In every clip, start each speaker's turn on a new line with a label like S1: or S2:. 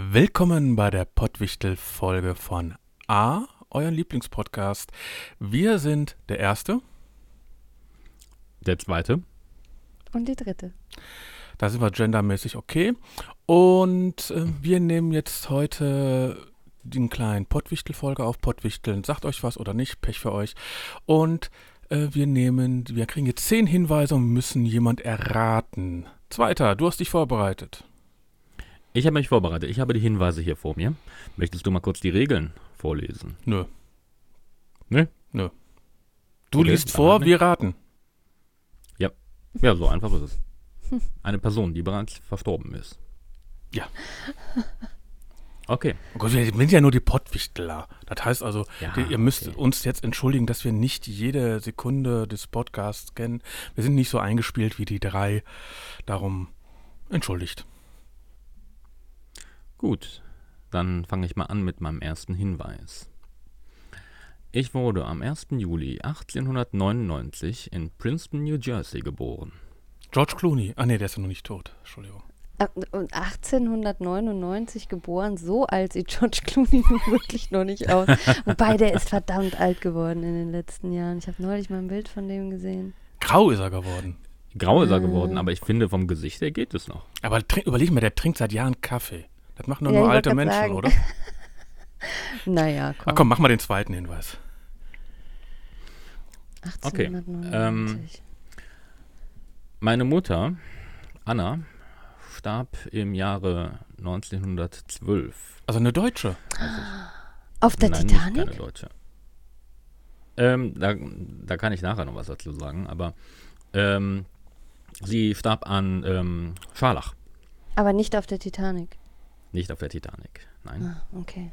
S1: Willkommen bei der Pottwichtel-Folge von A, euren Lieblingspodcast. Wir sind der Erste.
S2: Der zweite.
S3: Und die dritte.
S1: Da sind wir gendermäßig okay. Und äh, wir nehmen jetzt heute den kleinen Pottwichtel-Folge auf. Pottwichteln, sagt euch was oder nicht, Pech für euch. Und äh, wir nehmen, wir kriegen jetzt zehn Hinweise und müssen jemand erraten. Zweiter, du hast dich vorbereitet.
S2: Ich habe mich vorbereitet. Ich habe die Hinweise hier vor mir. Möchtest du mal kurz die Regeln vorlesen?
S1: Nö.
S2: Nö?
S1: Nö. Du
S2: Okay,
S1: liest vor, wir raten.
S2: Ja, so einfach ist es. Eine Person, die bereits verstorben ist.
S1: Ja.
S2: Okay.
S1: Oh Gott, wir sind ja nur die Pottwichtler. Das heißt also,
S2: Ja,
S1: die, ihr müsst
S2: okay.
S1: uns jetzt entschuldigen, dass wir nicht jede Sekunde des Podcasts kennen. Wir sind nicht so eingespielt wie die drei. Darum entschuldigt.
S2: Gut, dann fange ich mal an mit meinem ersten Hinweis. Ich wurde am 1. Juli 1899 in Princeton, New Jersey geboren.
S1: George Clooney. Ah nee, der ist ja noch nicht tot. Entschuldigung.
S3: Und 1899 geboren, so alt sieht George Clooney nun wirklich noch nicht aus. Wobei, der ist verdammt alt geworden in den letzten Jahren. Ich habe neulich mal ein Bild von dem gesehen.
S1: Grau ist er geworden.
S2: Grau ist er geworden, aber ich finde, vom Gesicht her geht es noch.
S1: Aber überleg mal, der trinkt seit Jahren Kaffee. Das machen doch
S3: Ja,
S1: nur alte Menschen,
S3: sagen.
S1: oder?
S3: Naja, komm.
S1: Ach komm, mach mal den zweiten Hinweis.
S2: Okay,
S3: 1899.
S2: Meine Mutter, Anna, starb im Jahre 1912.
S1: Also eine Deutsche.
S3: Auf der
S2: Nein, nicht keine
S3: Titanic?
S2: Deutsche. Ähm, da, da kann ich nachher noch was dazu sagen, aber ähm, sie starb an ähm, Scharlach,
S3: Aber nicht auf der Titanic.
S2: Nicht auf der Titanic. Nein.
S3: Ah, okay.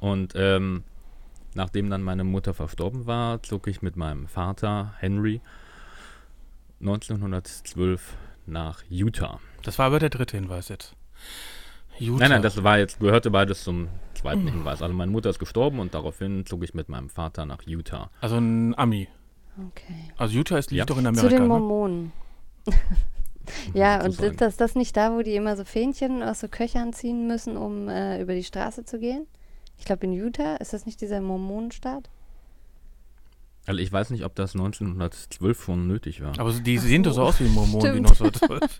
S2: Und ähm, nachdem dann meine Mutter verstorben war, zog ich mit meinem Vater Henry 1912 nach Utah.
S1: Das war aber der dritte Hinweis jetzt. Utah.
S2: Nein, nein, das war jetzt, gehörte beides zum zweiten Hinweis. Also meine Mutter ist gestorben und daraufhin zog ich mit meinem Vater nach Utah.
S1: Also ein Ami.
S3: Okay.
S1: Also Utah ist, liegt
S2: Ja.
S1: doch in
S3: Zu
S1: Amerika,
S3: den
S1: ne?
S3: Ja, und
S2: sozusagen.
S3: ist das nicht da, wo die immer so Fähnchen aus so Köchern ziehen müssen, um äh, über die Straße zu gehen? Ich glaube in Utah, ist das nicht dieser Mormonenstaat?
S2: Also ich weiß nicht, ob das 1912 schon nötig war.
S1: Aber die sehen doch so aus wie Mormonen, die
S3: Stimmt.
S1: 1912.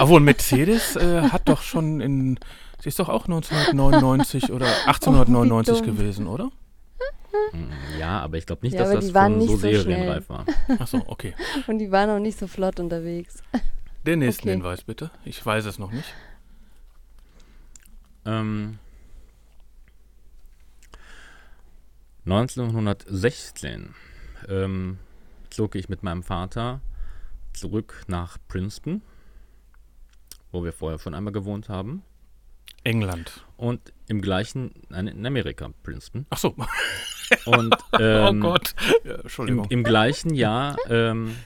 S1: Obwohl, Mercedes äh, hat doch schon in. Sie ist doch auch 1999 oder 1899
S3: Oh,
S1: gewesen, oder?
S2: Mm, Ja, aber ich glaube nicht,
S3: Ja,
S2: dass das
S3: nicht
S2: so
S3: so
S2: serienreif war.
S1: Achso, okay.
S3: Und die waren auch nicht so flott unterwegs.
S1: Den nächsten
S3: Okay.
S1: Hinweis bitte. Ich weiß es noch nicht.
S2: Ähm, 1916 ähm, zog ich mit meinem Vater zurück nach Princeton, wo wir vorher schon einmal gewohnt haben.
S1: England.
S2: Und im gleichen, nein, in Amerika, Princeton.
S1: Achso.
S2: Und
S1: oh
S2: ähm,
S1: Gott. Ja,
S2: im,
S1: Entschuldigung.
S2: im gleichen Jahr ähm,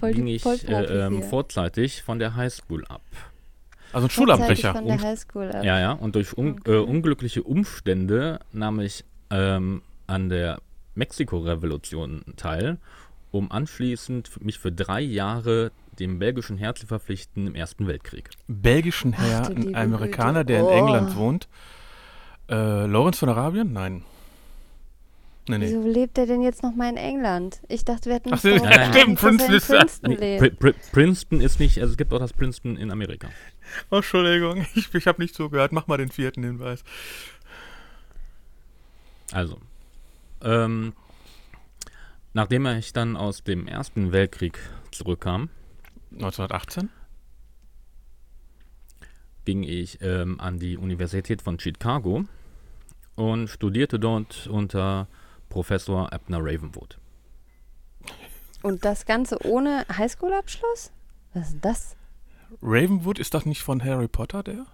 S3: Voll,
S2: ging ich
S3: voll
S2: äh, ähm, vorzeitig von der Highschool ab.
S1: also ein Schulabbrecher.
S3: von der Highschool ab.
S2: Ja, ja, und durch un
S3: Okay.
S2: äh, unglückliche Umstände nahm ich ähm, an der Mexiko-Revolution teil, um anschließend mich für drei Jahre dem belgischen Heer zu verpflichten im Ersten Weltkrieg.
S1: Belgischen Herr, ein Amerikaner,
S3: Güte.
S1: der in
S3: Oh.
S1: England wohnt. Äh, Lawrence von Arabien? Nein. Nee, nee.
S3: Wieso lebt er denn jetzt noch mal in England? Ich dachte, wir hätten
S1: Ach so,
S3: geeinigt,
S1: stimmt, Princeton ist-
S3: Princeton
S2: Nee,
S3: lebt.
S2: Pri Pri Princeton ist nicht, also es gibt auch das Princeton in Amerika.
S1: Oh, Entschuldigung, ich, ich habe nicht zugehört. Mach mal den vierten Hinweis.
S2: Also, ähm, nachdem ich dann aus dem Ersten Weltkrieg zurückkam,
S1: 1918?
S2: ging ich ähm, an die Universität von Chicago und studierte dort unter Professor Abner Ravenwood.
S3: Und das Ganze ohne Highschool-Abschluss? Was ist denn das?
S1: Ravenwood ist das nicht von Harry Potter, der?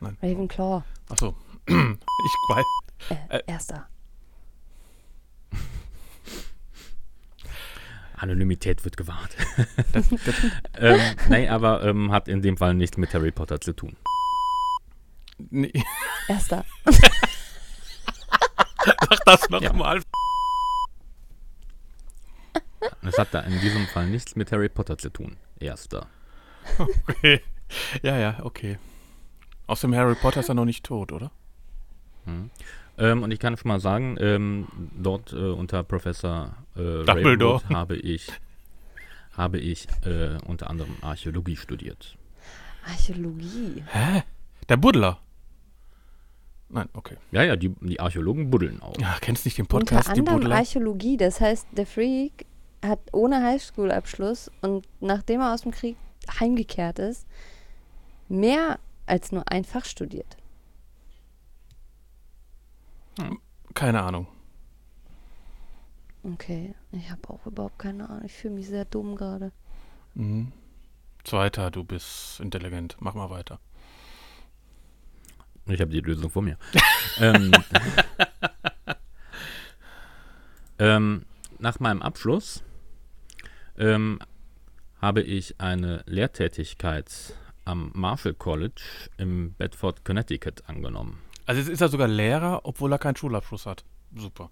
S3: Ravenclaw.
S1: Achso. ich weiß.
S3: Äh,
S1: Äh.
S3: erster.
S2: Anonymität wird gewahrt.
S1: Das, das,
S2: ähm, nee, aber ähm, hat in dem Fall nichts mit Harry Potter zu tun.
S1: nee,
S3: Erster.
S1: sag das noch
S2: Ja. Es hat da in diesem Fall nichts mit Harry Potter zu tun. Erster.
S1: Okay. Ja, ja, okay. Außerdem Harry Potter ist ja noch nicht tot, oder?
S2: Hm. Ähm, und ich kann schon mal sagen, ähm, dort äh, unter Professor äh,
S1: Dumbledore.
S2: Habe ich, habe ich äh, unter anderem Archäologie studiert.
S3: Archäologie.
S1: Hä? Der Buddler. Nein, okay.
S2: Ja, ja, die, die Archäologen buddeln auch.
S1: Ja, kennst nicht den
S3: Unter
S1: Podcast, die
S3: anderem? Archäologie. Das heißt, der Freak hat ohne Highschool-Abschluss und nachdem er aus dem Krieg heimgekehrt ist, mehr als nur ein Fach studiert.
S1: Keine Ahnung.
S3: Okay, ich habe auch überhaupt keine Ahnung. Ich fühle mich sehr dumm gerade.
S1: Mhm. Zweiter, du bist intelligent. Mach mal weiter.
S2: Ich habe die Lösung vor mir. ähm, ähm, nach meinem Abschluss ähm, habe ich eine Lehrtätigkeit am Marshall College im Bedford, Connecticut angenommen.
S1: Also jetzt ist er sogar Lehrer, obwohl er keinen Schulabschluss hat. Super.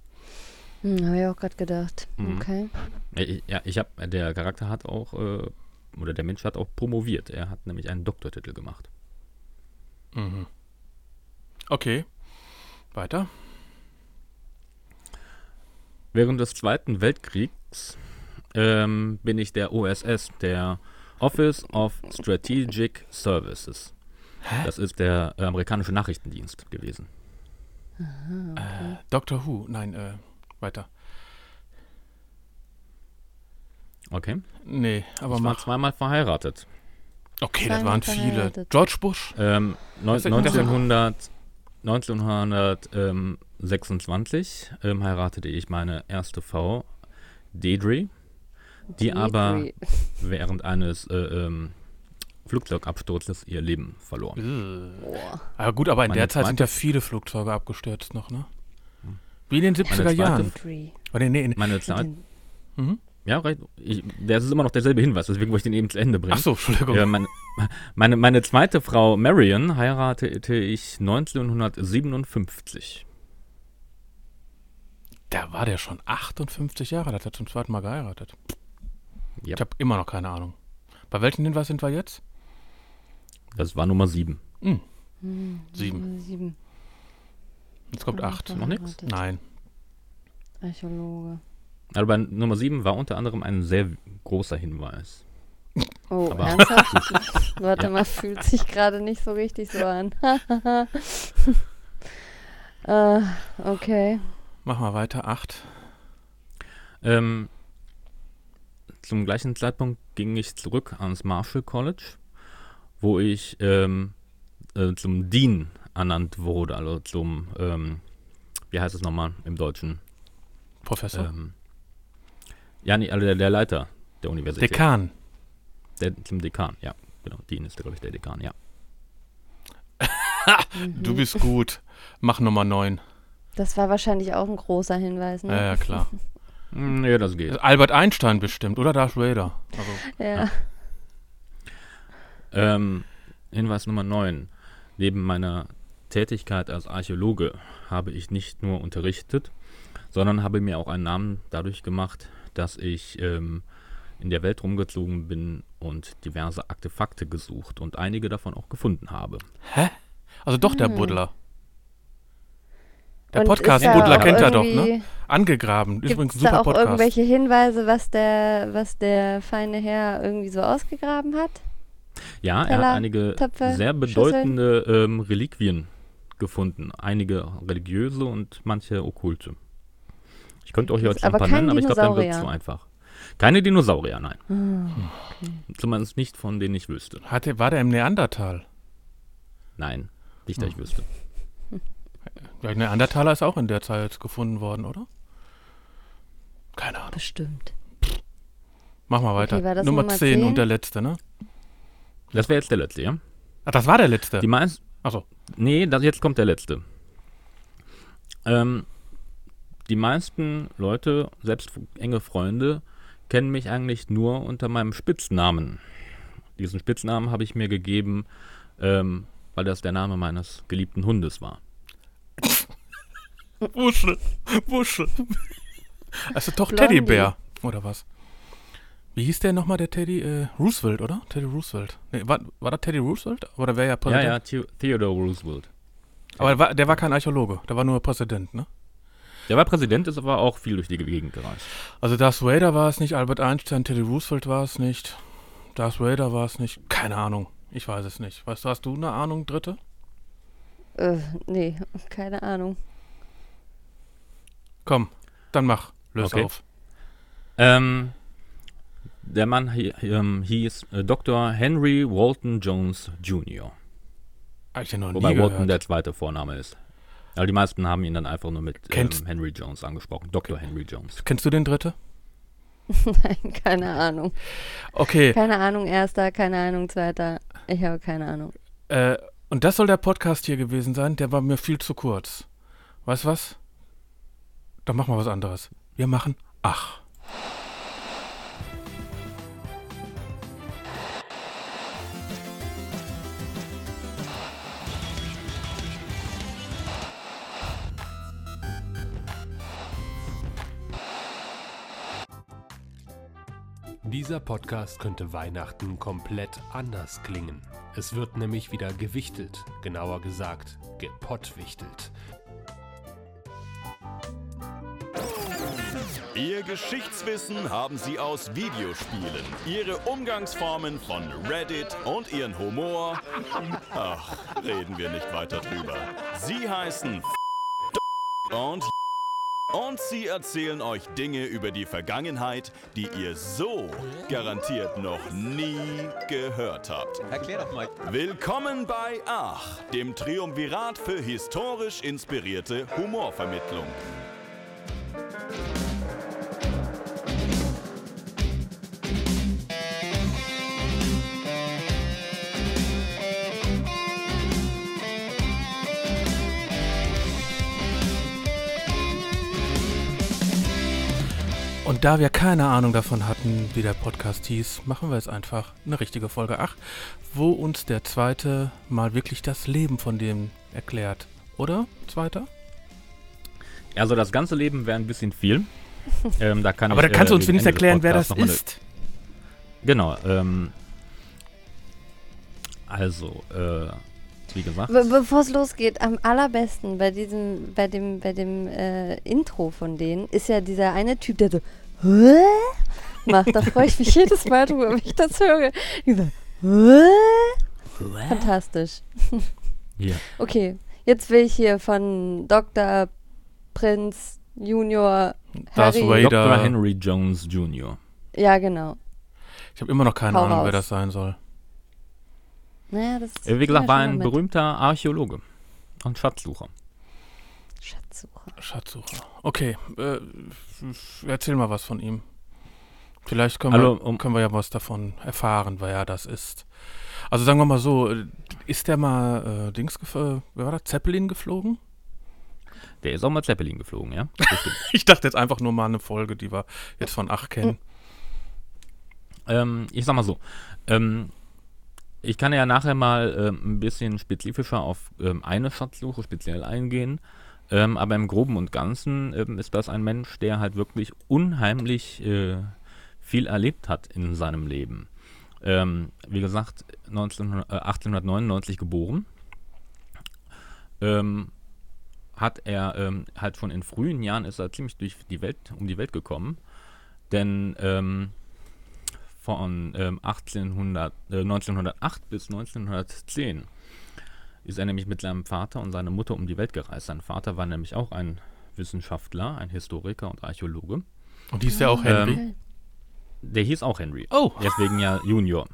S3: Hm, habe ich auch gerade gedacht.
S2: Mhm.
S3: Okay.
S2: Ich, ja, ich habe, der Charakter hat auch, äh, oder der Mensch hat auch promoviert. Er hat nämlich einen Doktortitel gemacht.
S1: Mhm. Okay. Weiter.
S2: Während des Zweiten Weltkriegs ähm, bin ich der OSS, der Office of Strategic Services. Das ist der äh, amerikanische Nachrichtendienst gewesen.
S1: Äh, Doctor Who. Nein, äh, weiter.
S2: Okay.
S1: Nee, aber
S2: ich war
S1: mach.
S2: zweimal verheiratet.
S1: Okay, das waren viele. George Bush.
S2: Ähm, neun-
S1: Das ist ja- das ist ja-
S2: 1900, 1926 ähm, heiratete ich meine erste Frau, Deidre, die aber während eines äh, ähm, Flugzeugabsturzes ihr Leben verlor.
S1: Äh.
S3: Boah.
S1: Aber gut, aber in
S2: Meine
S1: der Zeit sind ja viele Flugzeuge abgestürzt noch, ne? Wie in den 70er
S2: zweite-
S1: Jahren. Oder nee, nee.
S2: Meine Zeit,
S3: Den-
S1: Mhm.
S2: Ja, recht, ich, das ist immer noch derselbe Hinweis, deswegen wollte ich den eben zu Ende bringen.
S1: Ach so, Entschuldigung.
S2: Ja, meine, meine, meine zweite Frau Marion heiratete ich 1957.
S1: Da war der schon 58 Jage, da hat er zum zweiten Mal geheiratet.
S2: Ja,
S1: Ich habe immer noch keine Ahnung. Bei welchem Hinweis sind wir jetzt?
S2: das war Nummer 7.
S1: Hm,
S3: Hm,
S1: Sieben.
S3: Sieben.
S1: jetzt kommt
S3: Ja,
S1: 8.
S2: Noch nix?
S3: verheiratet.
S1: Nein.
S3: Archäologe.
S2: Aber bei Nummer 7 war unter anderem ein sehr großer Hinweis.
S3: Oh,
S2: Aber-
S3: ernsthaft? Warte mal, fühlt sich gerade nicht so richtig so an. äh, okay.
S1: Mach mal weiter. 8.
S2: Ähm, zum gleichen Zeitpunkt ging ich zurück ans Marshall College, wo ich ähm, äh, zum Dean ernannt wurde, also zum, ähm, wie heißt es nochmal im Deutschen?
S1: Professor.
S2: Ähm, ja, nee, also der, der Leiter der Universität.
S1: Dekan.
S2: Der, zum Dekan, ja. Genau, Dean ist, glaube ich, der Dekan, ja.
S1: Du bist gut. Mach Nummer 9.
S3: Das war wahrscheinlich auch ein großer Hinweis,
S1: Ja,
S3: ne?
S1: ja, klar.
S2: Hm, Ja, das geht.
S1: Albert Einstein bestimmt, oder Darth Vader. Also,
S3: Ja.
S2: Ähm, Hinweis Nummer 9. Neben meiner Tätigkeit als Archäologe habe ich nicht nur unterrichtet, sondern habe mir auch einen Namen dadurch gemacht, dass ich ähm, in der Welt rumgezogen bin und diverse Artefakte gesucht und einige davon auch gefunden habe.
S1: hä? Also doch der
S3: Hm.
S1: Buddler. Der
S3: Und
S1: Podcast
S3: ist da
S1: Buddler
S3: auch
S1: kennt er doch, ne? Angegraben. Ist übrigens
S3: Gibt
S1: ein
S3: es da
S1: super
S3: auch
S1: Podcast.
S3: irgendwelche Hinweise, was der, was der feine Herr irgendwie so ausgegraben hat?
S2: Ja, er
S3: Teller,
S2: hat einige
S3: Töpfe,
S2: sehr bedeutende ähm, Reliquien gefunden. Einige religiöse und manche okkulte. Ich könnte euch jetzt ein
S3: Aber
S2: paar nennen, aber ich glaube, dann wird es zu einfach. Keine Dinosaurier, nein.
S3: Ah,
S2: Zumindest nicht von denen ich wüsste.
S1: Hatte, war der im Neandertal?
S2: Nein, nicht,
S3: Hm.
S2: dass ich wüsste.
S1: Ja, Neandertaler ist auch in der Zeit gefunden worden, oder? Keine Ahnung.
S3: bestimmt.
S1: Mach mal weiter.
S3: war das
S1: Nummer
S3: Nummer
S1: 10 und
S3: 10?
S1: der letzte, ne?
S2: Das wäre jetzt der letzte, ja?
S1: Ach, das war der letzte.
S2: Die meisten.
S1: Achso.
S2: Nee, das, jetzt kommt der letzte. Ähm, die meisten Leute, selbst enge Freunde, kennen mich eigentlich nur unter meinem Spitznamen. Diesen Spitznamen habe ich mir gegeben, ähm, weil das der Name meines geliebten Hundes war.
S1: Wuschel. Wuschel. Also doch
S3: Blondie.
S1: Teddybär. Oder was? Wie hieß der nochmal, der Teddy? Äh, Roosevelt, oder? Teddy Roosevelt. Nee, war, war das Teddy Roosevelt? Oder wäre ja
S2: Ja,
S1: Präsident?
S2: ja, The Theodore Roosevelt.
S1: Aber der war, der war kein Archäologe, der war nur Präsident, ne?
S2: Der war Präsident, ist aber auch viel durch die Gegend gereist.
S1: Also Darth Vader war es nicht, Albert Einstein, Teddy Roosevelt war es nicht, Darth Vader war es nicht. Keine Ahnung, ich weiß es nicht. Weißt du, hast du eine Ahnung, dritte?
S3: Äh, nee, keine Ahnung.
S1: Komm, dann mach, löse
S2: Okay.
S1: auf.
S2: Ähm, der Mann ähm, hieß äh, Dr. Henry Walton Jones Jr.,
S1: Hab ich noch
S2: wobei
S1: nie
S2: Walton
S1: gehört.
S2: der zweite Vorname ist. Aber die meisten haben ihn dann einfach nur mit ähm,
S1: Kennst-
S2: Henry Jones angesprochen. Dr. Henry Jones.
S1: Kennst du den dritte?
S3: Nein, keine Ahnung.
S1: Okay,
S3: Keine Ahnung, erster, keine Ahnung, zweiter. Ich habe keine Ahnung.
S1: äh, und das soll der Podcast hier gewesen sein, der war mir viel zu kurz. Weißt du was? Dann machen wir was anderes. Wir machen Ach.
S4: Dieser Podcast könnte Weihnachten komplett anders klingen. Es wird nämlich wieder gewichtelt, genauer gesagt, gepottwichtelt.
S5: Ihr Geschichtswissen haben sie aus Videospielen, ihre Umgangsformen von Reddit und ihren Humor. Ach, reden wir nicht weiter drüber. Sie heißen und und sie erzählen euch Dinge über die Vergangenheit, die ihr so garantiert noch nie gehört habt.
S6: Erklär doch mal.
S5: Willkommen bei Ach, dem Triumvirat für historisch inspirierte Humorvermittlung.
S1: Und da wir keine Ahnung davon hatten, wie der Podcast hieß, machen wir jetzt einfach eine richtige Folge 8, wo uns der zweite mal wirklich das Leben von dem erklärt. Oder? Zweiter?
S2: Also das ganze Leben wäre ein bisschen viel. ähm, da kann
S1: Aber da
S2: ich,
S1: kannst du
S2: äh,
S1: uns
S2: gegen
S1: wenigstens erklären, wer das
S2: eine-
S1: ist.
S2: Genau. Ähm, also, äh, wie gesagt.
S3: Be Bevor es losgeht, am allerbesten bei diesem, bei dem, bei dem äh, Intro von denen ist ja dieser eine Typ, der so Hä? macht. Da freue ich mich jedes Mal drüber, wenn ich das höre. Dieser Hä? Fantastisch.
S2: Hier.
S3: Okay, jetzt will ich hier von Dr. Prinz Junior
S1: Darth
S3: Harry.
S1: Vader.
S2: Dr. Henry Jones Jr.
S3: Ja, genau.
S1: Ich habe immer noch keine
S3: Hau
S1: Ahnung,
S3: raus.
S1: wer das sein soll.
S3: Naja, das ist
S2: Äh, Wie gesagt, war ein
S3: mit.
S2: berühmter Archäologe und Schatzsucher.
S3: Schatzsucher.
S1: Schatzsucher. Okay, äh, erzähl mal was von ihm. Vielleicht können,
S2: Also,
S1: wir,
S2: um-
S1: können wir ja was davon erfahren, wer das ist. Also sagen wir mal so, äh, ist der mal äh, Dings äh, wer war das? Zeppelin geflogen?
S2: Der ist auch mal Zeppelin geflogen, ja?
S1: Ich dachte jetzt einfach nur mal eine Folge, die wir jetzt von Ach kennen.
S2: ähm, ich sag mal so. Ähm, ich kann ja nachher mal ähm, ein bisschen spezifischer auf ähm, eine Schatzsuche speziell eingehen. Ähm, aber im Groben und Ganzen ähm, ist das ein Mensch, der halt wirklich unheimlich äh, viel erlebt hat in seinem Leben. Ähm, wie gesagt, 1900, äh, 1899 geboren. Ähm, hat er ähm, halt schon in frühen Jahren ist er ziemlich durch die Welt, um die Welt gekommen. Denn von ähm, 1800, äh, 1908 bis 1910 ist er nämlich mit seinem Vater und seiner Mutter um die Welt gereist. Sein Vater war nämlich auch ein Wissenschaftler, ein Historiker und Archäologe.
S1: Und ist ja auch Henry.
S2: Ähm, Der hieß auch Henry.
S1: oh,
S2: Deswegen ja Junior.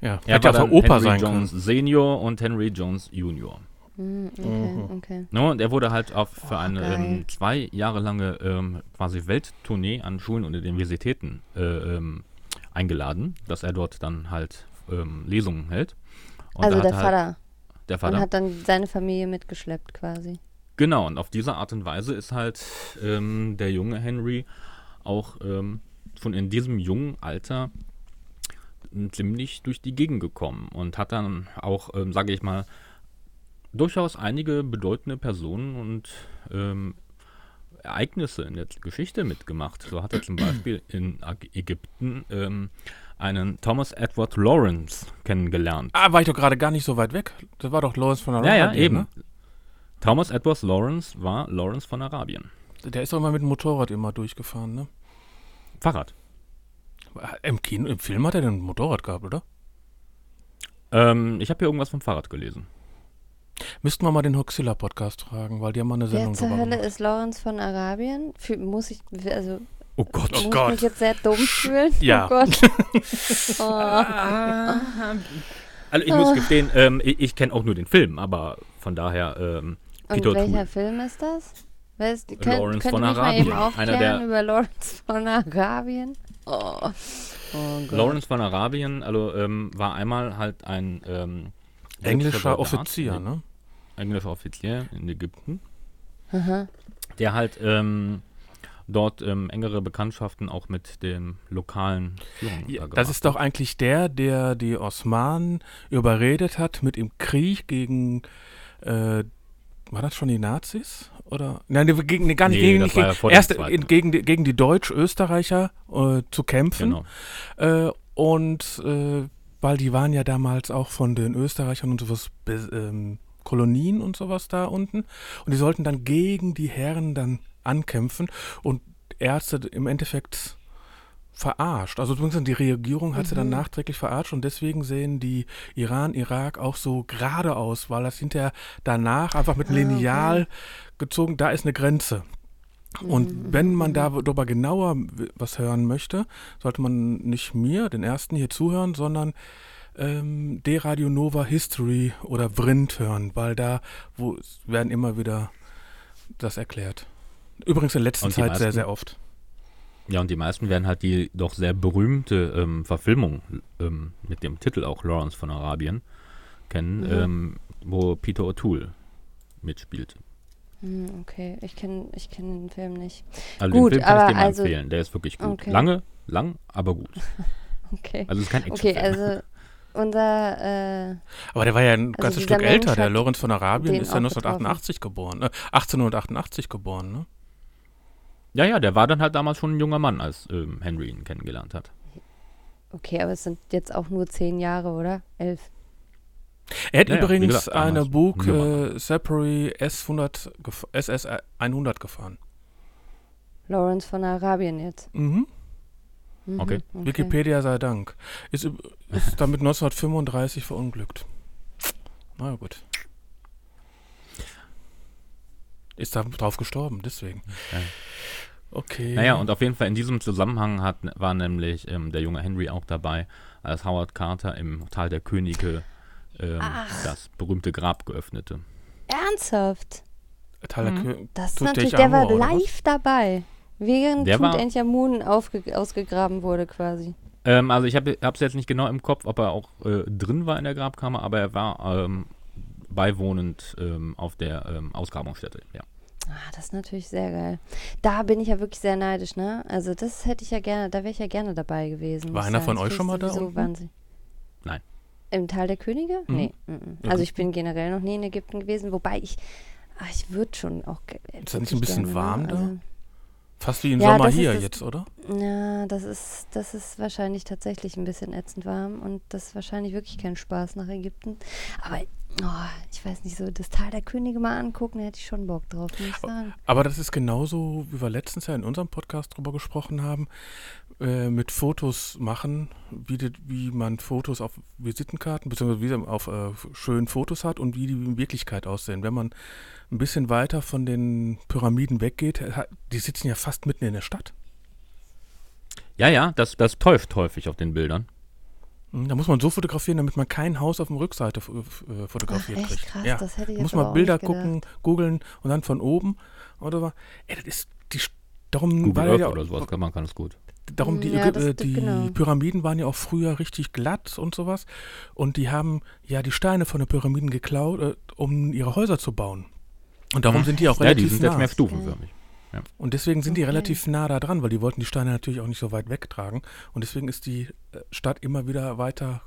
S1: ja.
S2: Er war
S1: auch
S2: dann
S1: Opa
S2: Henry
S1: sein
S2: Jones
S1: können.
S2: Senior und Henry Jones Junior.
S3: Hm, okay,
S1: Mhm.
S3: okay.
S2: No, und er wurde halt auf für
S3: Oh,
S2: eine ähm, zwei Jahre lange ähm, quasi Welttournee an Schulen und Universitäten äh, ähm, eingeladen, dass er dort dann halt ähm, Lesungen hält. Und
S3: also der
S2: halt
S3: Vater.
S2: der
S3: Und
S2: Vater.
S3: hat dann seine Familie mitgeschleppt quasi.
S2: Genau, und auf diese Art und Weise ist halt ähm, der junge Henry auch ähm, schon in diesem jungen Alter ziemlich durch die Gegend gekommen und hat dann auch, ähm, sage ich mal, durchaus einige bedeutende Personen und ähm, Ereignisse in der Geschichte mitgemacht. So hat er zum Beispiel in Ägypten ähm, einen Thomas Edward Lawrence kennengelernt.
S1: Ah, war ich doch gerade gar nicht so weit weg. Das war doch Lawrence von
S2: ja, ja,
S1: Arabien,
S2: eben.
S1: Ne?
S2: Thomas Edward Lawrence war Lawrence von Arabien.
S1: Der ist doch immer mit dem Motorrad immer durchgefahren, ne?
S2: Fahrrad.
S1: Im Kino, im Film hat er denn ein Motorrad gehabt, oder?
S2: Ähm, ich habe hier irgendwas vom Fahrrad gelesen.
S1: Müssten wir mal den Hoxilla-Podcast fragen, weil die haben mal eine
S3: Wer
S1: Sendung
S3: zur
S1: drüber
S3: Hölle
S1: gemacht.
S3: ist Lawrence von Arabien? Fühl, muss ich, also
S2: Oh Gott.
S3: muss
S1: Gott.
S3: ich mich jetzt sehr dumm fühlen?
S1: Ja.
S3: Oh Gott. oh.
S2: Also ich muss gestehen, ähm, ich, ich kenne auch nur den Film, aber von daher ähm,
S3: Und
S2: Peter
S3: welcher
S2: O'Toole.
S3: Film ist das? Wer ist, könnt,
S2: Lawrence
S3: könnt
S2: von Arabien. Einer der-
S3: über Lawrence von Arabien? Oh. oh Gott.
S2: Lawrence von Arabien, also ähm, war einmal halt ein ähm,
S1: Englischer
S2: Soldat,
S1: Offizier, ne?
S2: englischer Offizier in Ägypten,
S3: Aha.
S2: der halt ähm, dort ähm, engere Bekanntschaften auch mit dem lokalen Führung
S1: Ja,
S2: da
S1: das ist doch eigentlich der, der die Osmanen überredet hat mit im Krieg gegen, äh, war das schon die Nazis? Oder? Nein, gegen, nee, gar nicht
S2: Nee,
S1: gegen, nicht gegen,
S2: ja
S1: erst
S2: Zweiten.
S1: in, gegen, die, gegen die Deutsch-Österreicher äh, zu kämpfen.
S2: Genau.
S1: Äh, und äh, weil die waren ja damals auch von den Österreichern und sowas ähm, Kolonien und sowas da unten. Und die sollten dann gegen die Herren dann ankämpfen und Ärzte im Endeffekt verarscht. Also zumindest die Regierung hat sie dann nachträglich verarscht und deswegen sehen die Iran, Irak auch so gerade aus, weil das hinterher danach einfach mit einem Lineal gezogen, da ist eine Grenze. Und wenn man darüber genauer was hören möchte, sollte man nicht mir, den ersten hier zuhören, sondern ähm, D-Radio Nova History oder Vrind hören, weil da wo, werden immer wieder das erklärt. Übrigens in letzter Zeit sehr,
S2: meisten-
S1: sehr oft.
S2: Ja, und die meisten werden halt die doch sehr berühmte ähm, Verfilmung ähm, mit dem Titel auch Lawrence von Arabien kennen,
S3: Mhm.
S2: ähm, wo Peter O'Toole mitspielt.
S3: Hm, okay, ich kenne ich kenn den Film nicht.
S2: Also
S3: Gut,
S2: den Film kann
S3: aber
S2: ich dir mal
S3: also-
S2: empfehlen, der ist wirklich gut.
S3: Okay.
S2: Lange, lang, aber gut.
S3: Okay.
S2: Also es ist kein
S3: Okay,
S2: Actionfilm.
S3: also unser, äh,
S1: Aber der war ja ein
S3: Also
S1: ganzes Stück älter. Der Lorenz von Arabien ist ja
S3: auch
S1: 1988 geboren. Äh, 1888 geboren, ne?
S2: ja, ja, der war dann halt damals schon ein junger Mann, als ähm, Henry ihn kennengelernt hat.
S3: okay, aber es sind jetzt auch nur zehn Jahre, oder? Elf.
S1: Er hat
S2: Ja,
S1: übrigens
S2: gesagt,
S1: eine Bug äh, Sapori S100 gef- SS 100 gefahren.
S3: Lawrence von Arabien jetzt.
S1: Mhm.
S3: Mhm,
S2: Okay.
S1: Wikipedia sei Dank. Ist, ist damit 1935 verunglückt. Na ja, gut. Ist da drauf gestorben, deswegen.
S2: Ja.
S1: Okay.
S2: Naja, und auf jeden Fall in diesem Zusammenhang hat, war nämlich ähm, der junge Henry auch dabei, als Howard Carter im Tal der Könige ähm, das berühmte Grab geöffnete.
S3: Ernsthaft?
S1: Tyler
S2: Mhm.
S3: Das ist natürlich, der war live dabei. Während
S2: Der
S3: Tutanchamun aufge ausgegraben wurde quasi.
S2: Ähm, also ich habe es jetzt nicht genau im Kopf, ob er auch äh, drin war in der Grabkammer, aber er war ähm, beiwohnend ähm, auf der ähm, Ausgrabungsstätte. Ja.
S3: Ah, das ist natürlich sehr geil. Da bin ich ja wirklich sehr neidisch, ne? Also das hätte ich ja gerne, da wäre ich ja gerne dabei gewesen.
S1: War einer von euch schon mal da?
S3: Wahnsinn.
S2: Nein.
S3: Im Tal der Könige?
S1: Mhm.
S3: Nee. mhm. Also ich bin generell noch nie in Ägypten gewesen, wobei ich, ah, ich würde schon auch. ge-
S1: Ist das nicht ein bisschen
S3: gerne,
S1: warm
S3: ne?
S1: da?
S3: Also,
S1: Fast wie im
S3: Ja,
S1: Sommer hier
S3: das-
S1: jetzt, oder?
S3: Ja, das ist, das ist wahrscheinlich tatsächlich ein bisschen ätzend warm und das ist wahrscheinlich wirklich kein Spaß nach Ägypten. Aber oh, ich weiß nicht, so das Tal der Könige mal angucken, da hätte ich schon Bock drauf, muss ich sagen.
S1: Aber das ist genauso, wie wir letztens ja in unserem Podcast drüber gesprochen haben, äh, mit Fotos machen, wie, die, wie man Fotos auf Visitenkarten, beziehungsweise wie man auf äh, schönen Fotos hat und wie die in Wirklichkeit aussehen. Wenn man ein bisschen weiter von den Pyramiden weggeht, ha- die sitzen ja fast mitten in der Stadt.
S2: Ja, ja, das, das täuscht häufig auf den Bildern.
S1: Mhm, Da muss man so fotografieren, damit man kein Haus auf dem Rückseite äh,
S3: Ach,
S1: fotografiert
S3: echt
S1: kriegt.
S3: krass,
S1: ja.
S3: das hätte ich
S1: Da muss man Bilder gucken, googeln und dann von oben oder so. Ey, das ist die darum
S2: Google Earth
S1: ja,
S2: oder sowas kann man ganz gut.
S1: Darum, die,
S3: Ja,
S1: Ägy-
S3: das
S1: äh, die
S3: genau.
S1: Pyramiden waren ja auch früher richtig glatt und sowas. Und die haben ja die Steine von den Pyramiden geklaut, äh, um ihre Häuser zu bauen. Und darum
S2: Mhm.
S1: sind die auch
S2: Ja,
S1: relativ
S2: die sind jetzt
S1: nah.
S2: mehr stufenförmig.
S1: und deswegen sind die
S3: Okay.
S1: relativ nah da dran, weil die wollten die Steine natürlich auch nicht so weit wegtragen. Und deswegen ist die äh, Stadt immer wieder weiter,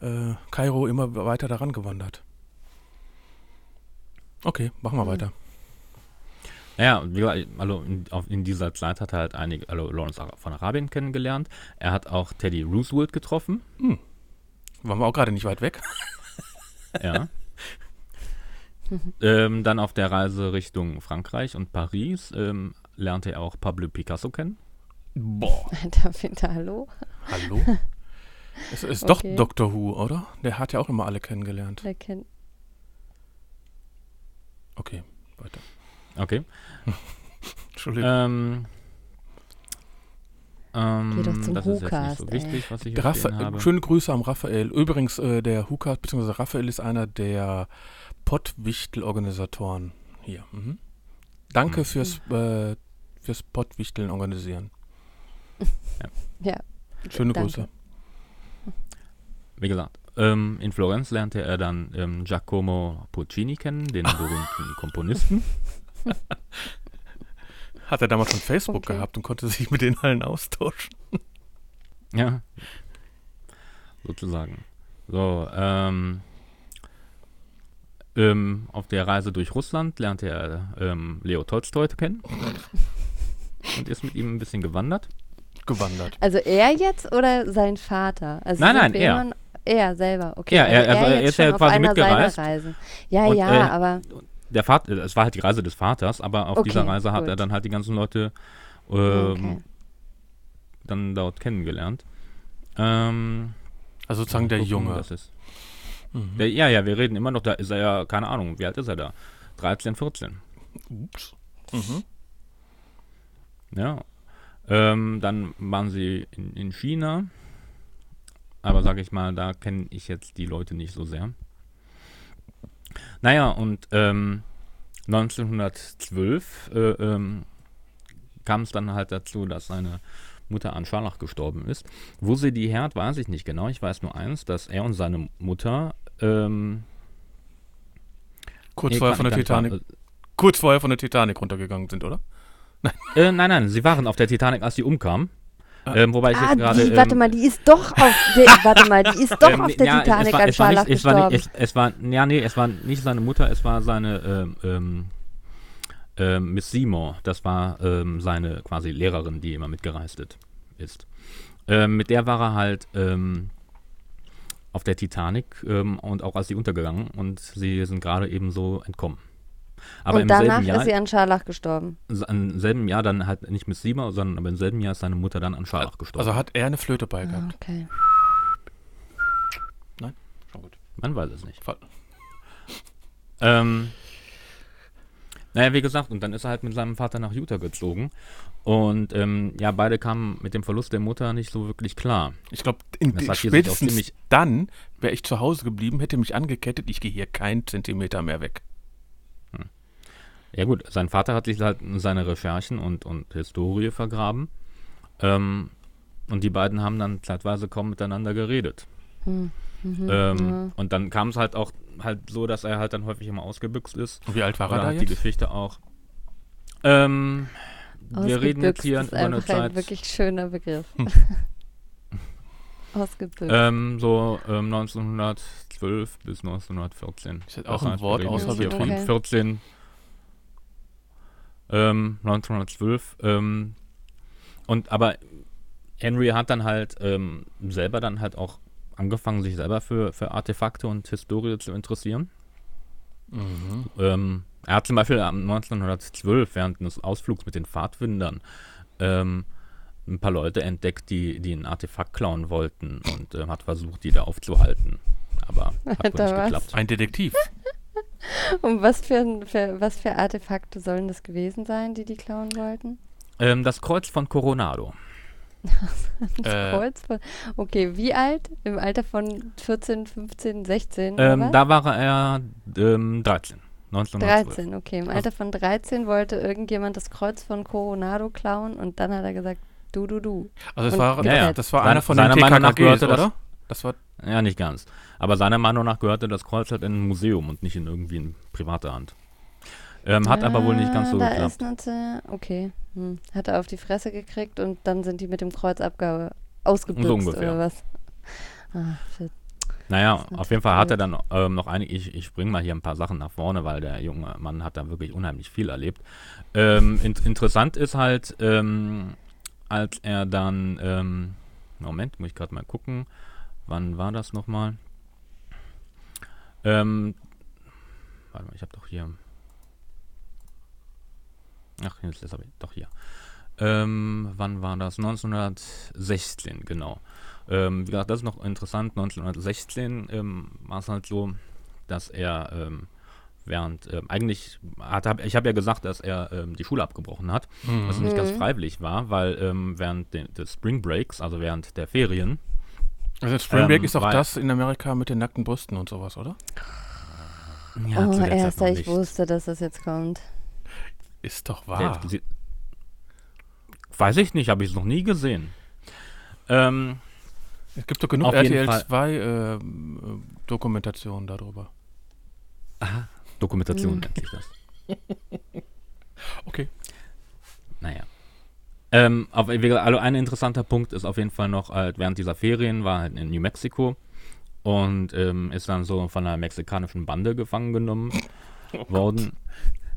S1: äh, Kairo immer weiter daran gewandert. Okay, machen wir
S3: Mhm.
S1: weiter.
S2: Ja, und wie gesagt, also in, auf, in dieser Zeit hat er halt einige, also Lawrence von Arabien kennengelernt. Er hat auch Teddy Roosevelt getroffen.
S1: Waren wir auch gerade nicht weit weg.
S2: Ja. ähm, dann auf der Reise Richtung Frankreich und Paris ähm, lernte er auch Pablo Picasso kennen.
S1: Boah.
S3: Alter, Peter, hallo?
S1: Hallo? Es ist
S3: Okay.
S1: doch Doctor Who, oder? Der hat ja auch immer alle kennengelernt.
S3: Der kennt.
S1: Okay, weiter.
S2: Okay.
S1: Entschuldigung.
S2: Ähm, ähm,
S3: Geh doch zum
S2: das ist jetzt nicht so wichtig, habe.
S1: schöne Grüße am Raphael. Übrigens, äh, der Hukas bzw. Raphael ist einer der Pottwichtel-Organisatoren hier. Mhm. Danke
S2: Mhm.
S1: fürs, äh, fürs Pottwichteln organisieren.
S3: Ja.
S1: Schöne
S3: danke.
S1: Grüße.
S2: Wie gesagt, ähm, in Florenz lernte er dann ähm, Giacomo Puccini kennen, den berühmten Komponisten.
S1: Hat er damals schon Facebook
S3: Okay.
S1: gehabt und konnte sich mit den allen austauschen.
S2: Ja. Sozusagen. So, ähm, ähm, auf der Reise durch Russland lernte er ähm, Leo Tolstoi kennen und ist mit ihm ein bisschen gewandert.
S1: Gewandert.
S3: Also er jetzt oder sein Vater? Also
S2: Nein, nein, er.
S3: Er selber, okay.
S2: Ja, er-
S3: also
S2: er- er
S3: jetzt
S2: ist ja quasi mitgereist.
S3: Ja,
S2: Und,
S3: ja,
S2: äh,
S3: aber
S2: Der Vater, es war halt die Reise des Vaters, aber auf
S3: Okay,
S2: dieser Reise hat
S3: gut.
S2: er dann halt die ganzen Leute ähm,
S3: okay.
S2: dann dort kennengelernt. Ähm,
S1: Also sozusagen der Junge.
S2: Das ist,
S1: Mhm.
S2: der, ja, ja, wir reden immer noch, da ist er ja, keine Ahnung, wie alt ist er da? 13, 14.
S1: Ups. Mhm.
S2: Ja. Ähm, dann waren sie in, in China. Aber sag ich mal, da kenne ich jetzt die Leute nicht so sehr. Naja, und ähm, 1912 äh, ähm, kam es dann halt dazu, dass seine Mutter an Scharlach gestorben ist. Wo sie die Herd, weiß ich nicht genau. Ich weiß nur eins, dass er und seine Mutter ähm,
S1: Kurz vorher von der Titanic. Kurz vorher von der Titanic runtergegangen sind, oder?
S2: Äh, nein, nein, sie waren auf der Titanic, als sie umkam.
S1: Ah.
S2: Ähm, wobei ich
S3: Ah,
S2: gerade.
S3: die, warte
S2: ähm,
S3: mal, die ist doch auf der, warte mal, die ist doch
S2: ähm,
S3: auf der
S2: ja,
S3: Titanic
S2: war,
S3: an
S2: es war
S3: Scharlach
S2: nicht, es war,
S3: gestorben.
S2: nicht, es, es war, ja, nee, es war nicht seine Mutter, es war seine ähm, ähm, ähm, Miss Seymour. Das war ähm, seine quasi Lehrerin, die immer mitgereist ist-. Ähm, mit der war er halt ähm, auf der Titanic ähm, und auch als sie untergegangen und sie sind gerade eben so entkommen. Aber
S3: Und
S2: im
S3: danach
S2: selben Jahr,
S3: ist sie an Scharlach gestorben.
S2: im selben Jahr dann halt nicht Miss Seymour, sondern aber im selben Jahr ist seine Mutter dann an Scharlach gestorben.
S1: Also hat er eine Flöte bei
S3: Ah,
S1: gehabt.
S3: okay.
S1: Schon gut.
S2: Man weiß es nicht.
S1: Fall.
S2: Ähm, naja, wie gesagt, und dann ist er halt mit seinem Vater nach Utah gezogen. Und ähm, ja, beide kamen mit dem Verlust der Mutter nicht so wirklich klar.
S1: Ich glaube, spätestens dann wäre ich zu Hause geblieben, hätte mich angekettet, ich gehe hier keinen Zentimeter mehr weg.
S2: Ja gut, sein Vater hat sich halt in seine Recherchen und, und Historie vergraben. Ähm, und die beiden haben dann zeitweise kaum miteinander geredet.
S3: Hm. Mhm.
S2: Ähm, Und dann kam es halt auch halt so, dass er halt dann häufig immer ausgebüxt ist.
S1: Und wie alt war er
S2: Oder
S1: da
S2: halt die
S1: jetzt?
S2: Geschichte auch. Ähm, wir reden jetzt
S3: Ausgebüxt
S2: hier
S3: ist
S2: über eine
S3: einfach ein
S2: Zeit.
S3: wirklich schöner Begriff. Ausgebüxt.
S2: Ähm, so ähm, 1912 bis 1914.
S1: Ist das auch
S2: Das
S1: ein Wort außer
S2: jetzt
S3: Betrieb?
S2: von 14. Ähm, 1912. Ähm, und aber Henry hat dann halt ähm, selber dann halt auch angefangen, sich selber für, für Artefakte und Historie zu interessieren.
S1: Mhm.
S2: Ähm, er hat zum Beispiel am 1912 während eines Ausflugs mit den Pfadfindern ähm, ein paar Leute entdeckt, die, die ein Artefakt klauen wollten und ähm, hat versucht, die da aufzuhalten. Aber hat nicht
S3: was?
S2: geklappt.
S1: Ein Detektiv.
S3: Und was für, ein- für, was für Artefakte sollen das gewesen sein, die die klauen wollten?
S2: Ähm, das Kreuz von Coronado.
S3: Das
S1: Äh.
S3: Kreuz von, okay, wie alt? Im Alter von 14, 15, 16?
S2: Ähm, da war er ähm, 13. 1912.
S3: 13, okay. Im Alter von 13 wollte irgendjemand das Kreuz von Coronado klauen und dann hat er gesagt, du, du, du.
S1: Also es
S3: Und
S1: war,
S2: Ja, ja.
S1: das war einer von den
S2: seiner Meinung nach
S1: TKKGs,
S2: das-
S1: oder? Das war
S2: Ja, nicht ganz. Aber seiner Meinung nach gehörte das Kreuz halt in ein Museum und nicht in irgendwie in private Hand. Ähm, hat aber wohl nicht ganz so
S3: Ah, da
S2: geklappt.
S3: Ist eine, okay. Hm. Hat er auf die Fresse gekriegt und dann sind die mit dem Kreuz abge ausgebüxt
S2: ungefähr.
S3: oder was? Ah, shit.
S2: Naja, auf jeden Fall hat er
S3: natürlich
S2: dann ähm, noch einige, ich, ich bringe mal hier ein paar Sachen nach vorne, weil der junge Mann hat da wirklich unheimlich viel erlebt. Ähm, in, interessant ist halt, ähm, als er dann, ähm, Moment, muss ich gerade mal gucken, wann war das nochmal? Ähm, warte mal, ich habe doch hier, ach, jetzt ist er doch hier. Ähm, wann war das? 1916, genau. Ähm, wie gesagt, das ist noch interessant. 1916 ähm, war es halt so, dass er ähm, während, ähm, eigentlich, hat, hab, ich habe ja gesagt, dass er ähm, die Schule abgebrochen hat, was nicht ganz
S3: Mhm.
S2: freiwillig war, weil ähm, während de, des Spring Breaks, also während der Ferien,
S1: Also Spring Break
S2: Ähm,
S1: ist auch
S2: weil-
S1: das in Amerika mit den nackten Brüsten und sowas, oder?
S2: ja,
S3: oh,
S2: der
S3: erster, ich wusste, dass das jetzt kommt.
S1: Ist doch
S2: Der-
S1: wahr.
S2: sie, weiß ich nicht, habe ich es noch nie gesehen. Ähm,
S1: Es gibt doch genug RTL
S2: Fall.
S1: 2 äh, äh, Dokumentationen darüber.
S2: Dokumentation
S3: Mhm.
S2: nennt sich das.
S1: Okay.
S2: Naja. Ähm, gesagt, also ein interessanter Punkt ist auf jeden Fall noch, halt, während dieser Ferien war halt in New Mexico und ähm, ist dann so von einer mexikanischen Bande gefangen genommen worden.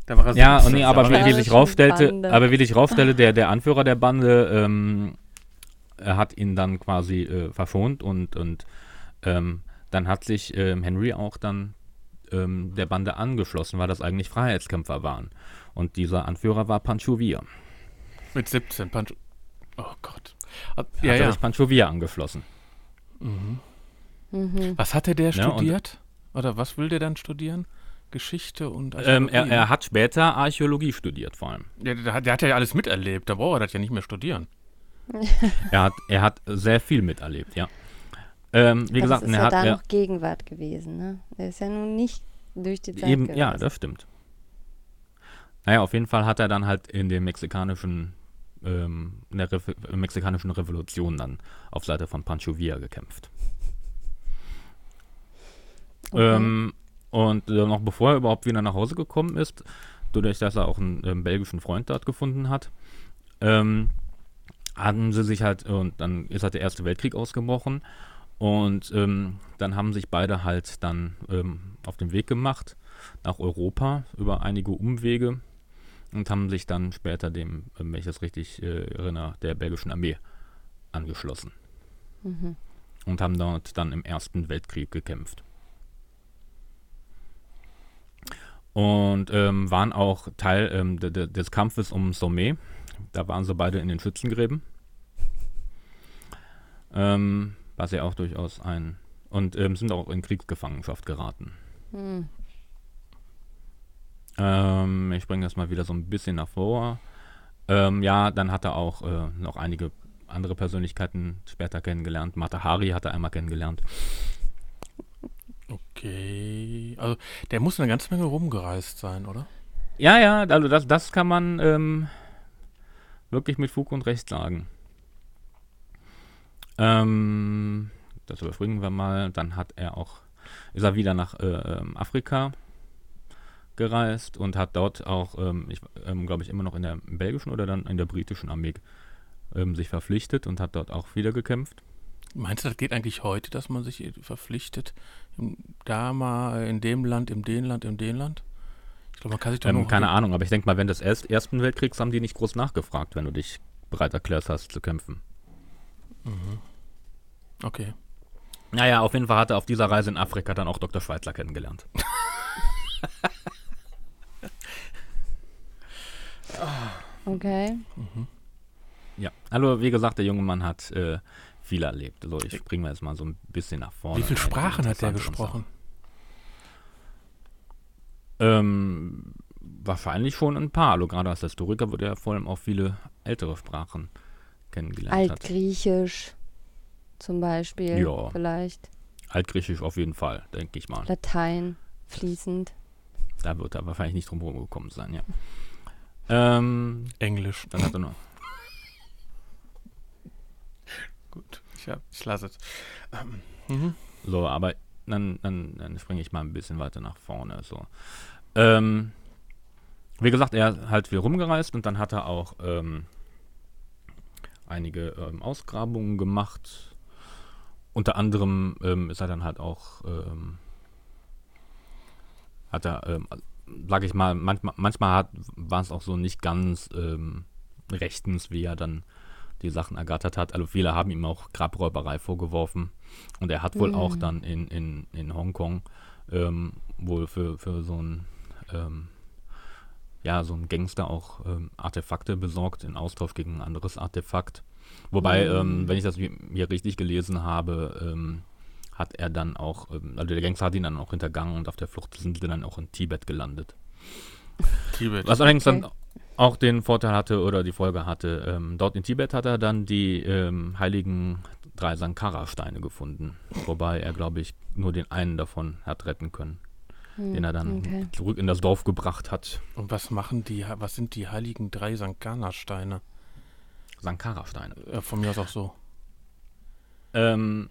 S1: Da war er
S2: Ja, und nee, aber wie, wie sich rausstellte,
S3: Bande.
S2: aber wie sich rausstellte, der, der Anführer der Bande, ähm, er hat ihn dann quasi äh, verschont und, und ähm, dann hat sich ähm, Henry auch dann ähm, der Bande angeschlossen, weil das eigentlich Freiheitskämpfer waren. Und dieser Anführer war Pancho Villa.
S1: Mit 17. Pancho. Oh Gott. Hat-
S2: Hat
S1: Ja,
S2: er
S1: ja.
S2: sich Pancho Villa angeschlossen.
S1: Mhm.
S3: Mhm.
S1: Was hatte der
S2: Ja,
S1: studiert? Oder was will der dann studieren? Geschichte und
S2: Ähm, er,
S1: Archäologie,
S2: er
S1: ne?
S2: hat später Archäologie studiert, vor allem.
S1: Ja, der, hat- der hat ja alles miterlebt. Da braucht er das ja nicht mehr studieren.
S2: Er hat, er hat sehr viel miterlebt, ja. Ähm, wie
S3: Aber
S2: gesagt,
S3: das ist
S2: er
S3: ja
S2: hat
S3: da
S2: er,
S3: noch Gegenwart gewesen, ne? Er ist ja nun nicht durch die Zeit
S2: eben, ja, das stimmt. Naja, auf jeden Fall hat er dann halt in dem mexikanischen, ähm, in der Revo mexikanischen Revolution dann auf Seite von Pancho Villa gekämpft.
S3: Okay.
S2: Ähm, und äh, noch bevor er überhaupt wieder nach Hause gekommen ist, dadurch, dass er auch einen ähm, belgischen Freund dort gefunden hat, ähm, hatten sie sich halt, und dann ist halt der Erste Weltkrieg ausgebrochen. Und ähm, dann haben sich beide halt dann ähm, auf den Weg gemacht nach Europa über einige Umwege und haben sich dann später dem, ähm, wenn ich das richtig äh, erinnere, der belgischen Armee angeschlossen
S3: Mhm.
S2: und haben dort dann im Ersten Weltkrieg gekämpft. Und ähm, waren auch Teil ähm, de, de, des Kampfes um Sommet. Da waren sie beide in den Schützengräben. Ähm, was ja auch durchaus ein. Und ähm, sind auch in Kriegsgefangenschaft geraten.
S3: Hm.
S2: Ähm, ich bringe das mal wieder so ein bisschen nach vor. Ähm, ja, dann hat er auch äh, noch einige andere Persönlichkeiten später kennengelernt. Mata Hari hat er einmal kennengelernt.
S1: Okay. Also, der muss eine ganze Menge rumgereist sein, oder?
S2: Ja, ja, also das, das kann man ähm, wirklich mit Fug und Recht sagen. Ähm, das überspringen wir mal. Dann hat er auch, ist er wieder nach äh, ähm, Afrika gereist und hat dort auch, ähm, ich ähm, glaube ich, immer noch in der belgischen oder dann in der britischen Armee ähm, sich verpflichtet und hat dort auch wieder gekämpft.
S1: Meinst du, das geht eigentlich heute, dass man sich verpflichtet, da mal in dem Land, in dem Land, in dem Land? Ich glaube, man kann sich doch
S2: Ähm, keine Ahnung, aber ich denke mal, wenn des erst, Ersten Weltkriegs haben die nicht groß nachgefragt, wenn du dich bereit erklärt hast zu kämpfen.
S1: Okay.
S2: Naja, auf jeden Fall hat er auf dieser Reise in Afrika dann auch Dr. Schweitzer kennengelernt.
S3: Okay.
S2: Ja, also wie gesagt, der junge Mann hat äh, viel erlebt. So, ich bringe jetzt mal so ein bisschen nach vorne.
S1: Wie viele
S2: Einige
S1: Sprachen hat der
S2: interessante
S1: gesprochen?
S2: Ähm, wahrscheinlich schon ein paar. Also gerade als Historiker wird er vor allem auch viele ältere Sprachen kennengelernt hat.
S3: Altgriechisch zum Beispiel.
S2: Ja.
S3: Vielleicht.
S2: Altgriechisch auf jeden Fall, denke ich mal.
S3: Latein fließend.
S2: Da wird er wahrscheinlich nicht drum herum gekommen sein, ja. Ähm,
S1: Englisch.
S2: dann hat er noch.
S1: Gut, ich, hab, ich lasse es. Ähm, mhm.
S2: So, aber dann, dann, dann springe ich mal ein bisschen weiter nach vorne. So. Ähm, wie gesagt, er hat halt viel rumgereist und dann hat er auch ähm, einige ähm, Ausgrabungen gemacht. unter anderem ähm, ist er dann halt auch, ähm, hat er, ähm, sag ich mal, manchmal, manchmal war es auch so nicht ganz ähm, rechtens, wie er dann die Sachen ergattert hat. Also viele haben ihm auch Grabräuberei vorgeworfen. Und er hat wohl
S3: Mhm.
S2: auch dann in, in, in Hongkong ähm, wohl für, für so ein ähm, ja, so ein Gangster auch ähm, Artefakte besorgt in Austausch gegen ein anderes Artefakt. Wobei,
S3: Mhm.
S2: ähm, wenn ich das mir richtig gelesen habe, ähm, hat er dann auch, ähm, also der Gangster hat ihn dann auch hintergangen und auf der Flucht sind sie dann auch in Tibet gelandet.
S1: Tibet.
S2: Was allerdings
S3: Okay.
S2: dann auch den Vorteil hatte oder die Folge hatte, ähm, dort in Tibet hat er dann die ähm, heiligen drei Sankara-Steine gefunden. Wobei er, glaube ich, nur den einen davon hat retten können,
S3: Hm,
S2: den er dann
S3: Okay.
S2: zurück in das Dorf gebracht hat.
S1: Und was machen die, was sind die heiligen drei Sankana-Steine?
S2: Sankara-Steine.
S1: Äh, von mir aus auch so.
S2: Ähm,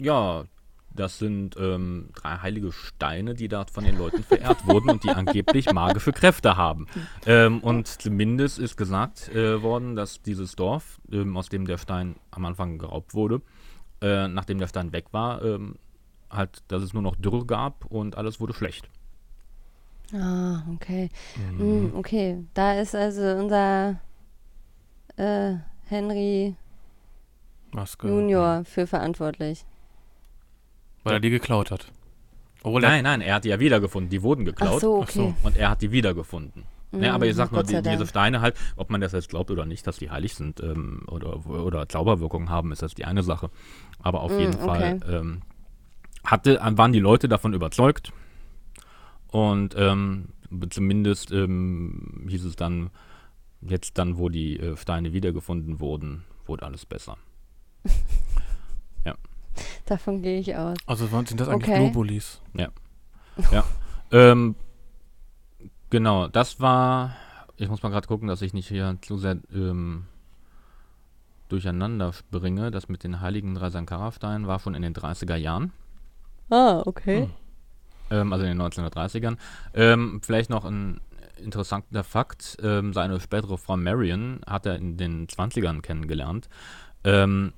S2: ja, das sind ähm, drei heilige Steine, die dort von den Leuten verehrt wurden und die angeblich magische Kräfte haben. Ähm, und zumindest ist gesagt äh, worden, dass dieses Dorf, ähm, aus dem der Stein am Anfang geraubt wurde, äh, nachdem der Stein weg war, ähm, halt, dass es nur noch Dürre gab und alles wurde schlecht.
S3: Ah, okay.
S1: Mhm.
S3: Hm, okay, da ist also unser äh, Henry
S1: Maske.
S3: Junior für verantwortlich.
S1: Weil er die geklaut hat. Obwohl er,
S2: Nein, nein, er hat die ja wiedergefunden. Die wurden geklaut
S1: Ach so.
S3: okay.
S2: und er hat die wiedergefunden. Ne, aber ich
S3: Mhm,
S2: sag nur,
S3: Gott
S2: die, diese. Steine halt, ob man das jetzt glaubt oder nicht, dass die heilig sind ähm, oder, oder Zauberwirkungen haben, ist das die eine Sache. Aber auf
S3: Mm,
S2: jeden Fall
S3: okay.
S2: ähm, hatte, waren die Leute davon überzeugt. Und ähm, zumindest ähm, hieß es dann, jetzt dann, wo die äh, Steine wiedergefunden wurden, wurde alles besser.
S3: Davon gehe ich aus.
S1: also sind das eigentlich
S3: Okay.
S1: Globulis?
S2: Ähm, genau, das war. Ich muss mal gerade gucken, dass ich nicht hier zu sehr ähm, durcheinander bringe. Das mit den heiligen drei Sankara-Steinen war schon in den 30er Jahren,
S3: Ah, okay.
S1: Hm.
S2: ähm, also in den 1930ern. Ähm, vielleicht noch ein interessanter Fakt: ähm, Seine spätere Frau Marion hat er in den 20ern kennengelernt. Ähm,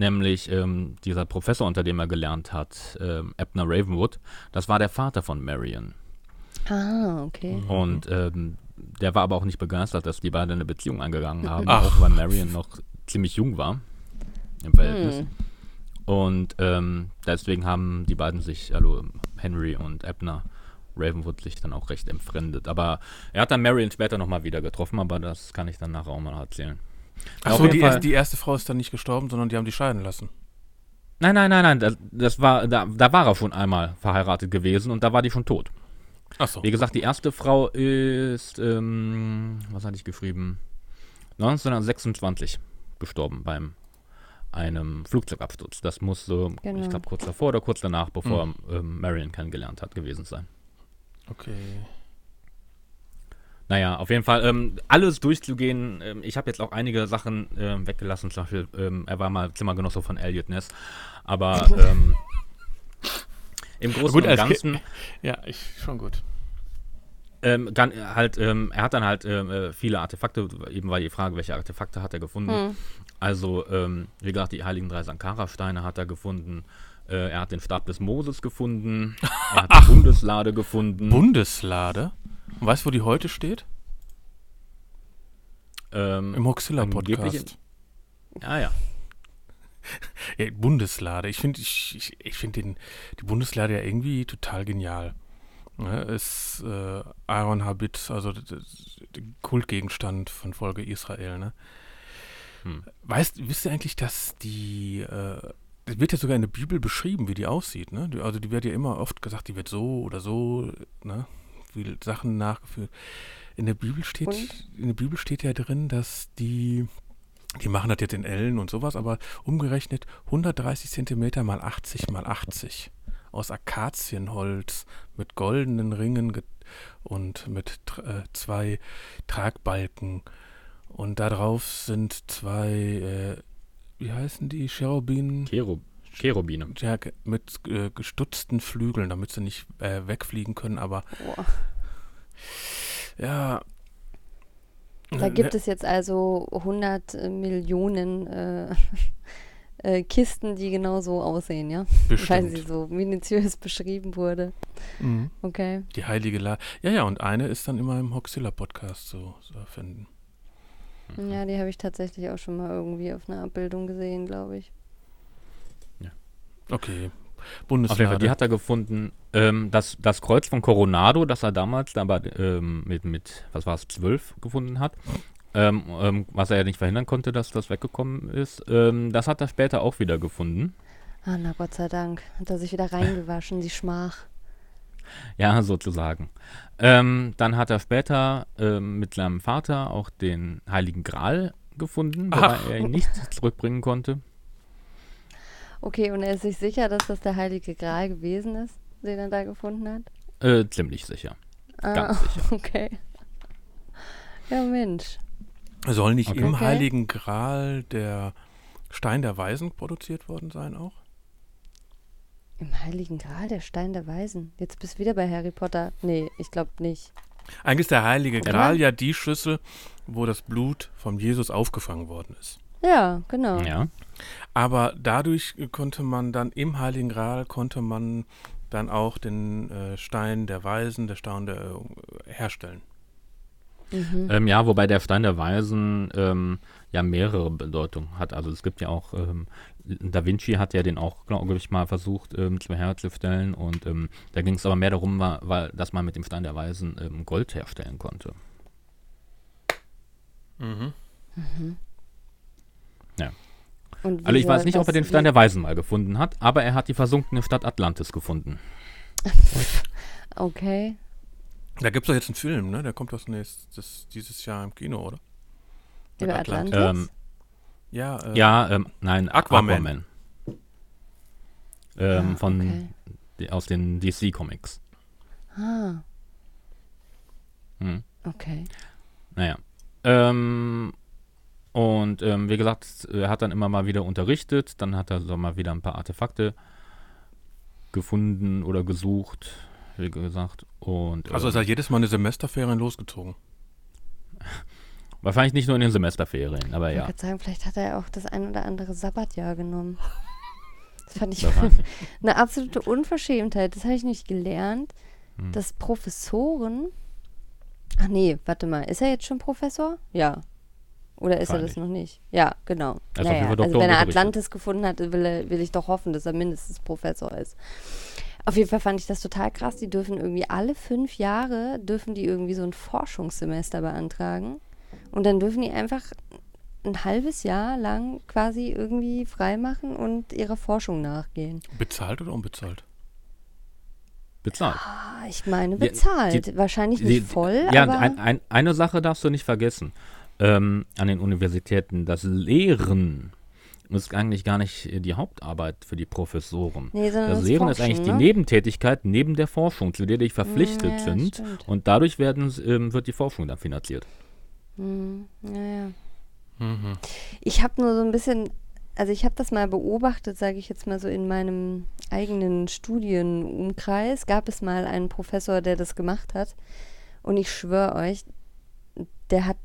S2: nämlich ähm, dieser Professor, unter dem er gelernt hat, ähm, Abner Ravenwood, das war der Vater von Marion.
S3: Ah, okay.
S2: Und ähm, der war aber auch nicht begeistert, dass die beiden eine Beziehung eingegangen haben,
S1: Ach.
S2: auch weil Marion noch ziemlich jung war im Verhältnis.
S3: Hm.
S2: Und ähm, deswegen haben die beiden sich, also Henry und Abner Ravenwood, sich dann auch recht entfremdet. Aber er hat dann Marion später nochmal wieder getroffen, aber das kann ich dann nachher auch mal erzählen.
S1: Achso, die, erste- die erste Frau ist dann nicht gestorben, sondern die haben die scheiden lassen.
S2: Nein, nein, nein, nein, das, das war, da, da war er schon einmal verheiratet gewesen und da war die schon tot.
S1: Achso.
S2: Wie gesagt, die erste Frau ist, ähm, was hatte ich geschrieben? 1926 gestorben beim einem Flugzeugabsturz. Das muss so,
S3: Genau.
S2: ich glaube, kurz davor oder kurz danach, bevor er ähm, Marion kennengelernt hat, gewesen sein.
S1: Okay.
S2: Naja, auf jeden Fall ähm, alles durchzugehen. Ähm, ich habe jetzt auch einige Sachen ähm, weggelassen. Zum Beispiel, ähm, er war mal Zimmergenosse von Elliot Ness. Aber ähm, im Großen
S1: Gut,
S2: und Ganzen
S1: Ja, ich schon gut.
S2: Ähm, gan- halt, ähm, er hat dann halt ähm, äh, viele Artefakte, eben war die Frage, welche Artefakte hat er gefunden.
S3: Hm.
S2: Also, ähm, wie gesagt, die heiligen drei Sankara-Steine hat er gefunden. Äh, er hat den Stab des Moses gefunden. Er hat die Bundeslade gefunden.
S1: Bundeslade. Und weißt du, wo die heute steht?
S2: ähm,
S1: Im Hoxilla-Podcast.
S2: angeblich ja, ja.
S1: Ja, Bundeslade. Ich finde ich, ich, ich find den, die Bundeslade ja irgendwie total genial. Ne, ist äh, Aaron Habit, also der Kultgegenstand von Folge Israel. Ne?
S2: Hm.
S1: Weißt, wisst ihr eigentlich, dass die, äh, das wird ja sogar in der Bibel beschrieben, wie die aussieht. Ne? Die, also die wird ja immer oft gesagt, die wird so oder so, ne? Wie Sachen nachgeführt. In der Bibel steht,
S3: Und?
S1: in der Bibel steht ja drin, dass die die machen das jetzt in Ellen und sowas, aber umgerechnet 130 Zentimeter mal 80 mal 80 aus Akazienholz mit goldenen Ringen ge- und mit äh, zwei Tragbalken. Und da drauf sind zwei, äh, wie heißen die, Cherubinen?
S2: Cheru Cherubine.
S1: Ja, mit äh, gestutzten Flügeln, damit sie nicht äh, wegfliegen können, aber
S3: Boah.
S1: ja.
S3: Da gibt es jetzt also 100 Millionen äh, äh, Kisten, die genau so aussehen, ja? Weil
S1: Bestimmt.
S3: sie so minutiös beschrieben wurde.
S1: Mhm.
S3: Okay.
S1: Die heilige La Ja, ja, und eine ist dann immer im Hoxilla-Podcast so zu finden.
S2: Mhm.
S3: Ja, die habe ich tatsächlich auch schon mal irgendwie auf einer Abbildung gesehen, glaube ich.
S1: Okay. Bundeslade.
S2: die hat er gefunden. Ähm, das, das Kreuz von Coronado, das er damals aber ähm, mit, mit, was war es, 12 gefunden hat, ähm, ähm, was er ja nicht verhindern konnte, dass das weggekommen ist, ähm, das hat er später auch wieder gefunden.
S3: Ah, na Gott sei Dank. Hat er sich wieder reingewaschen, die Schmach.
S2: Ja, sozusagen. Ähm, dann hat er später ähm, mit seinem Vater auch den Heiligen Gral gefunden,
S1: Ach.
S2: er ihn nicht zurückbringen konnte.
S3: Okay, und er ist sich sicher, dass das der Heilige Gral gewesen ist, den er da gefunden hat?
S2: Äh, ziemlich sicher.
S3: Ah,
S2: Ganz sicher.
S3: okay. Ja, Mensch.
S1: Soll nicht
S2: Okay.
S1: im
S3: Okay.
S1: Heiligen Gral der Stein der Weisen produziert worden sein auch?
S3: Im Heiligen Gral, der Stein der Weisen. Jetzt bist du wieder bei Harry Potter. Nee, ich glaube nicht.
S1: Eigentlich ist der Heilige
S3: Oder?
S1: Gral ja die Schüssel, wo das Blut von Jesus aufgefangen worden ist.
S3: Ja, genau.
S2: Ja.
S1: Aber dadurch konnte man dann im Heiligen Gral konnte man dann auch den äh, Stein der Weisen, der Stein der äh, herstellen.
S3: Mhm.
S2: Ähm, ja, wobei der Stein der Weisen ähm, ja mehrere Bedeutungen hat. Also es gibt ja auch, ähm, Da Vinci hat ja den auch, glaube ich, mal versucht ähm, zu herzustellen und ähm, da ging es aber mehr darum, war, weil, dass man mit dem Stein der Weisen ähm, Gold herstellen konnte.
S1: Mhm.
S3: Wie
S2: Also ich weiß nicht, ob er den Stein der Weisen mal gefunden hat, aber er hat die versunkene Stadt Atlantis gefunden.
S3: Okay.
S1: Da gibt es doch jetzt einen Film, ne? Der kommt das nächstes, dieses Jahr im Kino, oder? Mit
S3: Über
S1: Atlantis.
S3: Atlantis?
S2: Ähm,
S1: Ja, äh,
S2: Ja, ähm, nein,
S1: Aquaman.
S2: Aquaman. Ähm,
S3: Ah,
S2: von
S3: okay.
S2: die, aus den DC-Comics.
S3: Ah,
S2: Hm.
S3: okay.
S2: Naja. Ähm, und ähm, wie gesagt, er hat dann immer mal wieder unterrichtet, dann hat er so mal wieder ein paar Artefakte gefunden oder gesucht, wie gesagt. Und
S1: also
S2: ähm,
S1: ist er jedes Mal eine Semesterferien losgezogen.
S2: wahrscheinlich nicht nur in den Semesterferien, aber
S3: Ich
S2: ja.
S3: wollte sagen, vielleicht hat er ja auch das ein oder andere Sabbatjahr genommen. Das fand ich eine absolute Unverschämtheit. Das habe ich nicht gelernt,
S2: Hm.
S3: dass Professoren. Ach nee, warte mal. Ist er jetzt schon Professor? Ja. Oder ist er das
S2: Wahrscheinlich.
S3: noch nicht? Ja, genau.
S2: Jeden
S3: naja, also wenn er
S2: unterrichtet.
S3: Atlantis gefunden hat, will, er, will ich doch hoffen, dass er mindestens Professor ist. Auf jeden Fall fand ich das total krass. Die dürfen irgendwie alle fünf Jahre, dürfen die irgendwie so ein Forschungssemester beantragen. Und dann dürfen die einfach ein halbes Jahr lang quasi irgendwie freimachen und ihrer Forschung nachgehen.
S1: Bezahlt oder unbezahlt?
S2: Bezahlt.
S3: Ah, ich meine
S2: Die-
S3: bezahlt.
S2: die-
S3: Wahrscheinlich
S2: Die-
S3: nicht voll,
S2: ja,
S3: aber
S2: ein, ein, eine Sache darfst du nicht vergessen. Ähm, an den Universitäten, das Lehren ist eigentlich gar nicht äh, die Hauptarbeit für die Professoren.
S3: nee, sondern
S2: Das
S3: das
S2: Lehren ist eigentlich die
S3: ne?
S2: Nebentätigkeit neben der Forschung, zu der die verpflichtet
S3: Ja,
S2: sind.
S3: stimmt.
S2: Und dadurch werden, ähm, wird die Forschung dann finanziert.
S3: Hm, ja, ja.
S1: Mhm.
S3: Ich habe nur so ein bisschen, also ich habe das mal beobachtet, sage ich jetzt mal so in meinem eigenen Studienumkreis. Gab es mal einen Professor, der das gemacht hat. Und ich schwöre euch, der hat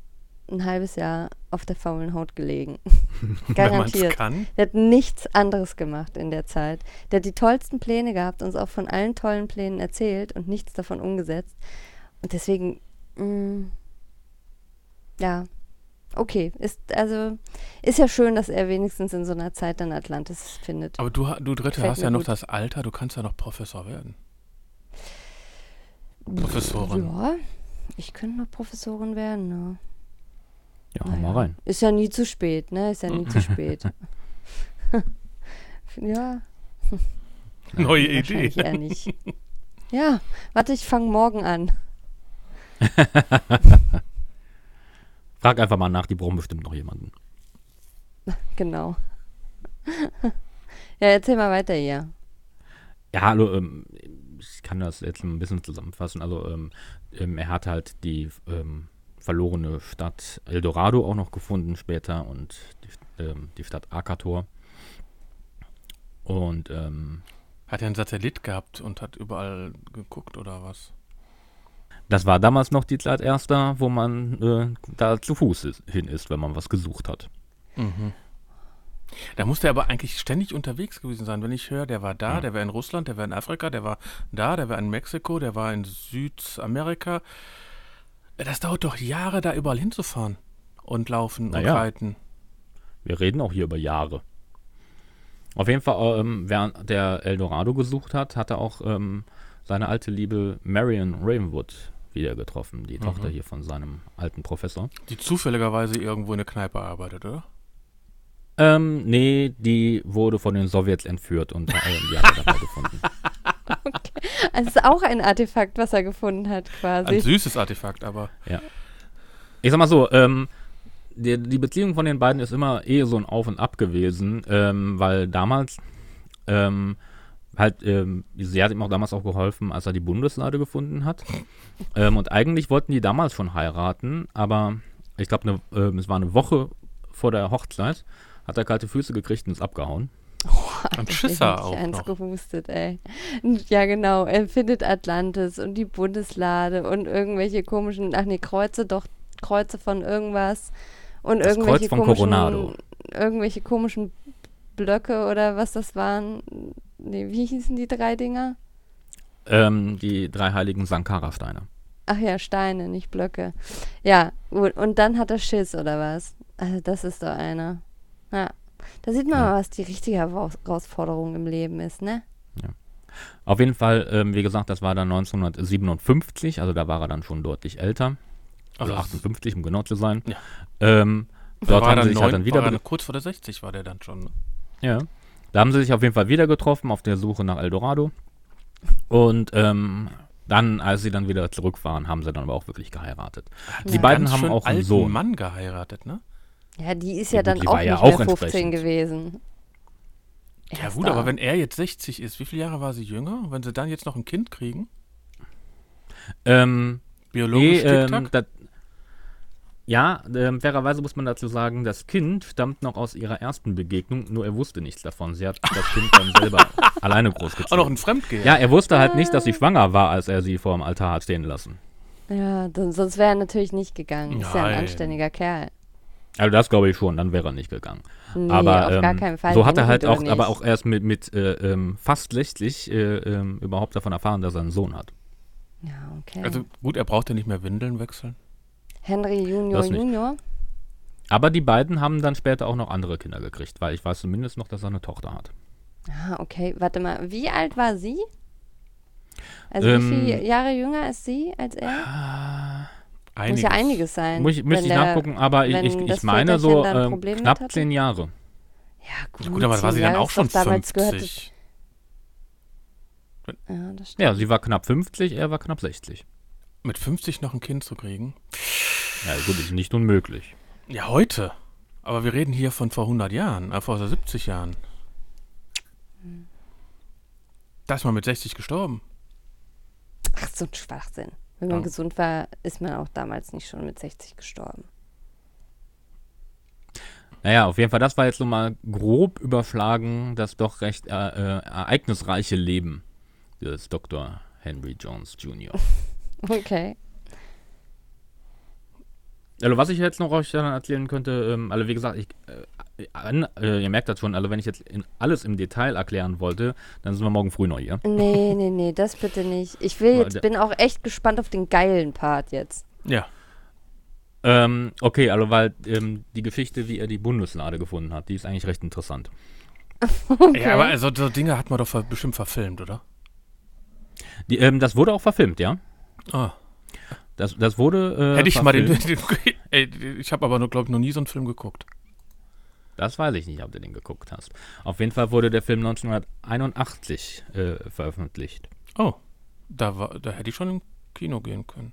S3: ein halbes Jahr auf der faulen Haut gelegen. Garantiert.
S1: kann.
S3: Der hat nichts anderes gemacht in der Zeit. Der hat die tollsten Pläne gehabt, uns auch von allen tollen Plänen erzählt und nichts davon umgesetzt. Und deswegen, mh, ja, okay. Ist, also, ist ja schön, dass er wenigstens in so einer Zeit dann Atlantis findet.
S1: Aber du, du Dritte
S3: Gefällt
S1: hast ja noch
S3: gut.
S1: das Alter, du kannst ja noch Professor werden. Professorin.
S3: Ja, ich könnte noch Professorin werden, ne?
S2: Ja, hau
S3: Naja.
S2: mal rein.
S3: Ist ja nie zu spät, ne? Ist ja nie zu spät. ja,
S1: Neue Idee.
S3: eher nicht. Ja, warte, ich fange morgen an.
S2: Frag einfach mal nach, die brauchen bestimmt noch jemanden.
S3: Genau. ja, erzähl mal weiter hier.
S2: Ja, hallo, ähm, ich kann das jetzt ein bisschen zusammenfassen. Also, ähm, ähm, er hat halt die ähm, verlorene Stadt Eldorado auch noch gefunden später und die, ähm, die Stadt Akator. Und ähm,
S1: Hat er einen Satellit gehabt und hat überall geguckt oder was?
S2: das war damals noch die Zeit erster, wo man äh, da zu Fuß ist, hin ist, wenn man was gesucht hat.
S1: Mhm. Da muss der aber eigentlich ständig unterwegs gewesen sein. Wenn ich höre, der war da,
S2: Ja.
S1: der war in Russland, der war in Afrika, der war da, der war in Mexiko, der war in Südamerika. Das dauert doch Jahre, da überall hinzufahren und laufen und
S2: Naja.
S1: reiten.
S2: Wir reden auch hier über Jahre. Auf jeden Fall, ähm, während der Eldorado gesucht hat, hat er auch ähm, seine alte Liebe Marion Ravenwood wieder getroffen, die Tochter hier von seinem alten Professor.
S1: Die zufälligerweise irgendwo in der Kneipe arbeitet, oder?
S2: Ähm, nee, die wurde von den Sowjets entführt und äh, die hat er dabei gefunden.
S3: Also es ist auch ein Artefakt, was er gefunden hat,
S1: Ein
S3: quasi.
S1: süßes Artefakt, aber
S2: Ich sag mal so, ähm, die, die Beziehung von den beiden ist immer eh so ein Auf und Ab gewesen, ähm, weil damals ähm, halt, ähm, sie hat ihm auch damals auch geholfen, als er die Bundeslade gefunden hat. ähm, und eigentlich wollten die damals schon heiraten, aber ich glaube, ne, ähm, es war eine Woche vor der Hochzeit, hat er kalte Füße gekriegt und ist abgehauen.
S1: Ein
S3: Ich
S1: Schisser auch
S3: eins
S1: noch.
S3: gehustet, ey. Und Ja, genau. Er findet Atlantis und die Bundeslade und irgendwelche komischen, ach nee, Kreuze, doch Kreuze von irgendwas. Und
S2: Das Kreuz
S3: irgendwelche
S2: von
S3: komischen,
S2: Coronado.
S3: irgendwelche komischen Blöcke oder was das waren. Nee, wie hießen die drei Dinger?
S2: Ähm, die drei heiligen Sankara-Steine.
S3: Ach ja, Steine, nicht Blöcke. Ja, gut. Und dann hat er Schiss oder was? Also das ist doch einer. Ja. Da sieht man
S2: Ja.
S3: mal, was die richtige Heraus- Herausforderung im Leben ist, ne?
S2: Auf jeden Fall, ähm, wie gesagt, das war dann 1957, also da war er dann schon deutlich älter. Also
S1: Also
S2: 58, um genau zu sein.
S1: Ja.
S2: Ähm,
S1: Da
S2: dort
S1: war
S2: haben
S1: er
S2: sie sich halt
S1: neun-
S2: dann wieder.
S1: war er
S2: be-
S1: kurz vor der 60 war der dann schon. ne?
S2: Ja. Da haben sie sich auf jeden Fall wieder getroffen auf der Suche nach Eldorado. Und ähm, dann, als sie dann wieder zurück waren, haben sie dann aber auch wirklich geheiratet. Die
S3: Ja.
S2: beiden
S1: Ganz
S2: haben
S1: schön
S2: auch einen
S1: alten
S2: Sohn.
S1: Mann geheiratet, ne?
S3: Ja, die ist
S2: Ja
S3: ja,
S2: gut,
S3: dann
S2: die
S3: auch
S2: ja
S3: nicht
S2: auch
S3: mehr 15
S2: entsprechend.
S3: gewesen.
S1: Ja
S3: Erst
S1: gut,
S3: da.
S1: aber wenn er jetzt 60 ist, wie viele Jahre war sie jünger? Wenn sie dann jetzt noch ein Kind kriegen?
S2: Ähm, nee,
S1: Biologisch
S2: ähm,
S1: Tic-Tac?
S2: dat, ja, ähm, fairerweise muss man dazu sagen, das Kind stammt noch aus ihrer ersten Begegnung, nur er wusste nichts davon. Sie hat das Kind dann selber alleine großgezogen.
S1: Auch noch ein Fremdgeher.
S2: Ja, er wusste halt nicht, dass sie schwanger war, als er sie vor dem Altar hat stehen lassen.
S3: Ja, dann, sonst wäre er natürlich nicht gegangen. Ist ja ein
S1: Nein.
S3: anständiger Kerl.
S2: Also das glaube ich schon, dann wäre er nicht gegangen.
S3: Nee,
S2: aber
S3: auf
S2: ähm,
S3: gar keinen Fall.
S2: so hat er halt auch, aber auch erst mit, mit äh, ähm, fast 60 äh, ähm, überhaupt davon erfahren, dass er einen Sohn hat.
S3: Ja, okay.
S1: Also gut, er brauchte nicht mehr Windeln wechseln.
S3: Henry Junior. Junior?
S2: Aber die beiden haben dann später auch noch andere Kinder gekriegt, weil ich weiß zumindest noch, dass er eine Tochter hat.
S3: Ah, okay. Warte mal, wie alt war sie? Also
S2: Ähm,
S3: wie viele Jahre jünger ist sie als er? Muss
S1: Einiges.
S3: ja einiges sein.
S2: Muss ich, müsste ich
S3: der-
S2: nachgucken, aber ich, ich, ich meine so ähm, knapp zehn Jahre.
S3: Ja, gut.
S1: Ja, gut, aber war sie dann auch schon
S3: doch damals
S1: 50.
S3: gehörte- Ja, das stimmt.
S2: Ja, sie war knapp 50, er war knapp 60.
S1: Mit 50 noch ein Kind zu kriegen?
S2: Ja, gut, ist nicht unmöglich.
S1: Ja, heute. Aber wir reden hier von vor 100 Jahren, äh, vor 70 Jahren. Da ist man mit 60 gestorben.
S3: Ach, so ein Schwachsinn. Wenn man
S1: Ja.
S3: gesund war, ist man auch damals nicht schon mit 60 gestorben.
S2: Naja, auf jeden Fall, das war jetzt so mal grob überschlagen, das doch recht äh, äh, ereignisreiche Leben des Dr. Henry Jones Jr.
S3: Okay.
S2: Also was ich jetzt noch euch dann erzählen könnte, ähm, also wie gesagt, ich, äh, an, äh, ihr merkt das schon, also wenn ich jetzt in, alles im Detail erklären wollte, dann sind wir morgen früh noch hier.
S3: Nee, nee, nee, das bitte nicht. Ich will jetzt, bin auch echt gespannt auf den geilen Part jetzt.
S1: Ja.
S2: Ähm, okay, also weil ähm, die Geschichte, wie er die Bundeslade gefunden hat, die ist eigentlich recht interessant.
S1: Ja, aber also, so Dinge hat man doch ver bestimmt verfilmt, oder?
S2: Die, ähm, das wurde auch verfilmt, ja.
S1: Ah.
S2: Das, das wurde. Äh,
S1: Hätte ich mal den.
S2: verfilmt.
S1: den ey, ich habe aber, glaube ich, noch nie so einen Film geguckt.
S2: Das weiß ich nicht, ob du den geguckt hast. Auf jeden Fall wurde der Film 1981 äh, veröffentlicht.
S1: Oh. Da, war, da hätte ich schon im Kino gehen können.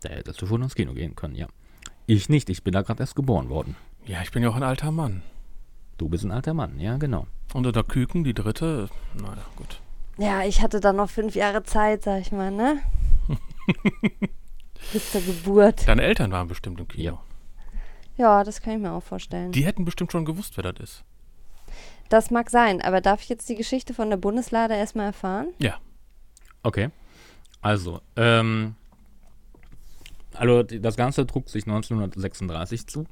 S2: Da hättest du schon ins Kino gehen können, ja. Ich nicht, ich bin da gerade erst geboren worden.
S1: Ja, ich bin ja auch ein alter Mann.
S2: Du bist ein alter Mann, ja, genau.
S1: Und der Küken, die dritte, naja, gut.
S3: Ja, ich hatte dann noch fünf Jahre Zeit, sag ich mal, ne? Bis zur Geburt.
S1: Deine Eltern waren bestimmt im Kino.
S3: Ja, das kann ich mir auch vorstellen.
S1: Die hätten bestimmt schon gewusst, wer das ist.
S3: Das mag sein, aber darf ich jetzt die Geschichte von der Bundeslade erstmal erfahren?
S1: Ja.
S2: Okay. Also, ähm, also das Ganze trug sich 1936 zu.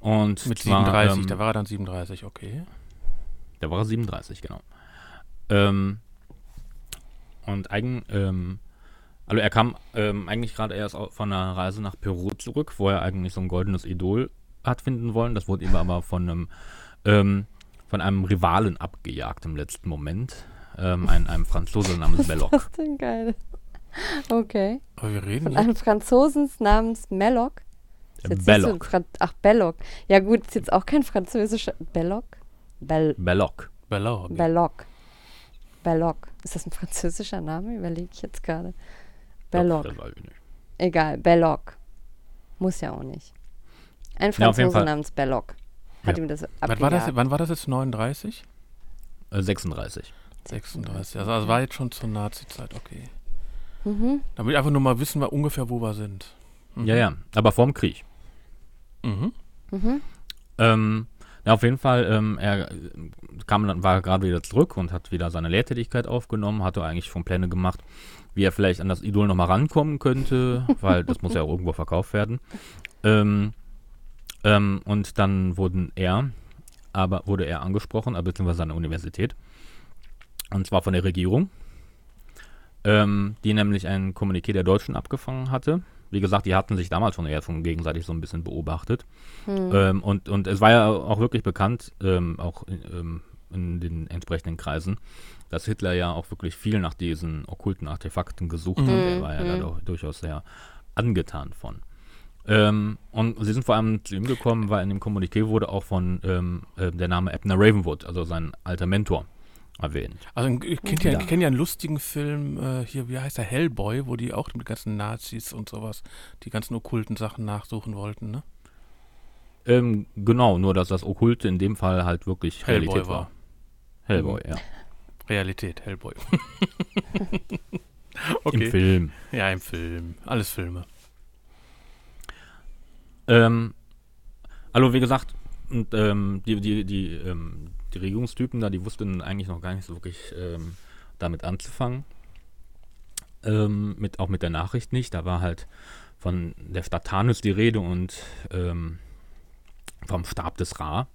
S2: Und
S1: Mit
S2: zwar,
S1: 37,
S2: ähm,
S1: da war er dann 37, okay.
S2: Da war er 37, genau. Ähm, und eigen, ähm, also er kam ähm, eigentlich gerade erst von einer Reise nach Peru zurück, wo er eigentlich so ein goldenes Idol hat finden wollen. Das wurde ihm aber von einem, ähm, von einem Rivalen abgejagt im letzten Moment. Ähm, ein, einem Franzose namens Belloc.
S3: Was denn geil? Okay.
S1: Aber wir reden
S3: Von einem Franzosen namens Melloc. Ist so
S2: Belloc.
S3: Ach, Belloc. Ja gut, ist jetzt auch kein französischer... Belloc? Bell
S2: Belloc.
S1: Belloc.
S3: Belloc. Belloc. Ist das ein französischer Name? Überlege ich jetzt gerade. Belloc.
S2: das ich.
S3: Egal, Belloc. Muss ja auch nicht. Ein
S2: Ja,
S3: Franzose
S2: Fall.
S3: namens Belloc. Hat
S2: Ja.
S3: ihm das
S1: Wann war, das,
S3: abgejagt.
S1: wann war das jetzt? 39?
S2: Äh, 36.
S1: 36. Also, also war jetzt schon zur Nazi-Zeit, okay.
S3: Mhm.
S1: Damit einfach nur mal wissen wir ungefähr, wo wir sind. Mhm.
S2: Ja, ja, aber vorm Krieg.
S1: Mhm.
S3: Mhm.
S2: Ähm, ja, auf jeden Fall, ähm, er äh, kam dann, war gerade wieder zurück und hat wieder seine Lehrtätigkeit aufgenommen, hatte eigentlich schon Pläne gemacht, wie er vielleicht an das Idol nochmal rankommen könnte, weil das muss ja auch irgendwo verkauft werden. Ähm, ähm, und dann wurden er, aber wurde er angesprochen, äh, beziehungsweise seine Universität, und zwar von der Regierung, ähm, die nämlich ein Kommuniqué der Deutschen abgefangen hatte. Wie gesagt, die hatten sich damals schon eher schon gegenseitig so ein bisschen beobachtet.
S3: Hm.
S2: Ähm, und, und es war ja auch wirklich bekannt, ähm, auch in, den entsprechenden Kreisen, dass Hitler ja auch wirklich viel nach diesen okkulten Artefakten gesucht hat. Er war ja da
S3: Mhm.
S2: doch durchaus sehr angetan von. Ähm, und sie sind vor allem zu ihm gekommen, weil in dem Kommuniqué wurde auch von ähm, äh, der Name Abner Ravenwood, also sein alter Mentor, erwähnt.
S1: Also ich kenne ja,
S2: Ja.
S1: kenn ja einen lustigen Film, äh, hier, wie heißt der, Hellboy, wo die auch mit ganzen Nazis und sowas, die ganzen okkulten Sachen nachsuchen wollten, ne?
S2: Ähm, genau, nur dass das Okkulte in dem Fall halt wirklich
S1: Hellboy
S2: Realität war.
S1: war.
S2: Hellboy, ja.
S1: Realität, Hellboy.
S2: Im
S1: okay.
S2: Film.
S1: Ja, im Film. Alles Filme.
S2: Ähm, also wie gesagt, und, ähm, die, die, die, ähm, die Regierungstypen da, die wussten eigentlich noch gar nicht so wirklich ähm, damit anzufangen. Ähm, mit, auch mit der Nachricht nicht. Da war halt von der Stadt Tarnus die Rede und ähm, vom Stab des Ra.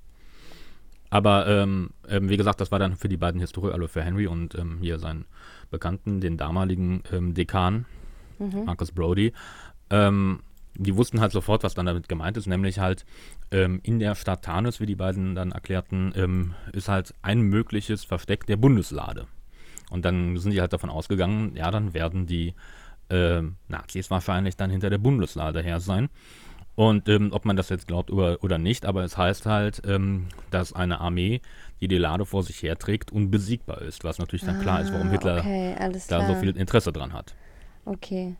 S2: Aber ähm, ähm, wie gesagt, das war dann für die beiden Historiker, also für Henry und ähm, hier seinen Bekannten, den damaligen ähm, Dekan,
S3: Mhm.
S2: Marcus Brody, ähm, die wussten halt sofort, was dann damit gemeint ist, nämlich halt in der Stadt Tarnus, wie die beiden dann erklärten, ist halt ein mögliches Versteck der Bundeslade. Und dann sind die halt davon ausgegangen, ja, dann werden die ähm, Nazis wahrscheinlich dann hinter der Bundeslade her sein. Und ähm, ob man das jetzt glaubt oder, oder nicht, aber es heißt halt, ähm, dass eine Armee, die die Lade vor sich herträgt, unbesiegbar ist, was natürlich dann klar ist, warum
S3: Ah,
S2: Hitler
S3: okay,
S2: da so viel Interesse dran hat.
S3: Okay.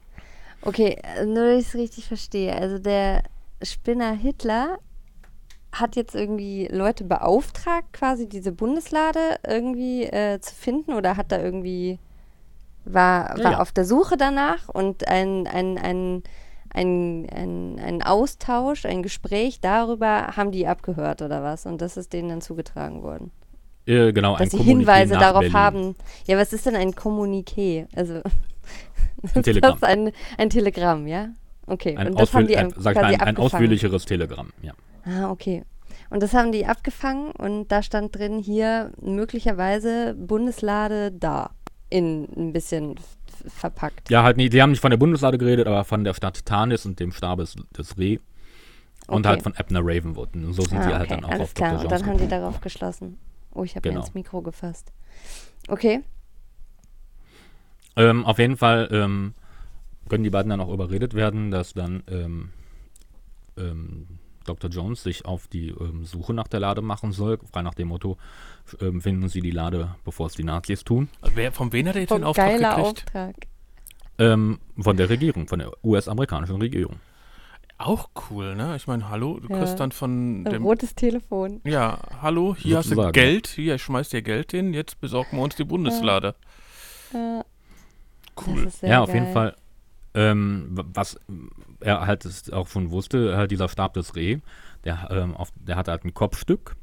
S3: Okay, nur dass ich es richtig verstehe. Also der Spinner Hitler hat jetzt irgendwie Leute beauftragt, quasi diese Bundeslade irgendwie äh, zu finden oder hat da irgendwie war,
S2: Ja,
S3: war
S2: ja.
S3: auf der Suche danach und ein, ein, ein, ein, ein, ein Austausch, ein Gespräch darüber haben die abgehört oder was? Und das ist denen dann zugetragen worden.
S2: Äh, genau,
S3: Dass sie
S2: Kommuniqué
S3: Hinweise darauf
S2: Berlin.
S3: haben. Ja, was ist denn ein Kommuniqué? Also
S2: Ein Telegramm.
S3: Ein, ein Telegramm, ja? Okay.
S2: Ein,
S3: und das haben
S2: ausführlich,
S3: die
S2: ein, ein, ein ausführlicheres Telegramm, ja.
S3: Ah, okay. Und das haben die abgefangen und da stand drin hier möglicherweise Bundeslade da. In ein bisschen verpackt.
S2: Ja, halt nicht, die haben nicht von der Bundeslade geredet, aber von der Stadt Tarnis und dem Stabes des Reh. Und
S3: Okay.
S2: halt von Abner Ravenwood. Und so sind
S3: ah,
S2: die halt
S3: okay,
S2: dann auch
S3: alles
S2: auf
S3: klar.
S2: Dr.
S3: Und
S2: Jones
S3: dann haben die darauf geschlossen. Oh, ich habe mir
S2: Genau.
S3: ins Mikro gefasst. Okay.
S2: Ähm, auf jeden Fall ähm, können die beiden dann auch überredet werden, dass dann ähm, ähm, Dr. Jones sich auf die ähm, Suche nach der Lade machen soll. Frei nach dem Motto, ähm, finden Sie die Lade, bevor es die Nazis tun.
S1: Wer, von wem hat er jetzt den Auftrag
S3: geiler
S1: gekriegt?
S3: Auftrag.
S2: Ähm, von der Regierung, von der US-amerikanischen Regierung.
S1: Auch cool, ne? Ich meine, hallo, du
S3: Ja.
S1: kriegst dann von
S3: Ein
S1: dem.
S3: rotes Telefon.
S1: Ja, hallo, hier hast du
S2: Sozusagen.
S1: Geld, hier, ich schmeiß dir Geld hin, jetzt besorgen wir uns die Bundeslade.
S3: Ja,
S1: Cool.
S2: ja, auf
S3: geil.
S2: jeden Fall. Ähm, was er halt es auch schon wusste, halt dieser Stab des Reh, der, ähm, auf, der hatte halt ein Kopfstück.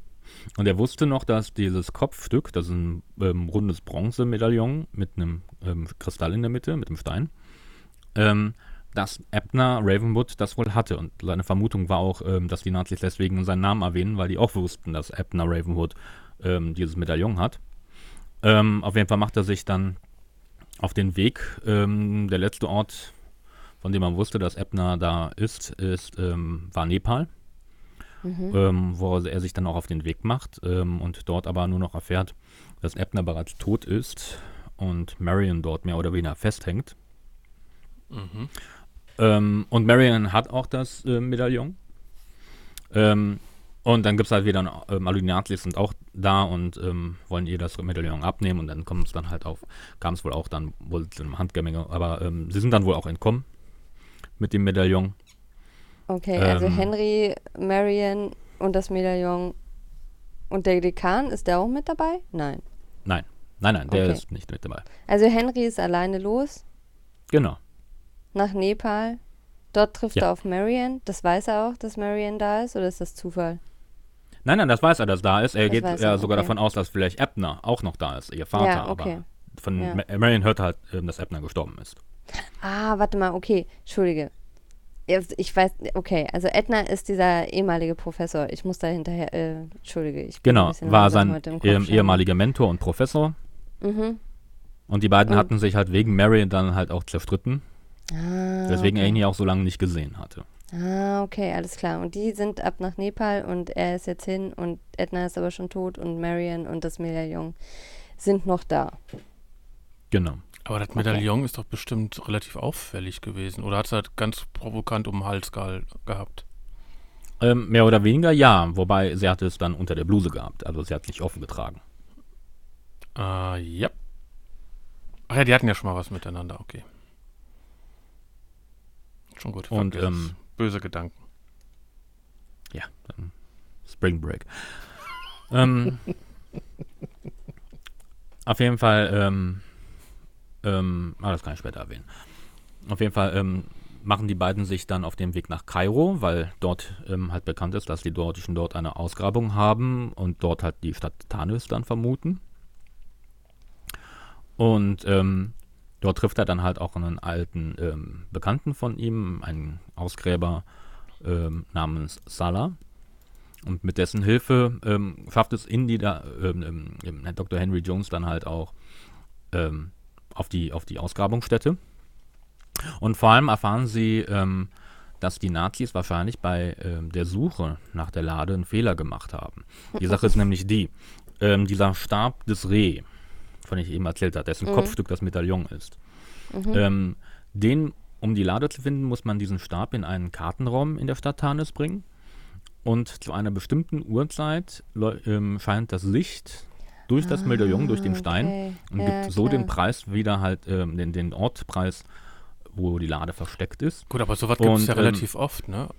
S2: Und er wusste noch, dass dieses Kopfstück, das ist ein ähm, rundes Bronzemedaillon mit einem ähm, Kristall in der Mitte, mit einem Stein, ähm, dass Ebner Ravenwood das wohl hatte. Und seine Vermutung war auch, ähm, dass die Nazis deswegen seinen Namen erwähnen, weil die auch wussten, dass Ebner Ravenwood ähm, dieses Medaillon hat. Ähm, auf jeden Fall macht er sich dann auf den Weg. Der letzte Ort, von dem man wusste, dass Ebner da ist, ist war Nepal. Ähm, wo er sich dann auch auf den Weg macht ähm, und dort aber nur noch erfährt, dass Ebner bereits tot ist und Marion dort mehr oder weniger festhängt. Ähm, und Marion hat auch das äh, Medaillon. Ähm, und dann gibt es halt wieder, ähm, also die Nazis sind auch da und ähm, wollen ihr das Medaillon abnehmen und dann kommt es dann halt auf, kam es wohl auch dann wohl zu einem Handgemenge, aber ähm, sie sind dann wohl auch entkommen mit dem Medaillon.
S3: Okay, also
S2: Ähm.
S3: Henry, Marion und das Medaillon. Und der Dekan, ist der auch mit dabei? Nein.
S2: Nein, nein, nein, der
S3: Okay.
S2: ist nicht mit dabei.
S3: Also Henry ist alleine los
S2: Genau.
S3: nach Nepal. Dort trifft
S2: Ja.
S3: er auf Marion. Das weiß er auch, dass Marion da ist, oder ist das Zufall?
S2: Nein, nein, das weiß er, dass da ist. Er
S3: Das
S2: geht ja sogar
S3: okay.
S2: davon aus, dass vielleicht Ebner auch noch da ist, ihr Vater.
S3: Ja, okay.
S2: Aber von
S3: Ja.
S2: Ma- Marion hört halt, ähm, dass Ebner gestorben ist.
S3: Ah, warte mal, okay, Entschuldige. Ich weiß, okay, also Edna ist dieser ehemalige Professor. Ich muss da hinterher, äh, Entschuldige, ich bin
S2: Genau, war sein ähm,
S3: schon.
S2: ehemaliger Mentor und Professor.
S3: Mhm.
S2: Und die beiden
S3: Und-
S2: hatten sich halt wegen Marion dann halt auch zerstritten,
S3: Ah,
S2: weswegen er
S3: okay.
S2: ihn ja auch so lange nicht gesehen hatte.
S3: Ah, okay, alles klar. Und die sind ab nach Nepal und er ist jetzt hin und Edna ist aber schon tot und Marion und das Medaillon sind noch da.
S2: Genau.
S1: Aber das Medaillon ist doch bestimmt relativ auffällig gewesen. Oder hat es halt ganz provokant um den Hals gehal- gehabt?
S2: Ähm, mehr oder weniger ja, wobei sie hatte es dann unter der Bluse gehabt. Also sie hat es nicht offen getragen.
S1: Äh, ja. Ach ja, die hatten ja schon mal was miteinander, okay. Schon gut.
S2: Und, ähm,
S1: Böse Gedanken.
S2: Ja, dann Spring Break. ähm, auf jeden Fall, ähm, ähm, ah, das kann ich später erwähnen. Auf jeden Fall ähm, machen die beiden sich dann auf den Weg nach Kairo, weil dort ähm, halt bekannt ist, dass die Deutschen dort eine Ausgrabung haben und dort halt die Stadt Tanis dann vermuten. Und ähm, dort trifft er dann halt auch einen alten ähm, Bekannten von ihm, einen Ausgräber ähm, namens Salah. Und mit dessen Hilfe ähm, schafft es Indy da, ähm, Dr. Henry Jones dann halt auch ähm, auf, die, auf die Ausgrabungsstätte. Und vor allem erfahren sie, ähm, dass die Nazis wahrscheinlich bei ähm, der Suche nach der Lade einen Fehler gemacht haben. Die Sache ist nämlich die, ähm, dieser Stab des Reh, von dem ich eben erzählt habe, dessen Kopfstück das Medaillon ist, ähm, den, um die Lade zu finden, muss man diesen Stab in einen Kartenraum in der Stadt Tanis bringen. Und zu einer bestimmten Uhrzeit ähm, scheint das Licht durch das Medaillon, durch den Stein
S3: Ah, okay.
S2: und
S3: Ja,
S2: gibt so den
S3: klar.
S2: Preis wieder halt, ähm, den, den Ortpreis, wo die Lade versteckt ist.
S1: Gut, aber sowas gibt es ja
S2: ähm,
S1: relativ oft, ne?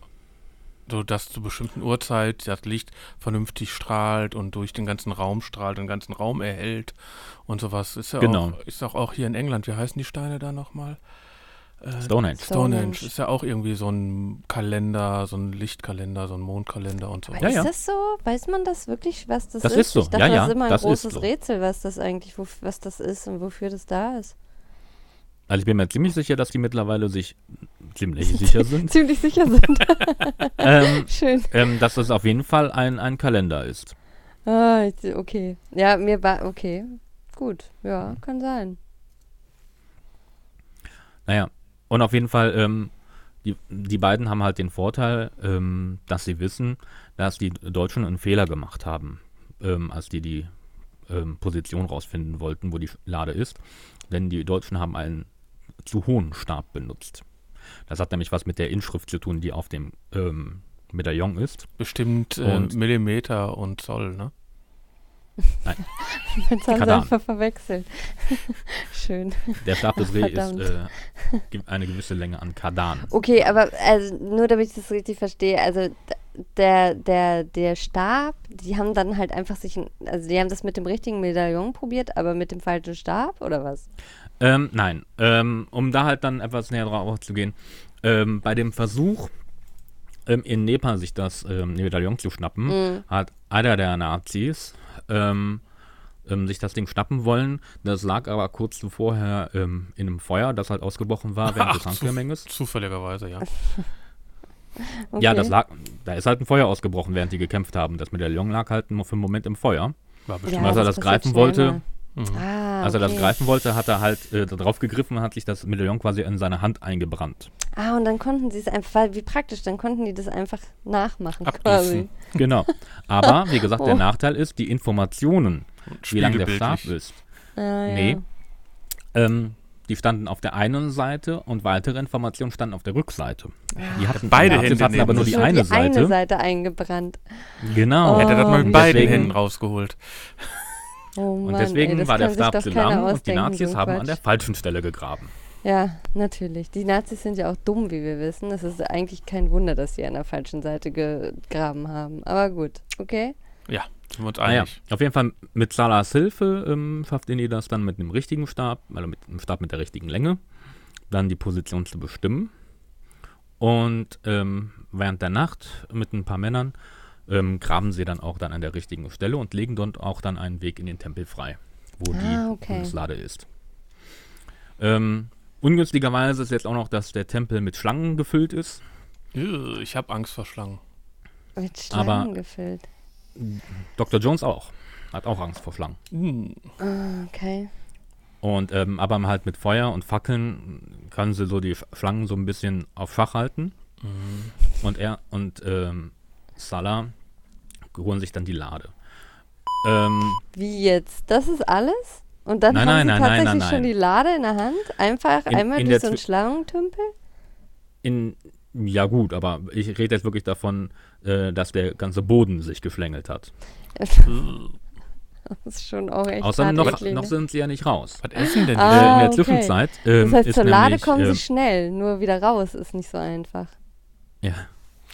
S1: So, dass zu bestimmten Uhrzeit das Licht vernünftig strahlt und durch den ganzen Raum strahlt, den ganzen Raum erhält und sowas. Ist ja
S2: Genau.
S1: auch, ist auch, auch hier in England, wie heißen die Steine da nochmal? Äh,
S2: Stonehenge.
S1: Stonehenge ist ja auch irgendwie so ein Kalender, so ein Lichtkalender, so ein Mondkalender und so.
S3: Aber
S2: Ja,
S3: ist
S2: ja.
S3: das so? Weiß man das wirklich, was das,
S2: Das
S3: ist?
S2: ist so.
S3: Ich dachte,
S2: Ja,
S3: das
S2: ja,
S3: ist immer ein
S2: das ist
S3: großes
S2: so.
S3: Rätsel, was das eigentlich, wo, was das ist und wofür das da ist.
S2: Also ich bin mir ziemlich sicher, dass die mittlerweile sich ziemlich sicher sind,
S3: Ziemlich sicher sind.
S2: ähm,
S3: Schön.
S2: ähm, dass es auf jeden Fall ein, ein Kalender ist.
S3: Ah, okay. Ja, mir war, okay. Gut, ja, kann sein.
S2: Naja, und auf jeden Fall, ähm, die, die beiden haben halt den Vorteil, ähm, dass sie wissen, dass die Deutschen einen Fehler gemacht haben, ähm, als die die ähm, Position rausfinden wollten, wo die Lade ist. Denn die Deutschen haben einen zu hohen Stab benutzt. Das hat nämlich was mit der Inschrift zu tun, die auf dem ähm, Medaillon ist.
S1: Bestimmt äh,
S2: Und-
S1: Millimeter und Zoll, ne?
S3: Sie
S2: Kadan.
S3: einfach verwechselt. Schön.
S2: Der Stab des Reh ist äh, eine gewisse Länge an Kardan.
S3: Okay, aber also nur damit ich das richtig verstehe, also der, der, der Stab, die haben dann halt einfach sich, also die haben das mit dem richtigen Medaillon probiert, aber mit dem falschen Stab oder was?
S2: Ähm, nein, ähm, um da halt dann etwas näher drauf zu gehen. Ähm, bei dem Versuch, ähm, in Nepal sich das ähm, Medaillon zu schnappen,
S3: Mhm.
S2: hat einer der Nazis ähm, ähm, sich das Ding schnappen wollen. Das lag aber kurz zuvorher ähm, in einem Feuer, das halt ausgebrochen war während
S1: Ach,
S2: des Handgemenges.
S1: Zufälligerweise, ja.
S3: Okay.
S2: Ja, das lag, da ist halt ein Feuer ausgebrochen, während die gekämpft haben. Das Medaillon lag halt nur für einen Moment im Feuer.
S1: War
S3: Ja,
S1: bestimmt.
S2: als er
S3: das
S2: das greifen wollte,
S3: mal.
S1: Mhm.
S3: Ah,
S2: als er das greifen wollte, hat er halt äh, da drauf gegriffen und hat sich das Medaillon quasi in seine Hand eingebrannt.
S3: Ah, und dann konnten sie es einfach, weil wie praktisch, dann konnten die das einfach nachmachen
S1: Abgießen.
S3: quasi.
S2: Genau. Aber, wie gesagt, der
S3: Oh.
S2: Nachteil ist, die Informationen, wie lang der Stab ist,
S3: Ah, ja.
S2: Nee. ähm, die standen auf der einen Seite und weitere Informationen standen auf der Rückseite. Die hatten,
S1: Beide
S2: Nazis
S1: Hände
S2: hatten aber nur die eine
S3: die
S2: Seite.
S3: eine Seite eingebrannt.
S2: Genau.
S3: Oh.
S1: Hätte das mal mit beiden Händen rausgeholt.
S3: Oh Mann,
S2: Und deswegen
S3: ey,
S2: war der Stab zu lang und die Nazis
S3: so
S2: haben
S3: Quatsch.
S2: an der falschen Stelle gegraben.
S3: Ja, natürlich. Die Nazis sind ja auch dumm, wie wir wissen. Es ist eigentlich kein Wunder, dass sie an der falschen Seite gegraben haben. Aber gut, okay.
S1: Ja, sind wir uns einig.
S2: auf jeden Fall mit Salas Hilfe ähm, schafft Indy das dann mit einem richtigen Stab, also mit einem Stab mit der richtigen Länge, dann die Position zu bestimmen. Und ähm, während der Nacht mit ein paar Männern ähm, graben sie dann auch dann an der richtigen Stelle und legen dort auch dann einen Weg in den Tempel frei, wo
S3: Ah,
S2: die
S3: okay.
S2: Bundeslade ist. Ähm, ungünstigerweise ist jetzt auch noch, dass der Tempel mit Schlangen gefüllt ist.
S1: Ich habe Angst vor Schlangen.
S3: Mit
S2: Aber-
S3: Schlangen gefüllt.
S2: Dr. Jones auch. Hat auch Angst vor Schlangen.
S1: Hm.
S3: Ah, okay.
S2: Und ähm, aber halt mit Feuer und Fackeln können sie so die Sch- Schlangen so ein bisschen auf Schach halten.
S1: Mhm.
S2: Und er und ähm, Salah holen sich dann die Lade. Ähm,
S3: Wie jetzt? Das ist alles? Und dann
S2: Nein,
S3: haben
S2: nein,
S3: sie
S2: nein,
S3: tatsächlich
S2: nein,
S3: schon
S2: nein.
S3: die Lade in der Hand? Einfach
S2: In-
S3: einmal
S2: in
S3: durch so einen Schlangentümpel?
S2: in ja gut, aber ich rede jetzt wirklich davon, äh, dass der ganze Boden sich geschlängelt hat.
S3: Das ist schon auch echt
S2: Außerdem
S3: hart
S2: noch, noch sind sie ja nicht raus.
S1: Was essen denn?
S3: Ah,
S2: äh, in der
S3: okay.
S2: Zwischenzeit ähm,
S3: Das heißt,
S2: ist
S3: zur Lade
S2: nämlich,
S3: kommen sie schnell, nur wieder raus ist nicht so einfach.
S2: ja,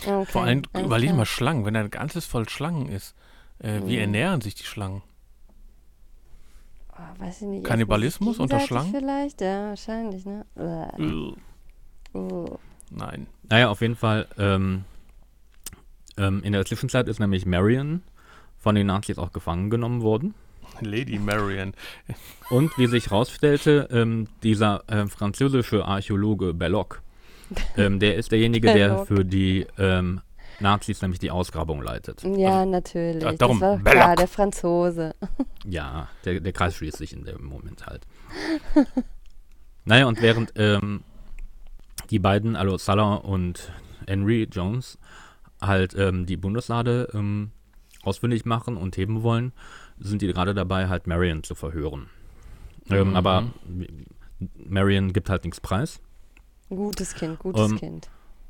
S3: Okay,
S1: Vor allem,
S3: alles
S1: überleg mal Schlangen. Wenn da ein ganzes voll Schlangen ist, äh, wie
S3: Mhm.
S1: ernähren sich die Schlangen?
S3: Oh, weiß ich nicht.
S1: Kannibalismus unter Schlangen?
S3: Vielleicht, ja, wahrscheinlich, ne? Oh.
S1: Nein.
S2: Naja, auf jeden Fall. Ähm, ähm, in der Zwischenzeit ist nämlich Marion von den Nazis auch gefangen genommen worden.
S1: Lady Marion.
S2: Und wie sich herausstellte, ähm, dieser äh, französische Archäologe Belloc, ähm, der ist derjenige, der für die ähm, Nazis nämlich die Ausgrabung leitet.
S3: Ja, natürlich.
S1: ja, darum,
S3: das war klar, der Franzose.
S2: Ja, der, der Kreis schließt sich in dem Moment halt. naja, und während ähm, die beiden, also Salah und Henry Jones, halt ähm, die Bundeslade ähm, ausfindig machen und heben wollen, sind die gerade dabei, halt Marion zu verhören. Ähm,
S1: Mhm.
S2: Aber Marion gibt halt nichts preis.
S3: Gutes Kind, gutes
S2: Ähm,
S3: Kind.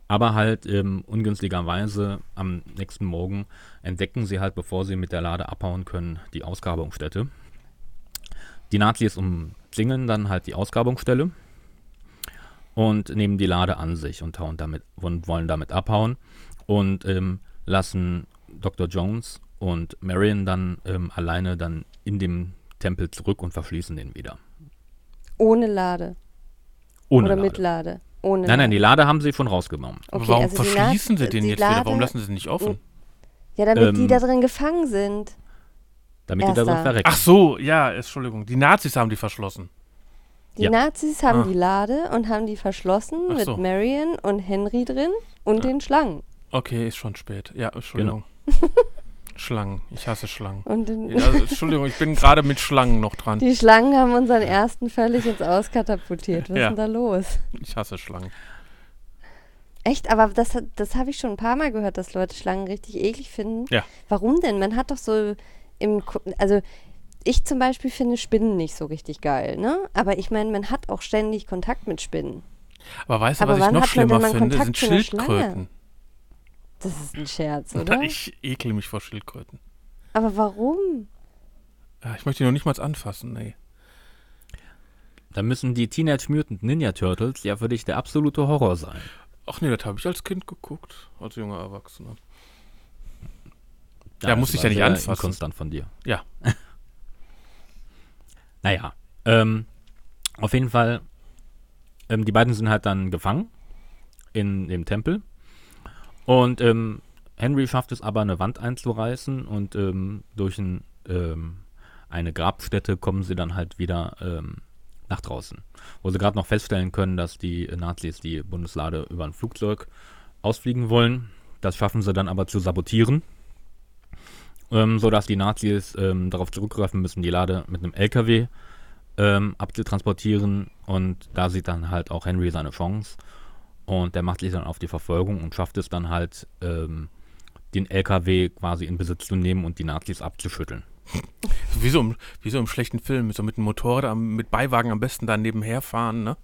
S2: Aber halt ähm, ungünstigerweise am nächsten Morgen entdecken sie halt, bevor sie mit der Lade abhauen können, die Ausgrabungsstätte. Die Nazis umzingeln dann halt die Ausgrabungsstelle und nehmen die Lade an sich und, damit, und wollen damit abhauen und ähm, lassen Dr. Jones und Marion dann ähm, alleine dann in dem Tempel zurück und verschließen den wieder.
S3: Ohne Lade.
S2: Ohne
S3: Oder
S2: Lade.
S3: mit Lade. Ohne
S2: Nein, nein, die
S3: Lade.
S2: Lade haben sie schon rausgenommen.
S1: Aber
S3: Okay,
S1: warum
S3: also die
S1: verschließen sie den
S3: die
S1: jetzt wieder? Warum
S3: Lade-
S1: lassen sie es nicht offen?
S3: Ja, damit die
S2: Ähm,
S3: da drin gefangen sind.
S2: Damit die da drin
S3: Erster.
S2: verrecken.
S1: Ach so, ja, Entschuldigung. Die Nazis haben die verschlossen.
S3: Die
S2: ja.
S3: Nazis haben
S1: Ah.
S3: die Lade und haben die verschlossen
S1: Ach
S3: mit
S1: so.
S3: Marion und Henry drin und den Schlangen.
S1: Okay, ist schon spät. Ja, Entschuldigung. Schlangen. Ich hasse Schlangen. Ja, Entschuldigung, ich bin gerade mit Schlangen noch dran.
S3: die Schlangen haben unseren ersten völlig ins Auskatapultiert. Was
S1: Ja.
S3: ist denn da los?
S1: Ich hasse Schlangen.
S3: Echt, aber das, das habe ich schon ein paar Mal gehört, dass Leute Schlangen richtig eklig finden.
S1: Ja.
S3: Warum denn? Man hat doch so im, also ich zum Beispiel finde Spinnen nicht so richtig geil, ne? Aber ich meine, man hat auch ständig Kontakt mit Spinnen.
S1: Aber weißt du,
S3: Aber
S1: was ich noch schlimmer finde?
S3: Kontakt
S1: Sind? Schildkröten.
S3: Das ist ein Scherz, oder?
S1: Ich ekel mich vor Schildkröten.
S3: Aber warum?
S1: Ja, Ich möchte die noch nicht mal anfassen, nee.
S2: Da müssen die Teenage Mutant Ninja Turtles ja für dich der absolute Horror sein.
S1: Ach nee, das habe ich als Kind geguckt, als junger Erwachsener. Ja,
S2: das
S1: muss ich ja nicht anfassen.
S2: Inkonstant von dir.
S1: Ja.
S2: Naja, ähm, auf jeden Fall, ähm, die beiden sind halt dann gefangen in dem Tempel. Und ähm, Henry schafft es aber, eine Wand einzureißen und ähm, durch ein ähm, eine Grabstätte kommen sie dann halt wieder ähm, nach draußen. Wo sie gerade noch feststellen können, dass die Nazis die Bundeslade über ein Flugzeug ausfliegen wollen. Das schaffen sie dann aber zu sabotieren. Ähm, sodass die Nazis ähm, darauf zurückgreifen müssen, die Lade mit einem LKW abzutransportieren. Und da sieht dann halt auch Henry seine Chance. Und der macht sich dann auf die Verfolgung und schafft es dann halt, ähm, den LKW quasi in Besitz zu nehmen und die Nazis abzuschütteln.
S1: Wie so, im, wie so im schlechten Film, so mit einem Motorrad, am- mit Beiwagen am besten da nebenher fahren, ne?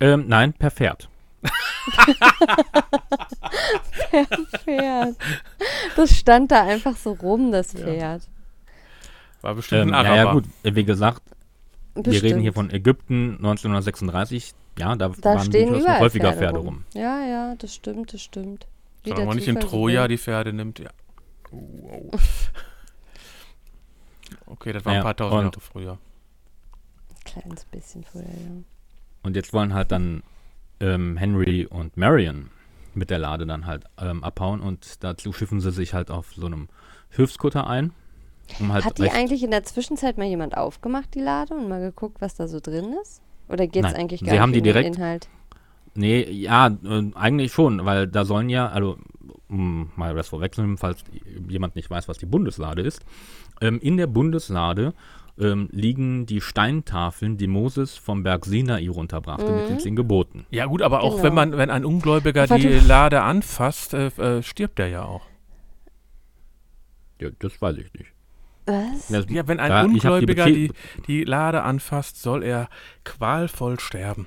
S2: Ähm, nein, per Pferd.
S3: Pferd. Das stand da einfach so rum, das Pferd.
S1: War bestimmt
S2: Ähm,
S1: ein
S2: ja,
S1: Araber.
S2: ja, gut, wie gesagt, wir reden hier
S3: Bestimmt.
S2: von Ägypten 1936. Ja, da
S3: Da
S2: waren
S3: stehen
S2: durchaus noch häufiger
S3: Pferde,
S2: Pferde
S3: rum.
S2: rum.
S3: Ja, ja, das stimmt, das stimmt. Wie
S1: Solange man nicht in
S3: so
S1: Troja die Pferde nimmt, ja. Oh, oh. Okay, das war
S2: Ja,
S1: ein paar tausend Jahre früher.
S3: Kleines bisschen vorher, ja.
S2: Und jetzt wollen halt dann ähm, Henry und Marion mit der Lade dann halt ähm, abhauen und dazu schiffen sie sich halt auf so einem Hilfskutter ein. Um halt
S3: Hat die eigentlich in der Zwischenzeit mal jemand aufgemacht, die Lade, und mal geguckt, was da so drin ist? Oder geht es eigentlich
S2: sie
S3: gar nicht
S2: haben die
S3: um den
S2: direkt-
S3: Inhalt?
S2: Nee, ja, äh, eigentlich schon, weil da sollen ja, also um mal das vorwegzunehmen, falls jemand nicht weiß, was die Bundeslade ist. Ähm, in der Bundeslade ähm, liegen die Steintafeln, die Moses vom Berg Sinai runterbrachte mit den zehn Geboten.
S1: Ja gut, aber auch
S3: Genau.
S1: wenn man, wenn ein Ungläubiger die Lade anfasst, äh, äh, stirbt er ja auch.
S2: Ja, das weiß ich nicht.
S3: Was?
S2: Das,
S1: Ja, wenn ein
S2: da-
S1: Ungläubiger die,
S2: Bekehr-
S1: die Lade anfasst, soll er qualvoll sterben.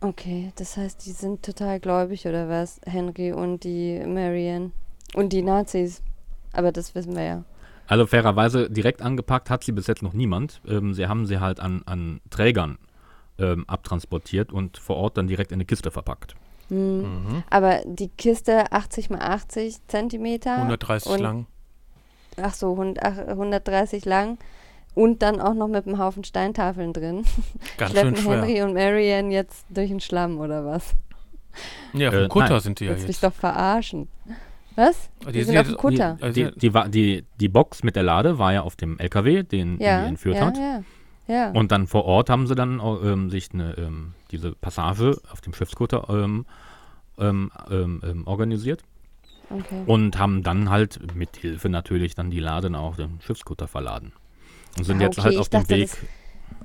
S3: Okay, das heißt, die sind total gläubig, oder was? Henry und die Marion. Und die Nazis. Aber das wissen wir ja.
S2: Also fairerweise direkt angepackt hat sie bis jetzt noch niemand. Ähm, sie haben sie halt an, an Trägern ähm, abtransportiert und vor Ort dann direkt in eine Kiste verpackt.
S3: Hm.
S1: Mhm.
S3: Aber die Kiste 80 mal 80 Zentimeter.
S1: 130
S3: und,
S1: lang.
S3: Ach so, 100 ach, 130 lang. Und dann auch noch mit einem Haufen Steintafeln drin.
S1: Ganz schön
S3: Schleppen
S1: schwer.
S3: Henry und Marion jetzt durch den Schlamm, oder was?
S1: Ja, auf dem
S2: Äh,
S1: Kutter
S2: nein.
S1: sind die ja
S3: Willst mich
S1: jetzt.
S3: doch verarschen. Was?
S1: Die
S3: Die,
S1: sind
S3: sind auf
S1: jetzt-
S3: dem Kutter.
S1: Also,
S2: Die, die, war- die, die Box mit der Lade war ja auf dem LKW, den
S3: ja,
S2: die entführt
S3: ja,
S2: hat.
S3: ja, ja.
S2: Und dann vor Ort haben sie dann ähm, sich eine, ähm, diese Passage auf dem Schiffskutter ähm, ähm, ähm, ähm, organisiert
S3: okay.
S2: und haben dann halt mit Hilfe natürlich dann die Lade dann auf den Schiffskutter verladen. Und sind
S3: Ah,
S2: jetzt
S3: okay,
S2: halt
S3: ich
S2: auf dem
S3: dachte,
S2: Weg.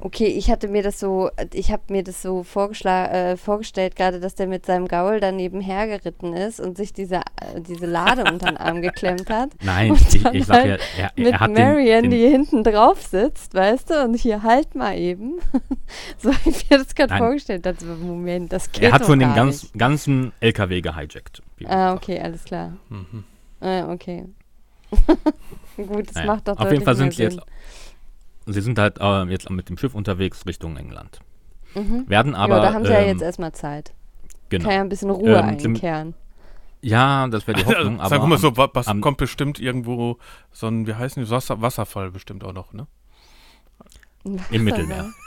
S3: Okay, ich hatte mir das so, ich habe mir das so äh, vorgestellt, gerade, dass der mit seinem Gaul daneben hergeritten ist und sich diese, äh, diese Lade unter den Arm geklemmt hat.
S2: Nein,
S3: und
S2: ich, ich sag ja,
S3: halt
S2: er,
S3: mit
S2: er hat
S3: Marion,
S2: den, den,
S3: die hinten drauf sitzt, weißt du, und hier halt mal eben. so habe ich mir das gerade vorgestellt. Das, Moment, das geht
S2: er hat von dem ganz, ganzen LKW gehijackt.
S3: Ah, okay, alles klar.
S1: Mhm.
S3: Ah, okay. Gut, das
S2: Naja,
S3: macht doch
S2: Auf jeden Fall sind sie jetzt, sie sind halt äh, jetzt mit dem Schiff unterwegs Richtung England.
S3: Mhm.
S2: Werden aber,
S3: ja, da haben sie ja
S2: ähm,
S3: jetzt erstmal Zeit.
S2: genau.
S3: Kann ja ein bisschen Ruhe
S2: Ähm,
S3: einkehren.
S2: Ja, das wäre die Hoffnung, aber
S1: Sag mal so, was
S2: am-
S1: kommt bestimmt irgendwo so ein, wie heißen die, Wasser, Wasserfall bestimmt auch noch, ne?
S2: im Mittelmeer.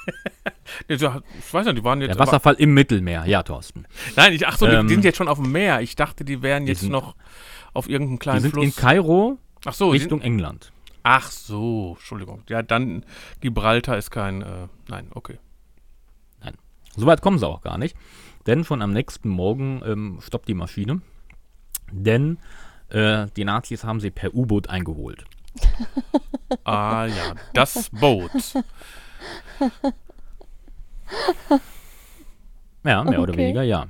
S1: Ja, Ich weiß nicht, die waren jetzt.
S2: Der Wasserfall im Mittelmeer, ja, Thorsten.
S1: nein, ich, ach so, die,
S2: Ähm,
S1: die sind jetzt schon auf dem Meer. Ich dachte, die wären
S2: die
S1: jetzt
S2: sind-
S1: noch auf irgendeinem
S2: Die
S1: kleinen
S2: sind in
S1: Fluss.
S2: Kairo
S1: ach so, die sind,
S2: Richtung England.
S1: Ach so, Entschuldigung. Ja, dann Gibraltar ist kein, äh, nein, okay.
S2: Soweit kommen sie auch gar nicht. Denn schon am nächsten Morgen ähm, stoppt die Maschine. Denn äh, die Nazis haben sie per U-Boot eingeholt.
S1: Ah ja, das Boot.
S2: Ja, mehr oder
S3: Okay.
S2: weniger, ja.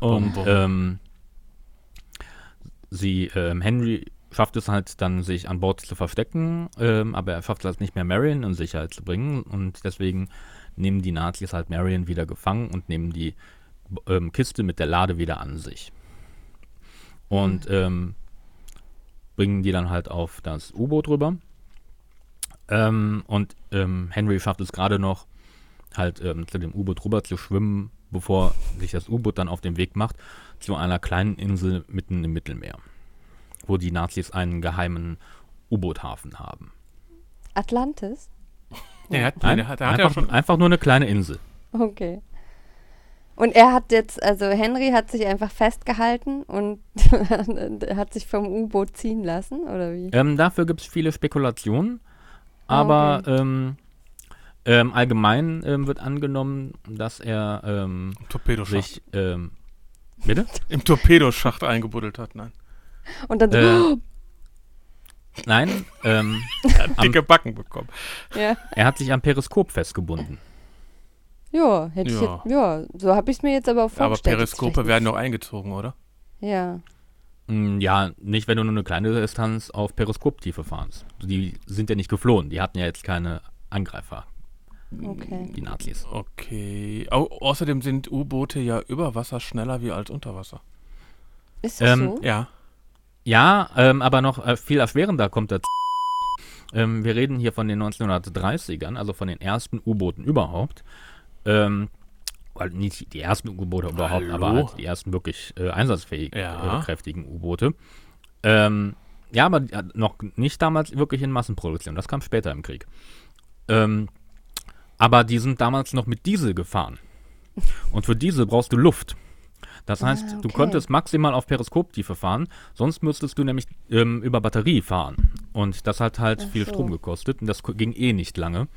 S2: Und
S1: Bum, bum.
S2: ähm, sie, ähm, Henry schafft es halt dann, sich an Bord zu verstecken, ähm, aber er schafft es halt nicht mehr, Marion in Sicherheit zu bringen. Und deswegen nehmen die Nazis halt Marion wieder gefangen und nehmen die ähm, Kiste mit der Lade wieder an sich. Und ähm, bringen die dann halt auf das U-Boot rüber. Ähm, und ähm, Henry schafft es gerade noch, halt ähm, zu dem U-Boot rüber zu schwimmen, bevor sich das U-Boot dann auf den Weg macht zu einer kleinen Insel mitten im Mittelmeer, wo die Nazis einen geheimen U-Boot-Hafen haben.
S3: Atlantis?
S1: Ja, er hat,
S2: Nein,
S1: hat, der hat ja
S2: einfach,
S1: schon.
S2: einfach nur eine kleine Insel.
S3: Okay. Und er hat jetzt, also Henry hat sich einfach festgehalten und hat sich vom U-Boot ziehen lassen, oder wie?
S2: Ähm, dafür gibt es viele Spekulationen,
S3: Ah,
S2: aber
S3: okay.
S2: ähm, ähm, allgemein ähm, wird angenommen, dass er ähm, sich. Ähm, bitte?
S1: Im Torpedoschacht eingebuddelt hat, nein.
S3: Und dann so,
S2: Äh, Nein, ähm, Am-
S1: Dicke Backen bekommen.
S3: ja.
S2: er hat sich am Periskop festgebunden.
S3: Ja, hätte ich
S1: Ja.
S3: jetzt, ja, so habe ich es mir jetzt aber
S1: Aber
S3: vorgestellt. Jetzt
S1: Periskope werden doch eingezogen, oder?
S3: Ja.
S2: Mm, Ja, nicht, wenn du nur eine kleine Distanz auf Periskoptiefe fahrst. Die sind ja nicht geflohen, die hatten ja jetzt keine Angreifer,
S3: Okay.
S2: die Nazis.
S1: Okay. Au außerdem sind U-Boote ja über Wasser schneller wie als unter Wasser.
S3: Ist das
S2: Ähm,
S3: so?
S1: Ja.
S2: Ja, ähm, aber noch äh, viel erschwerender kommt dazu. Ähm, wir reden hier von den 1930ern, also von den ersten U-Booten überhaupt. Ähm, weil nicht die ersten U-Boote überhaupt,
S1: Hallo?
S2: aber halt die ersten wirklich äh, einsatzfähigen,
S1: Ja.
S2: äh, kräftigen U-Boote. Ähm, ja, aber äh, noch nicht damals wirklich in Massenproduktion. Das kam später im Krieg. Ähm, aber die sind damals noch mit Diesel gefahren. Und für Diesel brauchst du Luft. Das heißt,
S3: Ah,
S2: du
S3: okay.
S2: konntest maximal auf Periskoptiefe fahren, sonst müsstest du nämlich ähm, über Batterie fahren. Und das hat halt
S3: Ach
S2: viel
S3: so.
S2: Strom gekostet und das ging eh nicht lange.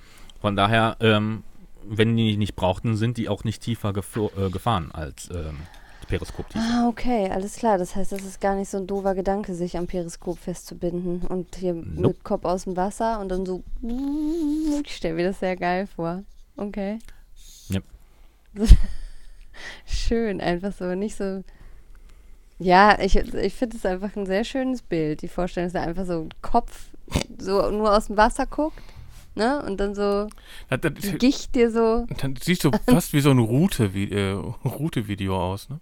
S2: Von daher, ähm, wenn die nicht brauchten, sind die auch nicht tiefer äh, gefahren als ähm, Periskoptiefe.
S3: Ah, okay, alles klar. Das heißt, das ist gar nicht so ein doofer Gedanke, sich am Periskop festzubinden und hier
S2: Nope.
S3: mit Kopf aus dem Wasser und dann so. Ich stelle mir das sehr geil vor. Okay.
S2: Yep.
S3: Schön, einfach so, nicht so. Ja, ich, ich finde es einfach ein sehr schönes Bild. Die Vorstellung, dass er einfach so ein Kopf so nur aus dem Wasser guckt, ne? Und dann so
S1: Das, das,
S3: die Gicht dir so.
S1: dann sieht so fast wie so ein Route, wie, äh, Route-Video aus, ne?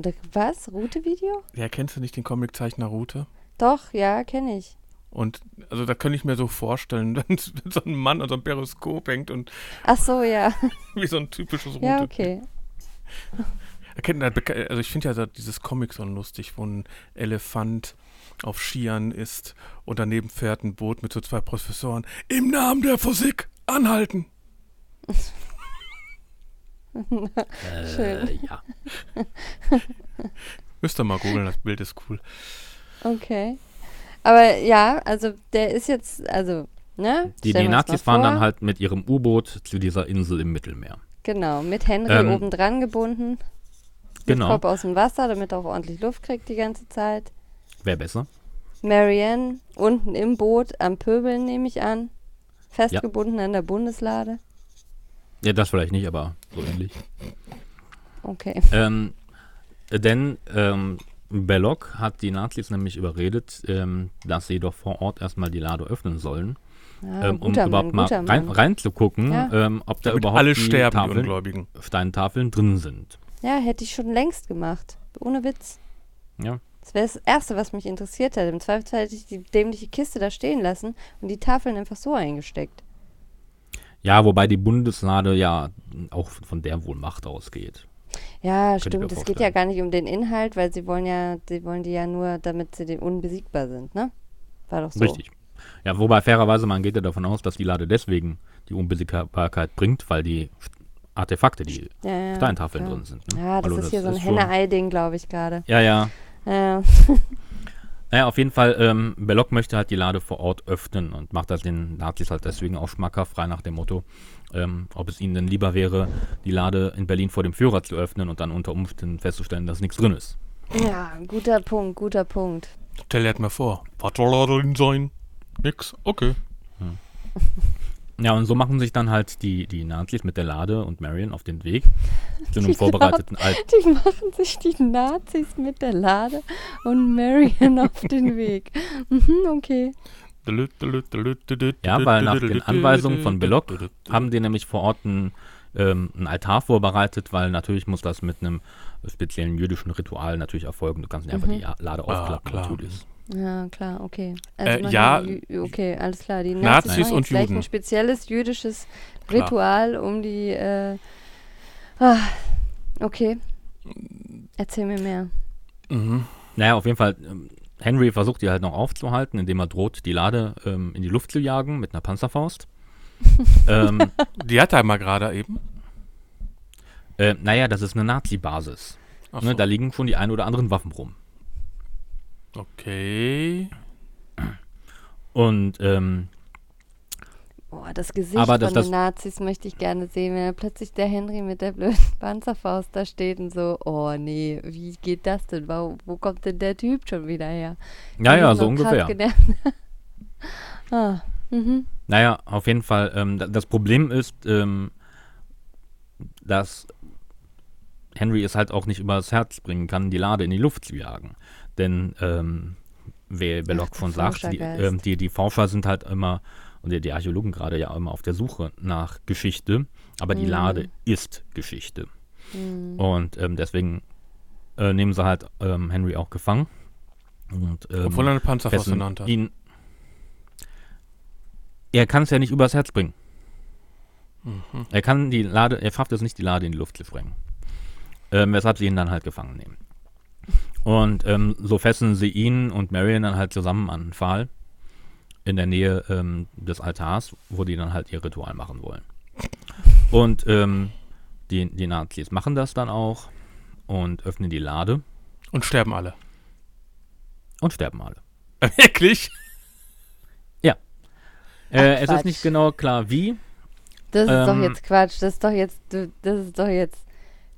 S3: da- was? Route-Video?
S1: Ja, kennst du nicht den Comiczeichner Route?
S3: Doch, ja, kenne ich.
S1: Und also da könnte ich mir so vorstellen, wenn so ein Mann an so einem Periskop hängt und
S3: Ach so, ja.
S1: wie so ein typisches Route.
S3: Ja, okay.
S1: Erkennt, also ich finde ja dieses Comic so lustig, wo ein Elefant auf Skiern ist und daneben fährt ein Boot mit so zwei Professoren. Im Namen der Physik anhalten!
S3: Schön.
S2: Äh, ja.
S1: Müsst ihr mal googeln, das Bild ist cool.
S3: Okay. Aber ja, also der ist jetzt, also, ne?
S2: Die,
S3: Stellen
S2: die
S3: wir uns
S2: Nazis
S3: mal
S2: fahren dann halt mit ihrem U-Boot zu dieser Insel im Mittelmeer.
S3: Genau, mit Henry
S2: Ähm,
S3: oben dran gebunden.
S2: Genau.
S3: Kopf aus dem Wasser, damit er auch ordentlich Luft kriegt die ganze Zeit.
S2: Wäre besser.
S3: Marianne unten im Boot am Pöbeln, nehme ich an. Festgebunden an der Bundeslade.
S2: Ja, das vielleicht nicht, aber so ähnlich.
S3: Okay.
S2: Ähm, denn ähm, Belloc hat die Nazis nämlich überredet, ähm, dass sie doch vor Ort erstmal die Lade öffnen sollen,
S3: Ja,
S2: ähm, um überhaupt
S3: Mann, guter
S2: mal rein, reinzugucken,
S3: Ja.
S2: ähm, ob da
S1: Damit
S2: überhaupt
S1: alle
S2: die
S1: sterben, die
S2: Tafeln,
S1: Ungläubigen.
S2: Steintafeln drin sind.
S3: Ja, hätte ich schon längst gemacht. Ohne Witz.
S2: Ja.
S3: Das wäre das Erste, was mich interessiert hätte. Im Zweifelsfall hätte ich die dämliche Kiste da stehen lassen und die Tafeln einfach so eingesteckt.
S2: Ja, wobei die Bundeslade ja auch von der wohl Macht ausgeht.
S3: Ja, stimmt. Es geht ja gar nicht um den Inhalt, weil sie wollen ja, sie wollen die ja nur, damit sie den unbesiegbar sind, ne? War doch so.
S2: Richtig. Ja, wobei fairerweise man geht ja davon aus, dass die Lade deswegen die Unbesiegbarkeit bringt, weil die Artefakte, die
S3: Ja, ja,
S2: Steintafeln
S3: ja.
S2: drin sind. Ne?
S3: Ja, das
S2: Also
S3: ist hier so ein Henne-Ei-Ding, glaube ich, gerade.
S2: Ja, ja.
S3: Ja.
S2: Naja, auf jeden Fall, ähm, Belloc möchte halt die Lade vor Ort öffnen und macht das den Nazis halt deswegen auch schmackhaft, frei nach dem Motto, ähm, ob es ihnen denn lieber wäre, die Lade in Berlin vor dem Führer zu öffnen und dann unter Umständen festzustellen, dass nichts drin ist.
S3: ja, guter Punkt, guter Punkt.
S1: Stell dir halt mal vor, was soll da drin sein? Nix, okay.
S2: Ja, und so machen sich dann halt die, die Nazis mit der Lade und Marion auf den Weg zu einem
S3: Die
S2: vorbereiteten Alt
S3: Die machen sich die Nazis mit der Lade und Marion auf den Weg. Mhm, okay.
S2: Ja, weil nach den Anweisungen von Belloc haben die nämlich vor Ort einen, ähm, einen Altar vorbereitet, weil natürlich muss das mit einem speziellen jüdischen Ritual natürlich erfolgen. Du kannst nicht einfach
S3: Mhm.
S2: die Ja- Lade
S1: Ah,
S2: aufklappen
S1: klar.
S2: und gut ist.
S3: Ja, klar, okay.
S1: Äh,
S3: machen
S1: ja,
S3: die Jü- okay, alles klar. Die
S1: Nazis
S3: Nazis,
S1: und
S3: jetzt gleich
S1: Juden.
S3: ein spezielles jüdisches
S1: Klar.
S3: Ritual um die. Äh, ah, okay. Erzähl mir mehr.
S1: Mhm.
S2: Naja, auf jeden Fall, ähm, Henry versucht die halt noch aufzuhalten, indem er droht, die Lade ähm, in die Luft zu jagen mit einer Panzerfaust. ähm,
S1: Die hat er mal gerade eben.
S2: Äh, naja, das ist eine Nazi-Basis. Ne,
S1: so.
S2: da liegen schon die ein oder anderen Waffen rum.
S1: Okay.
S2: Und ähm,
S3: Boah, das Gesicht
S2: das-
S3: von den Nazis möchte ich gerne sehen, wenn plötzlich der Henry mit der blöden Panzerfaust da steht und so, oh nee, wie geht das denn? Wo, wo kommt denn der Typ schon wieder her?
S2: ja,
S3: Der
S2: ja,
S3: ist
S2: so ungefähr.
S3: ah, mhm.
S2: Naja, auf jeden Fall. Ähm, da- das Problem ist, ähm, dass Henry es halt auch nicht übers Herz bringen kann, die Lade in die Luft zu jagen. Denn, ähm, wie Belloc schon sagt, die, ähm, die, die Forscher sind halt immer, und die, Archäologen gerade ja immer auf der Suche nach Geschichte, aber die
S3: Mhm.
S2: Lade ist Geschichte.
S3: Mhm.
S2: Und ähm, deswegen äh, nehmen sie halt ähm, Henry auch gefangen. Und, ähm,
S1: Obwohl er eine Panzerfaust Hand hat.
S2: ihn. Er kann es ja nicht übers Herz bringen.
S1: Mhm.
S2: Er kann die Lade, er schafft es nicht, die Lade in die Luft zu sprengen. Ähm, weshalb sie ihn dann halt gefangen nehmen. Und ähm, so fesseln sie ihn und Marion dann halt zusammen an einen Pfahl in der Nähe ähm, des Altars, wo die dann halt ihr Ritual machen wollen. Und ähm, die, die Nazis machen das dann auch und öffnen die Lade
S1: Und sterben alle.
S2: und sterben alle.
S1: Wirklich?
S2: Äh,
S3: Ach,
S2: es
S3: Quatsch.
S2: ist nicht genau klar wie.
S3: Das ist doch
S2: Ähm,
S3: jetzt Quatsch, das ist doch jetzt, das ist doch jetzt.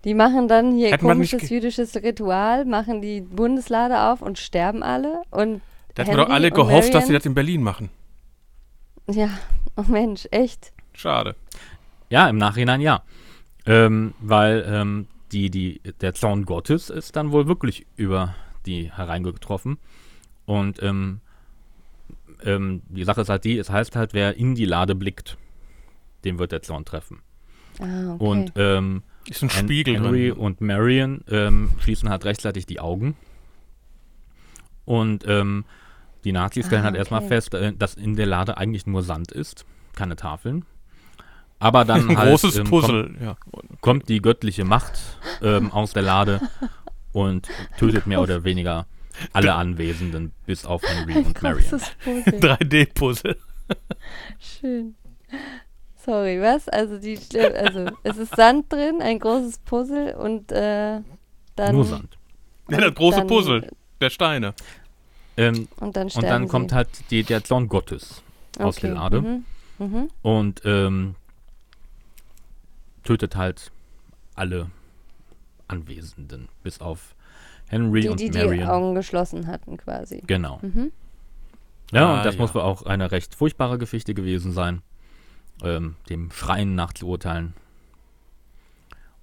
S3: Die machen dann hier komisches jüdisches Ritual, machen die Bundeslade auf und sterben alle und
S1: Da hatten wir doch alle gehofft, dass sie das in Berlin machen.
S3: ja, oh Mensch, echt?
S1: Schade.
S2: Ja, im Nachhinein ja. Ähm, weil ähm, die, die, der Zorn Gottes ist dann wohl wirklich über die hereingetroffen. Und ähm, ähm, die Sache ist halt die, es heißt halt, wer in die Lade blickt, dem wird der Zorn treffen.
S3: Ah, okay.
S2: Und ähm,
S1: Ist ein Spiegel
S2: Henry
S1: drin.
S2: und Marion ähm, schließen halt rechtzeitig die Augen. Und ähm, die Nazis stellen
S3: Ah,
S2: halt erstmal
S3: okay.
S2: fest, äh, dass in der Lade eigentlich nur Sand ist, keine Tafeln. Aber dann
S1: Ein
S2: halt,
S1: großes
S2: ähm,
S1: Puzzle, ja.
S2: Kommt, kommt die göttliche Macht ähm, aus der Lade und tötet mehr oder weniger alle Anwesenden, bis auf Henry
S3: Ein
S2: und Marion.
S3: großes Puzzle.
S1: 3D-Puzzle.
S3: Schön. Sorry, was? Also die, also es ist Sand drin, ein großes Puzzle und äh, dann
S2: Nur Sand.
S1: Ja, das große Puzzle der Steine.
S2: Ähm,
S3: und dann
S2: und dann kommt halt die, der Zorn Gottes aus der Lade.
S3: Mhm. Mhm.
S2: und ähm, tötet halt alle Anwesenden, bis auf Henry
S3: Die,
S2: und
S3: die die
S2: Marion.
S3: Augen geschlossen hatten quasi.
S2: Genau.
S3: Mhm.
S2: Ja,
S1: Ah,
S2: und das
S1: ja.
S2: muss wohl auch eine recht furchtbare Geschichte gewesen sein, ähm, dem Schreien nachzuurteilen.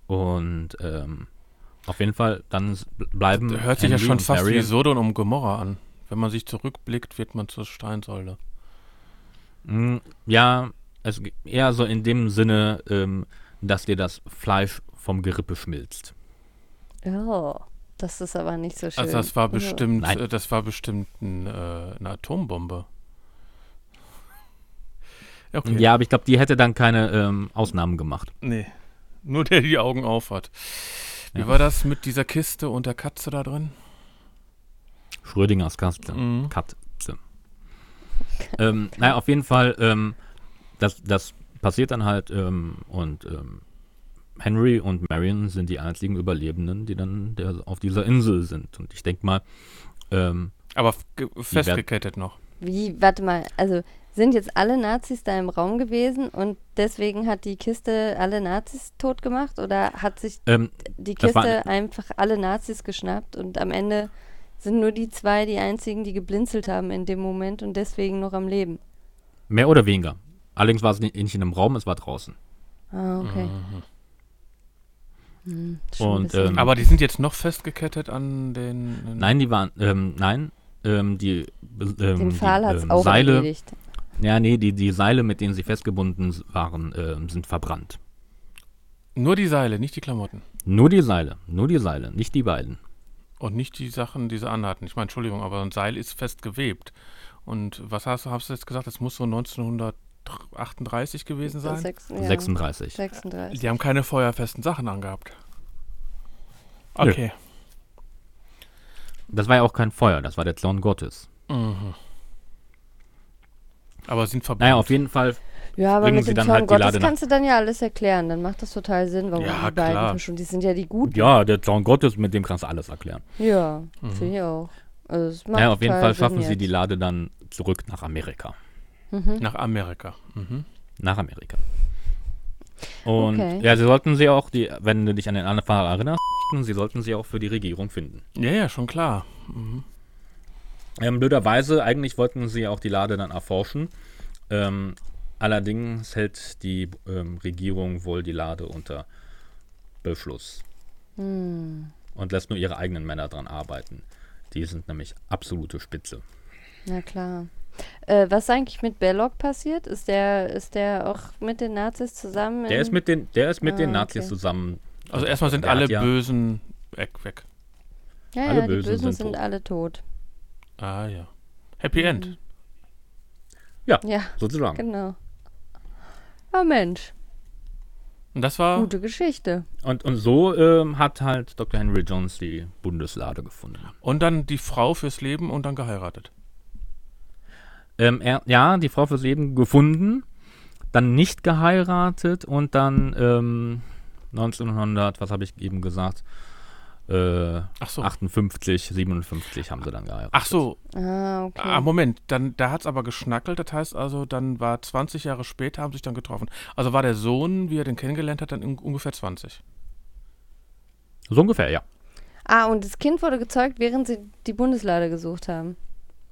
S2: Und ähm, auf jeden Fall, dann bleiben.
S1: Das hört sich ja schon fast wie
S2: Marion-
S1: Sodom und Gomorra an. Wenn man sich zurückblickt, wird man zur Steinsäule.
S2: Mm, Ja, es g- eher so in dem Sinne, ähm, dass dir das Fleisch vom Gerippe schmilzt.
S3: Oh, das ist aber nicht so schön.
S1: Also das war bestimmt,
S2: Nein.
S1: äh, das war bestimmt ein, äh, eine Atombombe. Okay.
S2: Ja, aber ich glaube, die hätte dann keine ähm, Ausnahmen gemacht.
S1: Nee. Nur der die Augen auf hat. Wie
S2: Ja.
S1: war das mit dieser Kiste und der Katze da drin?
S2: Schrödingers Katze.
S1: Mhm.
S2: Katze. ähm, naja, auf jeden Fall, ähm, das, das passiert dann halt ähm, und ähm, Henry und Marion sind die einzigen Überlebenden, die dann der, auf dieser Insel sind. Und ich denke mal, ähm,
S1: Aber festgekettet noch.
S3: Wie, warte mal, also sind jetzt alle Nazis da im Raum gewesen und deswegen hat die Kiste alle Nazis tot gemacht oder hat sich
S2: ähm,
S3: die
S2: Das war-
S3: Kiste einfach alle Nazis geschnappt und am Ende sind nur die zwei die einzigen, die geblinzelt haben in dem Moment und deswegen noch am Leben.
S2: mehr oder weniger. Allerdings war es nicht, in einem Raum, es war draußen.
S3: Ah, okay.
S1: Mhm.
S3: Hm, ein
S2: Und, ähm,
S1: Aber die sind jetzt noch festgekettet an den.
S2: Nein, die waren, ähm, nein, ähm, die, ähm,
S3: den Pfahl hat es
S2: ähm,
S3: auch
S2: Seile,
S3: erledigt.
S2: ja, nee, die, die Seile, mit denen sie festgebunden waren, ähm, sind verbrannt.
S1: Nur die Seile, nicht die Klamotten.
S2: Nur die Seile, nur die Seile, nicht die beiden.
S1: Und nicht die Sachen, die sie anhatten. Ich meine, Entschuldigung, aber ein Seil ist fest gewebt. Und was hast du, hast du jetzt gesagt? Das muss so 1938 gewesen sein?
S3: Sechs, ja,
S2: 36.
S3: 36.
S1: Die haben keine feuerfesten Sachen angehabt.
S2: Nö.
S1: Okay.
S2: Das war ja auch kein Feuer, das war der Zorn Gottes.
S1: Mhm. Aber sind verbrannt.
S2: Naja, auf jeden Fall
S3: Ja, aber
S2: bringen
S3: mit
S2: sie
S3: dem Zorn
S2: halt die
S3: Gottes
S2: Lade
S3: kannst du dann ja alles erklären. Dann macht das total Sinn, warum
S1: Ja,
S3: die beiden
S1: klar.
S3: schon, die sind ja die Guten.
S2: Ja, der Zorn Gottes, mit dem kannst du alles erklären.
S3: Ja,
S1: Mhm.
S3: finde ich auch. Also, es macht
S2: Ja, auf jeden Fall schaffen sie
S3: jetzt.
S2: die Lade dann zurück nach Amerika.
S3: Mhm.
S1: Nach Amerika. Mhm.
S2: Nach Amerika. Und
S3: Okay.
S2: ja, sie sollten sie auch, die, wenn du dich an den anderen Fahrer erinnerst, sie sollten sie auch für die Regierung finden.
S1: Ja, ja, schon klar. Mhm.
S2: Ähm, blöderweise, eigentlich wollten sie auch die Lade dann erforschen. Ähm, allerdings hält die ähm, Regierung wohl die Lade unter Beschluss
S3: Hm.
S2: und lässt nur ihre eigenen Männer dran arbeiten. Die sind nämlich absolute Spitze.
S3: Na klar. Äh, was ist eigentlich mit Belloc passiert? Ist der, ist der auch mit den Nazis zusammen?
S2: Der ist mit den, der ist mit den
S3: Ah,
S2: Nazis
S3: okay.
S2: zusammen.
S1: Also erstmal sind
S2: Der
S1: alle
S2: ja-
S1: Bösen weg, weg.
S3: ja,
S2: alle
S3: ja, die
S2: Bösen
S3: Bösen
S2: sind
S3: sind
S2: tot.
S3: alle tot.
S1: Ah ja. Happy End.
S3: Ja,
S2: sozusagen.
S3: genau. Oh Mensch,
S1: Und das war.
S3: gute Geschichte.
S2: Und, und so ähm, hat halt Dr. Henry Jones die Bundeslade gefunden.
S1: Und dann die Frau fürs Leben und dann geheiratet.
S2: Ähm, er, ja, die Frau fürs Leben gefunden, dann nicht geheiratet und dann ähm, 1900, was habe ich eben gesagt, äh,
S1: Ach so.
S2: 58, 57 haben sie dann geheiratet.
S1: Ach so.
S3: Ah, okay.
S1: Ah, Moment. Dann, da hat es aber geschnackelt. Das heißt also, dann war 20 Jahre später, haben sich dann getroffen. Also war der Sohn, wie er den kennengelernt hat, dann in, ungefähr 20.
S2: So ungefähr, ja.
S3: Ah, und das Kind wurde gezeugt, während sie die Bundeslade gesucht haben.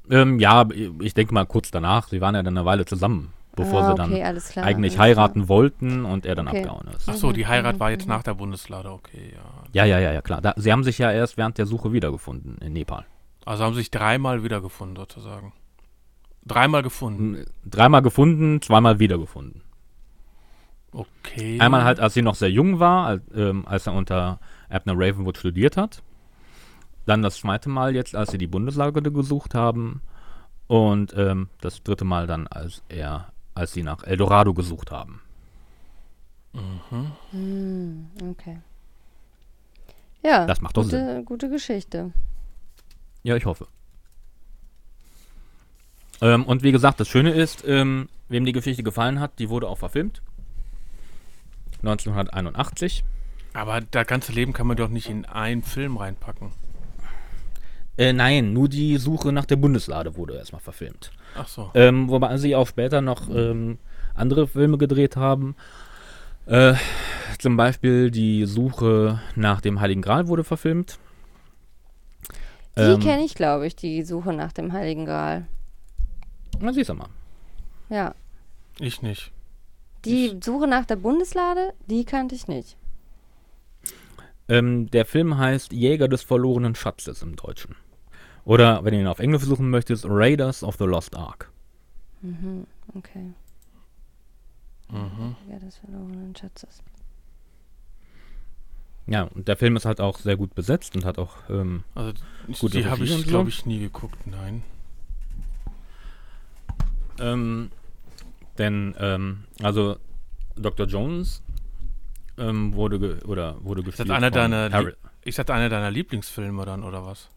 S2: Ähm, ja, ich denke mal kurz danach, sie waren ja dann eine Weile zusammen, bevor
S3: ah,
S2: sie
S3: okay,
S2: dann
S3: alles klar.
S2: eigentlich
S3: alles
S2: heiraten wollten und er dann
S3: Okay.
S2: abgehauen ist.
S1: Ach so,
S3: Mhm,
S1: die Heirat
S3: mhm,
S1: war jetzt
S3: mhm.
S1: nach der Bundeslade. Okay, ja.
S2: Ja, ja, ja, ja, klar. Da, sie haben sich ja erst während der Suche wiedergefunden in Nepal.
S1: Also haben sich dreimal wiedergefunden, sozusagen. Dreimal gefunden.
S2: Dreimal gefunden, zweimal wiedergefunden.
S1: Okay.
S2: Einmal halt, als sie noch sehr jung war, als, ähm, als er unter Abner Ravenwood studiert hat. Dann das zweite Mal jetzt, als sie die Bundeslage gesucht haben. Und ähm, das dritte Mal dann, als er, als sie nach Eldorado gesucht haben.
S1: Mhm.
S3: Hm, okay. Ja,
S2: Das macht doch
S3: gute, gute Geschichte.
S2: Ja, ich hoffe. Ähm, und wie gesagt, das Schöne ist, ähm, wem die Geschichte gefallen hat, die wurde auch verfilmt. 1981.
S1: Aber das ganze Leben kann man doch nicht in einen Film reinpacken.
S2: Äh, nein, nur die Suche nach der Bundeslade wurde erstmal verfilmt.
S1: Ach so.
S2: Ähm, wobei sie auch später noch ähm, andere Filme gedreht haben. Äh, zum Beispiel die Suche nach dem Heiligen Gral wurde verfilmt.
S3: Die
S2: Ähm,
S3: kenne ich, glaube ich, die Suche nach dem Heiligen Gral.
S2: Na, siehst du mal.
S3: Ja.
S1: Ich nicht.
S3: Die Suche nach der Bundeslade, die kannte ich nicht.
S2: Ähm, der Film heißt Jäger des verlorenen Schatzes im Deutschen. Oder, wenn ihr ihn auf Englisch suchen möchtet, Raiders of the Lost Ark.
S3: Mhm, okay.
S1: Mhm.
S3: Ja, des verlorenen Schatzes.
S2: Ja, und der Film ist halt auch sehr gut besetzt und hat auch, ähm,
S1: Also ich,
S2: Gute
S1: die habe ich, glaube ich, nie geguckt. Nein.
S2: ähm, denn, ähm, also Dr. Jones ähm, wurde, ge oder wurde
S1: Ist
S2: gespielt
S1: das einer deiner,
S2: Harry.
S1: Lie- ist das einer deiner Lieblingsfilme dann, oder was?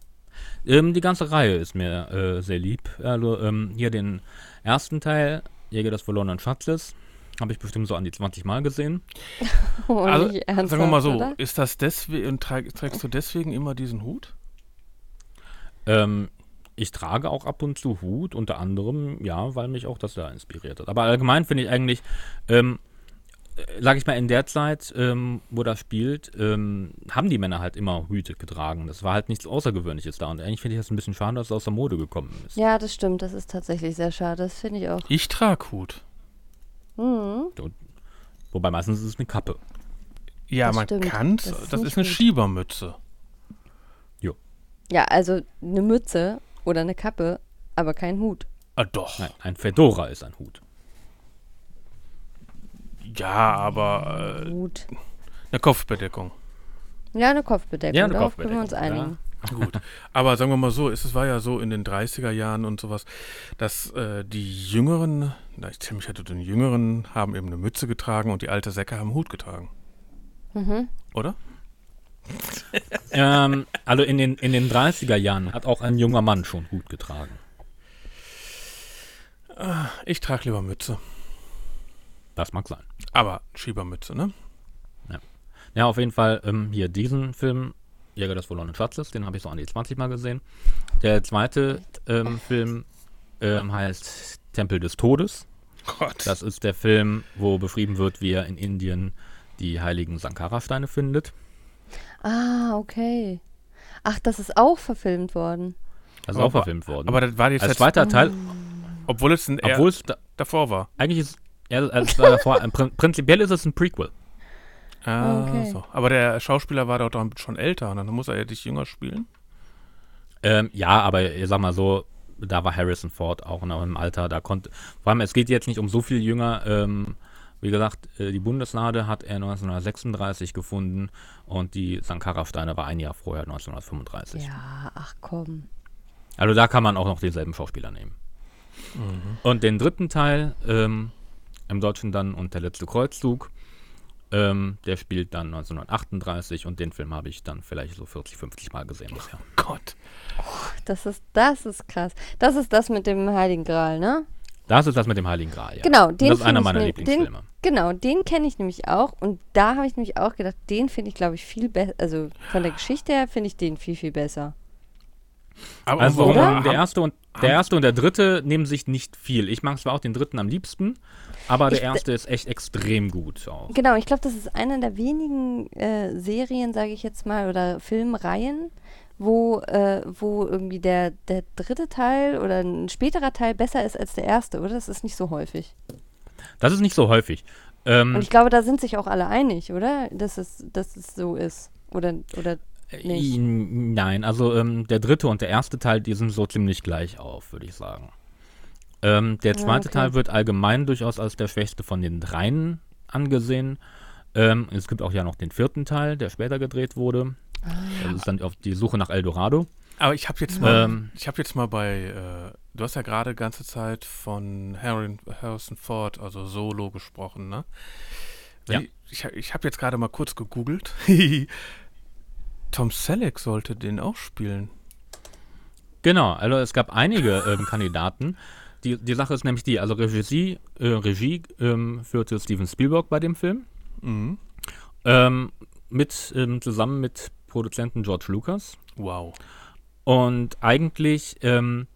S2: Ähm, die ganze Reihe ist mir äh, sehr lieb. Also ähm, hier den ersten Teil, Jäger des verlorenen Schatzes, habe ich bestimmt so an die 20 Mal gesehen.
S3: Oh,
S1: also,
S3: nicht ernsthaft,
S1: sagen wir mal so,
S3: Oder?
S1: ist das deswegen, träg, trägst du deswegen immer diesen Hut?
S2: Ähm, ich trage auch ab und zu Hut, unter anderem, ja, weil mich auch das da inspiriert hat. Aber allgemein finde ich eigentlich, ähm, sag ich mal, in der Zeit, ähm, wo das spielt, ähm, haben die Männer halt immer Hüte getragen. Das war halt nichts Außergewöhnliches da. Und eigentlich finde ich das ein bisschen schade, dass es aus der Mode gekommen ist.
S3: Ja, das stimmt. Das ist tatsächlich sehr schade. Das finde ich auch.
S1: Ich trage Hut.
S3: Mhm.
S2: Wobei meistens ist es eine Kappe.
S1: Ja,
S3: Das
S1: man
S3: stimmt.
S1: kann's.
S3: Das
S1: Das,
S3: ist
S1: ist,
S3: nicht
S1: eine
S3: gut.
S1: Schiebermütze.
S3: Ja, also eine Mütze oder eine Kappe, aber kein Hut.
S1: Ah, doch.
S2: Nein, ein Fedora ist ein Hut.
S1: Ja, aber äh,
S3: Hut.
S1: eine Kopfbedeckung.
S3: Ja, eine Kopfbedeckung.
S2: Ja, eine
S3: Darauf können wir uns
S2: Kopfbedeckung,
S3: einigen.
S1: Gut. Aber sagen wir mal so, es, war ja so in den 30er Jahren und sowas, dass äh, die Jüngeren, na, ich zähle mich ja zu den Jüngeren, haben eben eine Mütze getragen und die alte Säcke haben Hut getragen.
S3: Mhm.
S1: Oder?
S2: ähm, also in den, in den 30er Jahren hat auch ein junger Mann schon Hut getragen.
S1: Ich trage lieber Mütze.
S2: Das mag sein.
S1: Aber Schiebermütze, ne?
S2: Ja, auf jeden Fall ähm, hier diesen Film, Jäger des verlorenen Schatzes, den habe ich so an die 20 Mal gesehen. Der zweite ähm, Film ähm, heißt Tempel des Todes.
S1: Gott.
S2: Das ist der Film, wo beschrieben wird, wie er in Indien die heiligen Sankara-Steine findet.
S3: Ah, okay. Ach, das ist auch verfilmt worden.
S2: Das ist
S1: Aber-
S2: auch verfilmt worden.
S1: aber das war jetzt,
S2: Als zweiter Teil,
S1: obwohl es ein
S2: obwohl es da,
S1: davor war.
S2: eigentlich ist, ja, es war davor, prin- prinzipiell ist es ein Prequel.
S1: Ah,
S3: Okay.
S1: so. Aber der Schauspieler war doch dann schon älter, ne? dann muss er ja dich jünger spielen.
S2: Ähm, ja, aber ich sag mal so, da war Harrison Ford auch noch im Alter, da konnte, vor allem es geht jetzt nicht um so viel jünger, ähm, wie gesagt, äh, die Bundeslade hat er 1936 gefunden und die Sankara-Steine war ein Jahr vorher, 1935.
S3: Ja, ach komm.
S2: Also da kann man auch noch denselben Schauspieler nehmen. Und den dritten Teil, ähm, im Deutschen dann und der letzte Kreuzzug, ähm, der spielt dann 1938 und den Film habe ich dann vielleicht so 40, 50 Mal gesehen bisher.
S1: Gott.
S3: Das ist, das ist krass. Das ist das mit dem Heiligen Gral, ne?
S2: Das ist das mit dem Heiligen Gral, ja.
S3: Genau, den
S2: das ist einer meiner
S3: ne-
S2: Lieblingsfilme.
S3: Genau, den kenne ich nämlich auch. Und da habe ich nämlich auch gedacht, den finde ich, glaube ich, viel besser. Also von der Geschichte her finde ich den viel, viel besser.
S1: Aber
S2: Also
S1: warum-
S2: der erste und der erste und der dritte nehmen sich nicht viel. Ich mag zwar auch den dritten am liebsten, aber der
S3: Ich-
S2: erste ist echt extrem gut auch.
S3: Genau, ich glaube, das ist eine der wenigen äh, Serien, sage ich jetzt mal, oder Filmreihen, wo, äh, wo irgendwie der, der dritte Teil oder ein späterer Teil besser ist als der erste, oder? Das ist nicht so häufig.
S2: Das ist nicht so häufig. Ähm,
S3: Und ich glaube, da sind sich auch alle einig, oder? Dass es, dass es so ist. Oder, oder nicht.
S2: äh, Nein, also ähm, der dritte und der erste Teil, die sind so ziemlich gleich auf, würde ich sagen. Ähm, der
S3: Ah,
S2: zweite
S3: okay.
S2: Teil wird allgemein durchaus als der schwächste von den dreien angesehen. Ähm, es gibt auch ja noch den vierten Teil, der später gedreht wurde.
S3: Ah.
S2: Das ist dann auf die Suche nach Eldorado.
S1: Aber ich habe jetzt mal,
S2: Ähm,
S1: ich habe jetzt mal bei, äh, du hast ja gerade ganze Zeit von Harry, Harrison Ford, also Solo gesprochen, ne?
S2: Ja.
S1: Ich, ich habe jetzt gerade mal kurz gegoogelt. Tom Selleck sollte den auch spielen.
S2: Genau, also es gab einige ähm, Kandidaten. Die, die Sache ist nämlich die, also Regie, äh, Regie ähm, führte Steven Spielberg bei dem Film.
S1: Mhm.
S2: Ähm, mit, ähm, zusammen mit Produzenten George Lucas.
S1: Wow.
S2: Und eigentlich ähm,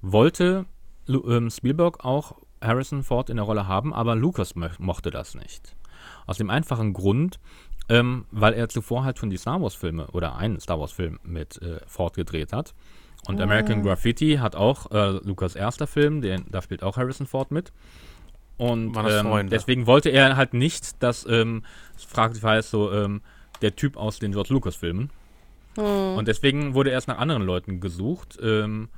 S2: wollte Lu ähm, Spielberg auch Harrison Ford in der Rolle haben, aber Lucas mo mochte das nicht. Aus dem einfachen Grund, ähm, weil er zuvor halt schon die Star Wars-Filme oder einen Star Wars-Film mit äh, Ford gedreht hat. Und American Graffiti hat auch äh, Lucas erster Film, den, da spielt auch Harrison Ford mit. Und
S1: das
S2: ähm, deswegen wollte er halt nicht, dass, ähm, es fragt heißt so, ähm, der Typ aus den George Lucas-Filmen.
S3: Hm.
S2: Und deswegen wurde erst nach anderen Leuten gesucht. Ähm,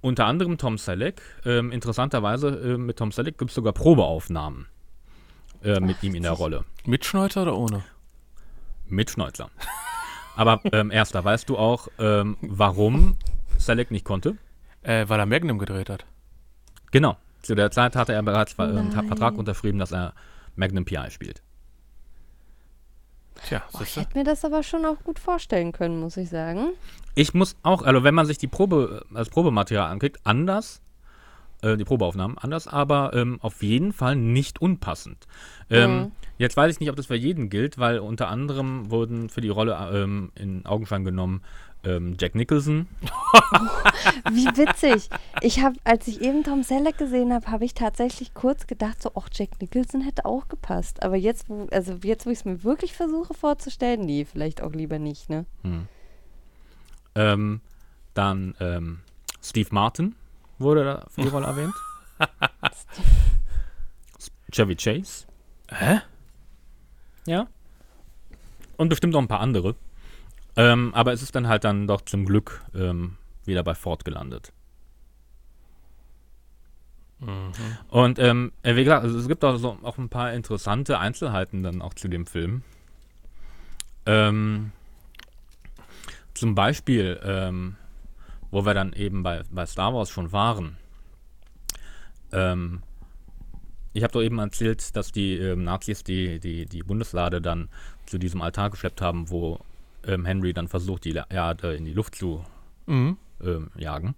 S2: unter anderem Tom Selleck. Ähm, interessanterweise äh, mit Tom Selleck gibt es sogar Probeaufnahmen äh, mit ihm in der Rolle.
S1: Mit Schneuzer oder ohne?
S2: Mit Schneuzler. Aber ähm, erster, weißt du auch, ähm, warum Selleck nicht konnte?
S1: Äh, weil er Magnum gedreht hat.
S2: Genau. Zu der Zeit hatte er bereits äh, einen
S3: Nein.
S2: Vertrag unterschrieben, dass er Magnum PI spielt.
S1: Tja,
S3: Oh, ich hätte mir das aber schon auch gut vorstellen können, muss ich sagen.
S2: Ich muss auch, also wenn man sich die Probe, als Probematerial anklickt, anders, äh, die Probeaufnahmen anders, aber ähm, auf jeden Fall nicht unpassend. Ähm,
S3: Mhm.
S2: Jetzt weiß ich nicht, ob das für jeden gilt, weil unter anderem wurden für die Rolle ähm, in Augenschein genommen ähm, Jack Nicholson.
S3: Wie witzig. Ich habe, als ich eben Tom Selleck gesehen habe, habe ich tatsächlich kurz gedacht, so, ach, Jack Nicholson hätte auch gepasst. Aber jetzt, wo, also jetzt, wo ich es mir wirklich versuche vorzustellen, nee, vielleicht auch lieber nicht, ne?
S2: Hm. Ähm, dann ähm, Steve Martin wurde da für die Rolle erwähnt. Chevy Chase.
S1: Hä?
S2: Ja. Und bestimmt noch ein paar andere. Ähm, aber es ist dann halt dann doch zum Glück ähm, wieder bei Ford gelandet.
S1: Mhm.
S2: Und ähm, äh, wie gesagt, also es gibt auch, so, auch ein paar interessante Einzelheiten dann auch zu dem Film. Ähm, zum Beispiel, ähm, wo wir dann eben bei, bei Star Wars schon waren. Ähm, ich habe doch eben erzählt, dass die ähm, Nazis die, die, die Bundeslade dann zu diesem Altar geschleppt haben, wo ähm, Henry dann versucht, die Erde in die Luft zu
S1: Mhm.
S2: ähm, jagen.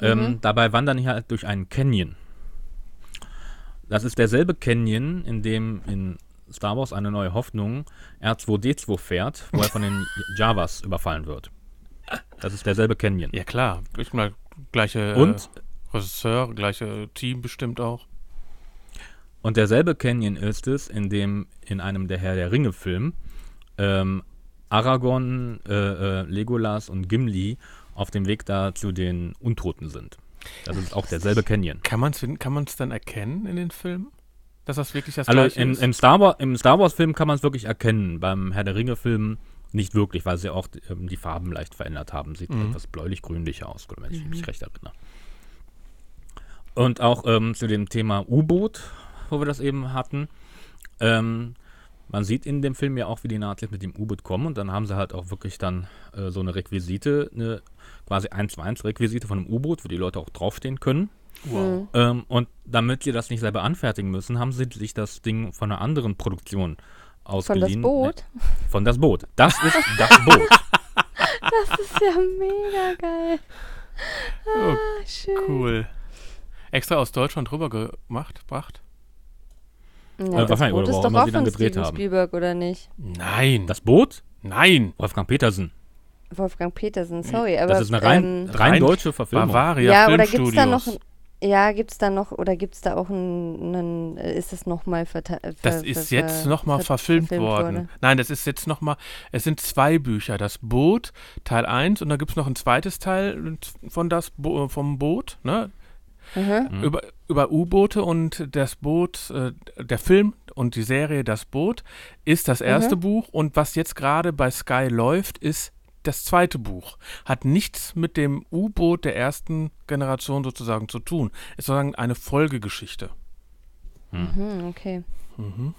S2: Ähm, dabei wandern die halt durch einen Canyon. das ist derselbe Canyon, in dem in Star Wars eine neue Hoffnung R2D2 fährt, wo er von den Javas überfallen wird. Das ist derselbe Canyon.
S1: Ja, klar. Ich meine, gleiche
S2: Und,
S1: äh, Regisseur, gleiche Team bestimmt auch.
S2: Und derselbe Canyon ist es, in dem in einem der Herr der Ringe Film ähm, Aragorn, äh, äh, Legolas und Gimli auf dem Weg da zu den Untoten sind. Das ist auch derselbe Canyon.
S1: Kann man es kann man's dann erkennen in den Filmen? Dass das wirklich das
S2: Also
S1: gleiche
S2: im,
S1: ist?
S2: im, Star Wars, im Star Wars Film kann man es wirklich erkennen. Beim Herr der Ringe Film nicht wirklich, weil sie auch ähm, die Farben leicht verändert haben. Sieht
S1: Mhm.
S2: etwas bläulich-grünlicher aus, wenn ich mich recht erinnere. Und auch ähm, zu dem Thema U-Boot, wo wir das eben hatten. Ähm, man sieht in dem Film ja auch, wie die Nazis mit dem U-Boot kommen und dann haben sie halt auch wirklich dann äh, so eine Requisite, eine quasi 1 zu 1 Requisite von einem U-Boot, wo die Leute auch draufstehen können.
S1: wow.
S2: Ähm, und damit sie das nicht selber anfertigen müssen, haben sie sich das Ding von einer anderen Produktion
S3: Von
S2: ausgeliehen.
S3: das Boot?
S2: Ne, von das Boot. Das ist das Boot.
S3: Das ist ja mega geil.
S1: Oh,
S3: Ah, schön.
S1: cool. Extra aus Deutschland rüber gemacht, gebracht?
S3: Ja,
S2: Äh,
S3: das
S2: wahrscheinlich,
S3: Boot
S2: oder
S3: ist doch auch
S2: sie dann
S3: von
S2: gedreht
S3: Steven
S2: haben.
S3: Spielberg, oder nicht?
S1: Nein.
S2: Das Boot?
S1: Nein.
S2: Wolfgang Petersen.
S3: Wolfgang Petersen, sorry. Aber,
S2: Das ist eine rein,
S3: ähm,
S2: rein
S1: rein
S2: deutsche Verfilmung.
S1: Bavaria
S3: ja, oder gibt es da noch, ja, gibt's da noch, oder gibt es da auch einen, ist es nochmal verteilt? Ver,
S1: Das ist jetzt nochmal
S3: ver-
S1: verfilmt,
S3: verfilmt
S1: worden.
S3: wurde?
S1: Nein, das ist jetzt nochmal, es sind zwei Bücher. Das Boot, Teil 1 und da gibt es noch ein zweites Teil von das Bo vom Boot, ne?
S3: Mhm.
S1: Über, über U-Boote und das Boot, äh, der Film und die Serie Das Boot ist das erste
S3: Mhm.
S1: Buch und was jetzt gerade bei Sky läuft, ist das zweite Buch. Hat nichts mit dem U-Boot der ersten Generation sozusagen zu tun. Ist sozusagen eine Folgegeschichte.
S3: Mhm, okay.
S1: Mhm.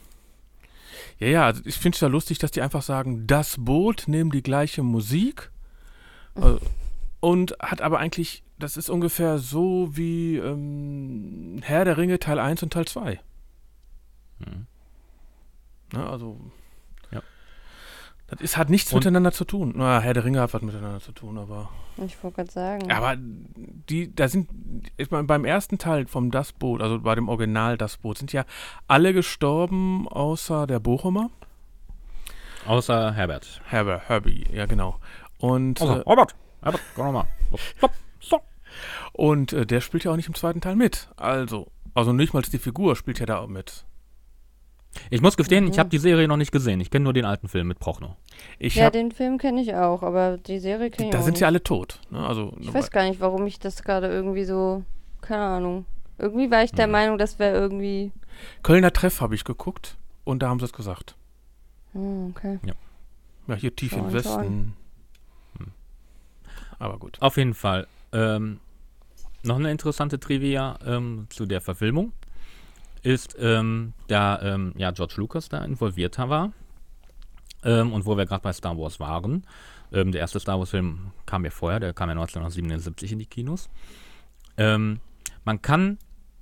S1: Ja, ja, also ich finde es ja lustig, dass die einfach sagen, das Boot nehmen die gleiche Musik äh, und hat aber eigentlich, das ist ungefähr so wie ähm, Herr der Ringe Teil 1 und Teil 2.
S2: Mhm.
S1: Ne, also,
S2: Ja.
S1: das ist, hat nichts
S2: Und-
S1: miteinander zu tun. Na, Herr der Ringe hat was miteinander zu tun, aber.
S3: Ich wollte gerade sagen.
S1: Aber die, da sind, ich meine, beim ersten Teil vom Das Boot, also bei dem Original Das Boot, sind ja alle gestorben, außer der Bochumer.
S2: Außer Herbert.
S1: Herbert, Herbie, ja genau. Und,
S2: Also,
S1: äh,
S2: Herbert. Herbert, komm nochmal. Stopp.
S1: Und äh, der spielt ja auch nicht im zweiten Teil mit. Also, also nicht mal die Figur spielt ja da auch mit.
S2: Ich muss gestehen, ich
S3: Mhm.
S2: habe die Serie noch nicht gesehen. Ich kenne nur den alten Film mit Prochnow.
S1: Ich
S3: ja,
S1: hab,
S3: den Film kenne ich auch, aber die Serie kenne ich
S1: da
S3: auch
S1: sind
S3: nicht.
S1: sie alle tot. Ne? Also,
S3: Ich weiß gar nicht, warum ich das gerade irgendwie so, keine Ahnung. Irgendwie war ich der
S2: Hm.
S3: Meinung, das wäre irgendwie.
S1: Kölner Treff habe ich geguckt und da haben sie es gesagt.
S3: Hm, okay.
S1: Ja, hier tief
S3: Schauen,
S1: im Westen.
S3: schauen.
S1: Aber gut.
S2: Auf jeden Fall. Ähm, noch eine interessante Trivia ähm, zu der Verfilmung ist, ähm, da ähm, ja, George Lucas da involvierter war ähm, und wo wir gerade bei Star Wars waren. Ähm, der erste Star Wars-Film kam ja vorher, der kam ja 1977 in die Kinos. Man kann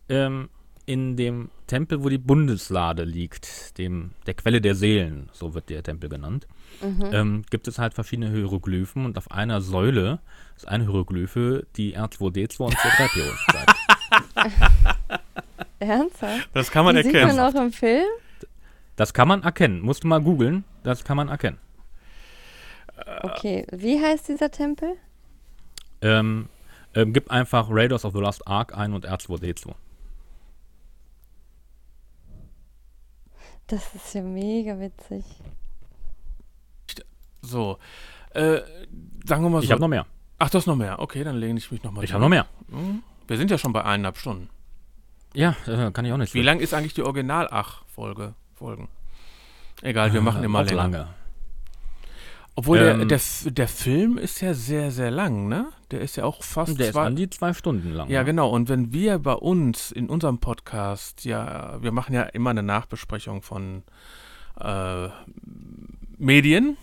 S2: in dem Tempel, wo die Bundeslade liegt, dem, der Quelle der Seelen, so wird der Tempel genannt,
S3: Mhm.
S2: ähm, gibt es halt verschiedene Hieroglyphen und auf einer Säule ist eine Hieroglyphe, die R2D2 und C3PO zeigt.
S3: Ernsthaft?
S1: Das kann man
S3: Die sieht
S1: erkennen.
S3: man auch im Film?
S2: Das kann man erkennen. Musst du mal googeln, das kann man erkennen.
S3: Okay. Wie heißt dieser Tempel?
S2: Ähm, ähm, gib einfach Raiders of the Lost Ark ein und R2D2.
S3: Das ist ja mega witzig.
S1: So. Äh, sagen wir mal
S2: Ich
S1: so.
S2: habe noch mehr.
S1: Ach, du hast noch mehr. Okay, dann lehne ich mich nochmal
S2: Ich habe noch mehr.
S1: Hm? Wir sind ja schon bei eineinhalb Stunden.
S2: Ja, äh, kann ich auch nicht.
S1: Wie lang ist eigentlich die Original-Ach-Folge? Folgen? Egal, wir machen immer
S2: Äh,
S1: länger.
S2: lange.
S1: Obwohl der,
S2: Ähm,
S1: der, F- der Film ist ja sehr, sehr lang, ne? Der ist ja auch fast
S2: Der ist
S1: zwei.
S2: an die zwei Stunden lang.
S1: ja,
S2: ne?
S1: genau. Und wenn wir bei uns in unserem Podcast, ja, wir machen ja immer eine Nachbesprechung von äh, Medien.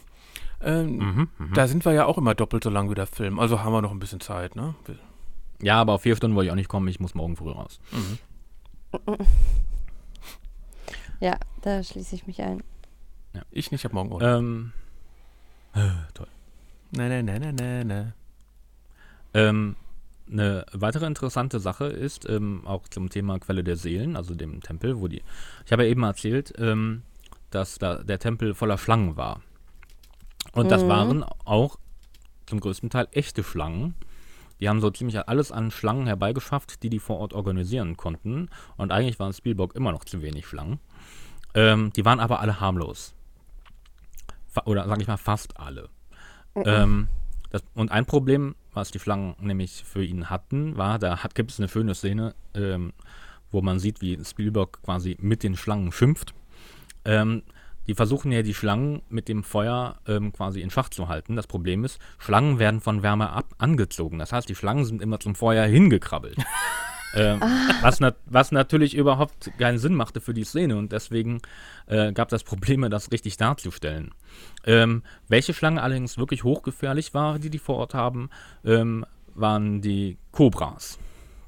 S1: Ähm,
S2: Mhm, mhm.
S1: Da sind wir ja auch immer doppelt so lang wie der Film. Also haben wir noch ein bisschen Zeit, ne? Wir-
S2: Ja, aber auf vier Stunden wollte ich auch nicht kommen. Ich muss morgen früh raus.
S1: Mhm.
S3: Ja, da schließe ich mich ein.
S1: Ich nicht, ich hab morgen Urlaub.
S2: Ähm, äh, toll.
S1: Ne, ne, ne, ne, ne, ne.
S2: Ähm, eine weitere interessante Sache ist, ähm, auch zum Thema Quelle der Seelen, also dem Tempel, wo die. Ich habe ja eben erzählt, ähm, dass da der Tempel voller Schlangen war. Und das
S3: Mhm.
S2: waren auch zum größten Teil echte Schlangen. Die haben so ziemlich alles an Schlangen herbeigeschafft, die die vor Ort organisieren konnten. Und eigentlich waren Spielberg immer noch zu wenig Schlangen. Ähm, die waren aber alle harmlos. Oder sage ich mal fast alle. Ähm, das, und ein Problem, was die Schlangen nämlich für ihn hatten, war, da hat, gibt es eine schöne Szene, ähm, wo man sieht, wie Spielberg quasi mit den Schlangen schimpft. Ähm, die versuchen ja die Schlangen mit dem Feuer ähm, quasi in Schach zu halten. Das Problem ist, Schlangen werden von Wärme ab angezogen. Das heißt, die Schlangen sind immer zum Feuer hingekrabbelt. ähm, was, nat was natürlich überhaupt keinen Sinn machte für die Szene und deswegen äh, gab es Probleme, das richtig darzustellen. Ähm, welche Schlange allerdings wirklich hochgefährlich war, die die vor Ort haben, ähm, waren die Kobras,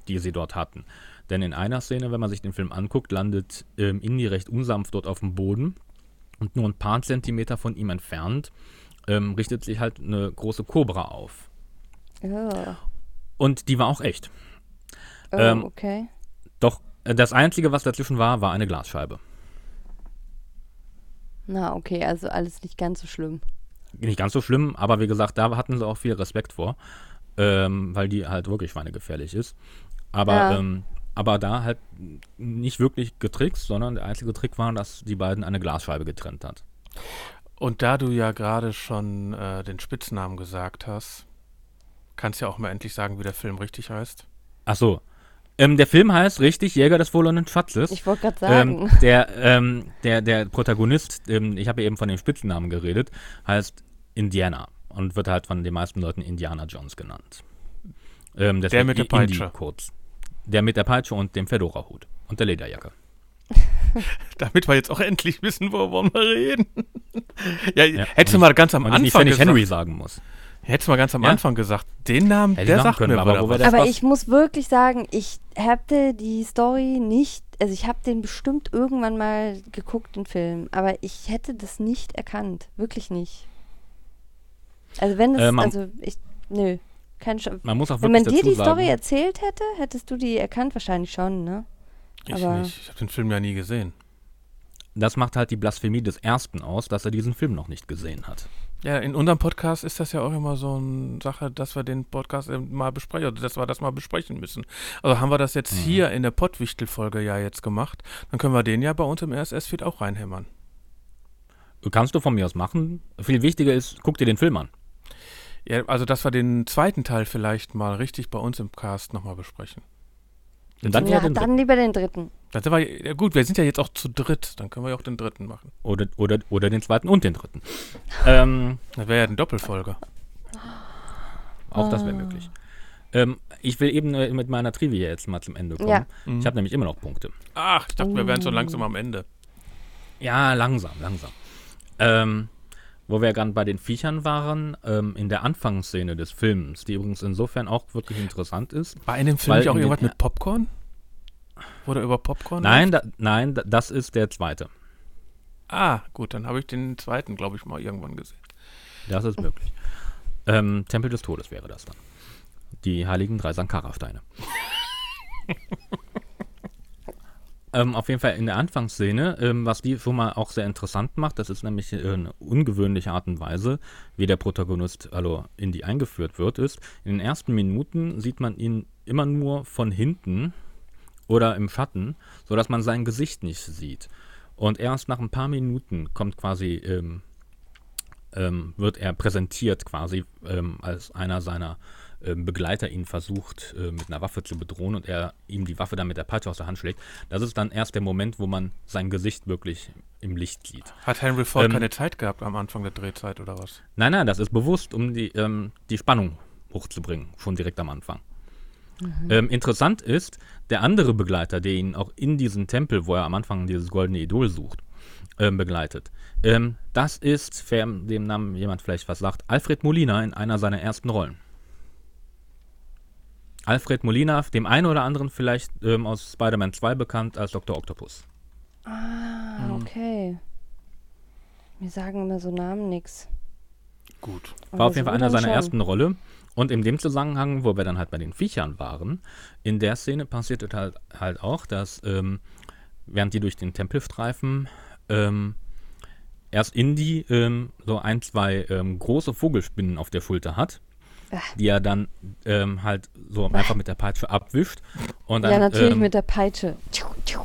S2: die sie dort hatten. Denn in einer Szene, wenn man sich den Film anguckt, landet ähm, Indy recht unsanft dort auf dem Boden und nur ein paar Zentimeter von ihm entfernt ähm, richtet sich halt eine große Kobra auf.
S3: Ja.
S2: Und die war auch echt.
S3: Oh,
S2: Ähm,
S3: okay.
S2: Doch äh, das Einzige, was dazwischen war, war eine Glasscheibe.
S3: Na, okay, also alles nicht ganz so schlimm.
S2: Nicht ganz so schlimm, aber wie gesagt, da hatten sie auch viel Respekt vor, ähm, weil die halt wirklich schweinegefährlich ist. Aber,
S3: Ja.
S2: ähm, aber da halt nicht wirklich getrickst, sondern der einzige Trick war, dass die beiden eine Glasscheibe getrennt hat.
S1: Und da du ja gerade schon äh, den Spitznamen gesagt hast, kannst du ja auch mal endlich sagen, wie der Film richtig heißt.
S2: Ach so. Ähm, der Film heißt richtig Jäger des verlorenen Schatzes.
S3: Ich wollte gerade sagen.
S2: Ähm, der, ähm, der, der Protagonist, ähm, ich habe ja eben von dem Spitzennamen geredet, heißt Indiana und wird halt von den meisten Leuten Indiana Jones genannt. Ähm,
S1: Der mit der Peitsche.
S2: Kurz. Der mit der Peitsche und dem Fedora-Hut und der Lederjacke.
S1: Damit wir jetzt auch endlich wissen, worüber wir reden. ja,
S2: Ja,
S1: hättest du mal ganz am
S2: Und ich nicht
S1: Anfang
S2: ständig
S1: gesagt,
S2: Henry sagen muss.
S1: Hättest du mal ganz am
S2: Ja?
S1: Anfang gesagt, den Namen,
S2: Hätte ich
S1: der sagt
S2: können,
S1: mir
S2: aber das-
S3: Aber
S2: fast-
S3: ich muss wirklich sagen, ich hatte die Story nicht, also ich habe den bestimmt irgendwann mal geguckt, den Film, aber ich hätte das nicht erkannt, wirklich nicht. Also wenn es,
S2: Äh, man-
S3: also ich, nö, kein Sch
S2: Man muss auch
S3: Wenn man
S2: wirklich
S3: dir die Story
S2: sagen,
S3: erzählt hätte, hättest du die erkannt, wahrscheinlich schon, ne?
S1: Ich
S3: aber-
S1: nicht. Ich habe den Film ja nie gesehen.
S2: das macht halt die Blasphemie des Ersten aus, dass er diesen Film noch nicht gesehen hat.
S1: Ja, in unserem Podcast ist das ja auch immer so eine Sache, dass wir den Podcast eben mal besprechen, oder dass wir das mal besprechen müssen. Also haben wir das jetzt
S2: Mhm.
S1: hier in der Pottwichtel-Folge ja jetzt gemacht, dann können wir den ja bei uns im RSS-Feed auch reinhämmern.
S2: Kannst du von mir aus machen. Viel wichtiger ist, guck dir den Film an.
S1: Ja, also dass wir den zweiten Teil vielleicht mal richtig bei uns im Cast nochmal besprechen.
S2: Und dann
S3: ja, dann lieber den dritten.
S1: Dann sind wir, ja gut, wir sind ja jetzt auch zu dritt, dann können wir ja auch den dritten machen.
S2: Oder, oder, oder den zweiten und den dritten. ähm,
S1: Das wäre ja eine Doppelfolge.
S2: auch das wäre
S3: Ah.
S2: möglich. Ähm, ich will eben äh, mit meiner Trivia jetzt mal zum Ende kommen.
S3: Ja.
S1: Mhm.
S2: Ich habe nämlich immer noch Punkte.
S1: Ach, ich dachte, wir wären
S3: Oh.
S1: schon langsam am Ende.
S2: Ja, langsam, langsam. Ähm, wo wir gerade bei den Viechern waren, ähm, in der Anfangsszene des Films, die übrigens insofern auch wirklich interessant ist.
S1: War in dem Film
S2: Weil
S1: nicht auch irgendwas mit Popcorn? Wurde über Popcorn?
S2: Nein, da, nein, da, das ist der zweite.
S1: Ah, gut, dann habe ich den zweiten, glaube ich, mal irgendwann gesehen.
S2: Das ist möglich. Ähm, Tempel des Todes wäre das dann. Die heiligen drei Sankara-Steine. ähm, auf jeden Fall in der Anfangsszene, ähm, was die schon mal auch sehr interessant macht, das ist nämlich äh, eine ungewöhnliche Art und Weise, wie der Protagonist also in die eingeführt wird, ist, in den ersten Minuten sieht man ihn immer nur von hinten oder im Schatten, sodass man sein Gesicht nicht sieht. Und erst nach ein paar Minuten kommt quasi ähm, ähm, wird er präsentiert quasi, ähm, als einer seiner ähm, Begleiter ihn versucht, äh, mit einer Waffe zu bedrohen und er ihm die Waffe dann mit der Peitsche aus der Hand schlägt. Das ist dann erst der Moment, wo man sein Gesicht wirklich im Licht sieht.
S1: Hat Henry Ford
S2: Ähm,
S1: keine Zeit gehabt am Anfang der Drehzeit oder was?
S2: Nein, nein, das ist bewusst, um die, ähm, die Spannung hochzubringen, schon direkt am Anfang. Ähm, interessant ist, der andere Begleiter, der ihn auch in diesen Tempel, wo er am Anfang dieses goldene Idol sucht, ähm, begleitet. Ähm, das ist, wer dem Namen jemand vielleicht was sagt, Alfred Molina in einer seiner ersten Rollen. Alfred Molina, dem einen oder anderen vielleicht ähm, aus Spider-Man 2 bekannt als Dr. Octopus.
S3: Ah, okay. Mir sagen immer so Namen nix.
S1: Gut.
S2: War auf jeden Fall einer seiner
S3: schon.
S2: ersten Rolle. Und in dem Zusammenhang, wo wir dann halt bei den Viechern waren, in der Szene passiert es halt, halt auch, dass ähm, während die durch den Tempel streifen, ähm, erst Indy ähm, so ein, zwei ähm, große Vogelspinnen auf der Schulter hat,
S3: Ah.
S2: die er dann ähm, halt so einfach mit der Peitsche abwischt. Und dann,
S3: ja, natürlich
S2: ähm,
S3: mit der Peitsche. Tschiu, tschiu.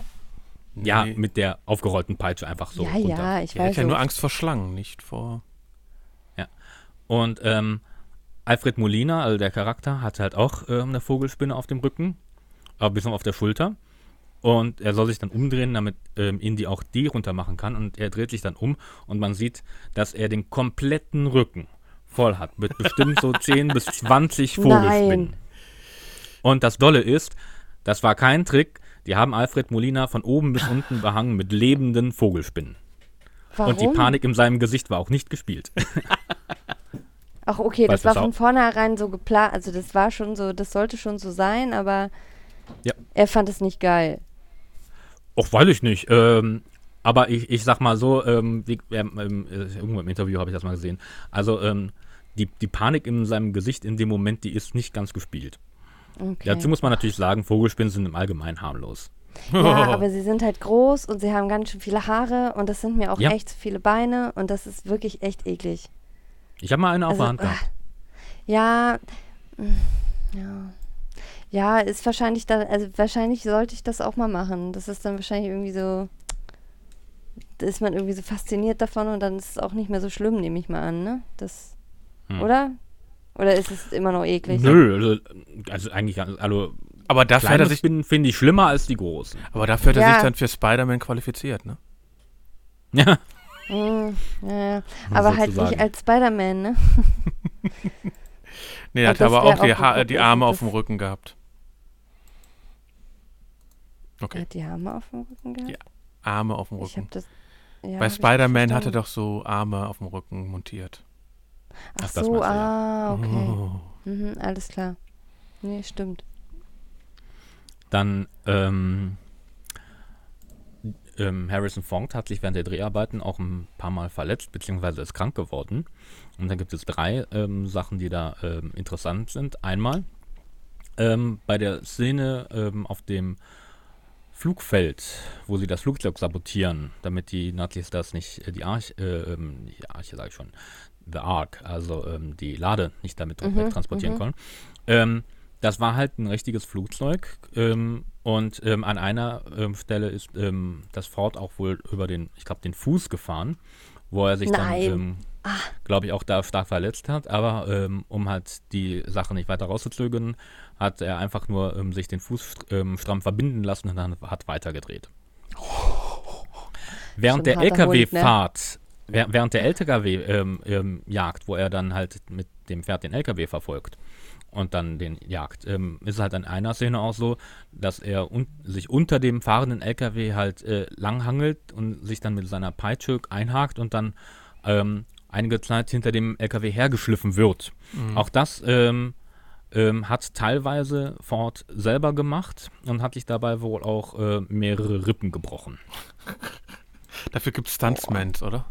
S2: ja,
S1: Nee.
S2: mit der aufgerollten Peitsche einfach so
S3: ja,
S2: runter.
S3: ja, ich
S1: Er hat
S3: weiß
S1: ja nur. Angst vor Schlangen, nicht vor.
S2: Und ähm, Alfred Molina, also der Charakter, hat halt auch ähm, eine Vogelspinne auf dem Rücken, aber bis auf der Schulter. Und er soll sich dann umdrehen, damit ähm, Indy auch die runter machen kann. Und er dreht sich dann um und man sieht, dass er den kompletten Rücken voll hat. Mit bestimmt so 10 bis 20 Vogelspinnen.
S3: Nein.
S2: Und das Dolle ist, das war kein Trick. Die haben Alfred Molina von oben bis unten behangen mit lebenden Vogelspinnen.
S3: Warum?
S2: Und die Panik in seinem Gesicht war auch nicht gespielt.
S3: Ach, okay,
S2: Weißt
S3: das war von
S2: auch?
S3: vornherein so geplant. Also, das war schon so, das sollte schon so sein, aber
S2: Ja.
S3: er fand es nicht geil.
S2: Och, weiß ich nicht. Ähm, aber ich, ich sag mal so, ähm, wie, ähm, ähm, äh, irgendwo im Interview habe ich das mal gesehen. Also ähm, die, die Panik in seinem Gesicht in dem Moment, die ist nicht ganz gespielt.
S3: Okay.
S2: Dazu muss man natürlich sagen, Vogelspinnen sind im Allgemeinen harmlos.
S3: Ja, aber sie sind halt groß und sie haben ganz schön viele Haare und das sind mir auch
S2: Ja.
S3: echt viele Beine und das ist wirklich echt eklig.
S2: Ich habe mal eine auf
S3: Also,
S2: der Hand gehabt.
S3: ah, Ja, mm, ja. Ja, ist wahrscheinlich da, also wahrscheinlich sollte ich das auch mal machen. Das ist dann wahrscheinlich irgendwie so, da ist man irgendwie so fasziniert davon und dann ist es auch nicht mehr so schlimm, nehme ich mal an, ne? Das,
S2: Hm.
S3: oder? Oder ist es immer noch eklig?
S2: Nö, also, also eigentlich, also
S1: Aber dafür hat er sich,
S2: finde ich schlimmer als die großen.
S1: aber dafür hat er
S3: Ja.
S1: sich dann für Spider-Man qualifiziert, ne?
S2: Ja,
S3: Mm, ja. Aber halt nicht als Spider-Man, ne?
S1: Nee, er hat aber auch die, ha die Arme auf dem Rücken gehabt.
S3: Er
S1: Okay,
S3: hat die Arme auf dem Rücken gehabt?
S1: Ja, Arme auf dem
S3: Ich
S1: Rücken.
S3: hab das. Ja,
S1: Bei Spider-Man hat er doch so Arme auf dem Rücken montiert.
S3: Ach
S2: Ach,
S3: so,
S2: du, ja.
S3: ah, okay.
S1: Oh.
S3: Mhm, alles klar. Nee, stimmt.
S2: Dann ähm, ähm, Harrison Ford hat sich während der Dreharbeiten auch ein paar Mal verletzt, beziehungsweise ist krank geworden. Und dann gibt es drei ähm, Sachen, die da ähm, interessant sind. Einmal ähm, bei der Szene ähm, auf dem Flugfeld, wo sie das Flugzeug sabotieren, damit die Nazis das nicht, äh, die Arche, äh, ähm, die Arche sage ich schon, The Ark, also die Lade nicht damit
S3: Mhm,
S2: transportieren
S3: mhm.
S2: können. Das war halt ein richtiges Flugzeug ähm, und ähm, an einer ähm, Stelle ist ähm, das Ford auch wohl über den, ich glaube, den Fuß gefahren, wo er sich
S3: Nein.
S2: dann, ähm, glaube ich, auch da stark verletzt hat. Aber ähm, um halt die Sache nicht weiter rauszuzögern, hat er einfach nur ähm, sich den Fuß stramm verbinden lassen und dann hat weitergedreht. Während
S3: Schon
S2: der
S3: ne?
S2: LKW-Fahrt, wäh- während der LKW-Jagd, wo er dann halt mit dem Pferd den LKW verfolgt und dann den jagt, ähm, ist halt an einer Szene auch so, dass er un sich unter dem fahrenden LKW halt äh, langhangelt und sich dann mit seiner Peitsche einhakt und dann ähm, einige Zeit hinter dem LKW hergeschliffen wird. Auch das ähm, ähm, hat teilweise Ford selber gemacht und hat sich dabei wohl auch äh, mehrere Rippen gebrochen.
S1: Dafür gibt es Stuntsmans, oder?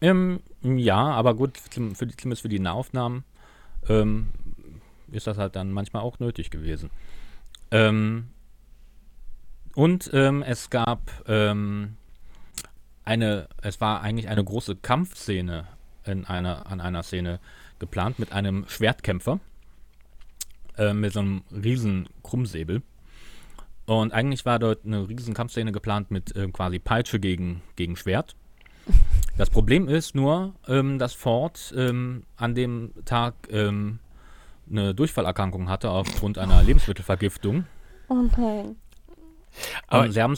S2: Ähm, ja, aber gut, für die, zumindest für die Nahaufnahmen ähm, ist das halt dann manchmal auch nötig gewesen. Ähm, und ähm, es gab ähm, eine, es war eigentlich eine große Kampfszene in einer, an einer Szene geplant mit einem Schwertkämpfer äh, mit so einem riesen Krummsäbel. Und eigentlich war dort eine riesen Kampfszene geplant mit äh, quasi Peitsche gegen, gegen Schwert. Das Problem ist nur, ähm, dass Ford ähm, an dem Tag ähm, eine Durchfallerkrankung hatte aufgrund einer Lebensmittelvergiftung.
S3: Oh nein.
S1: Aber-
S2: Aber sie haben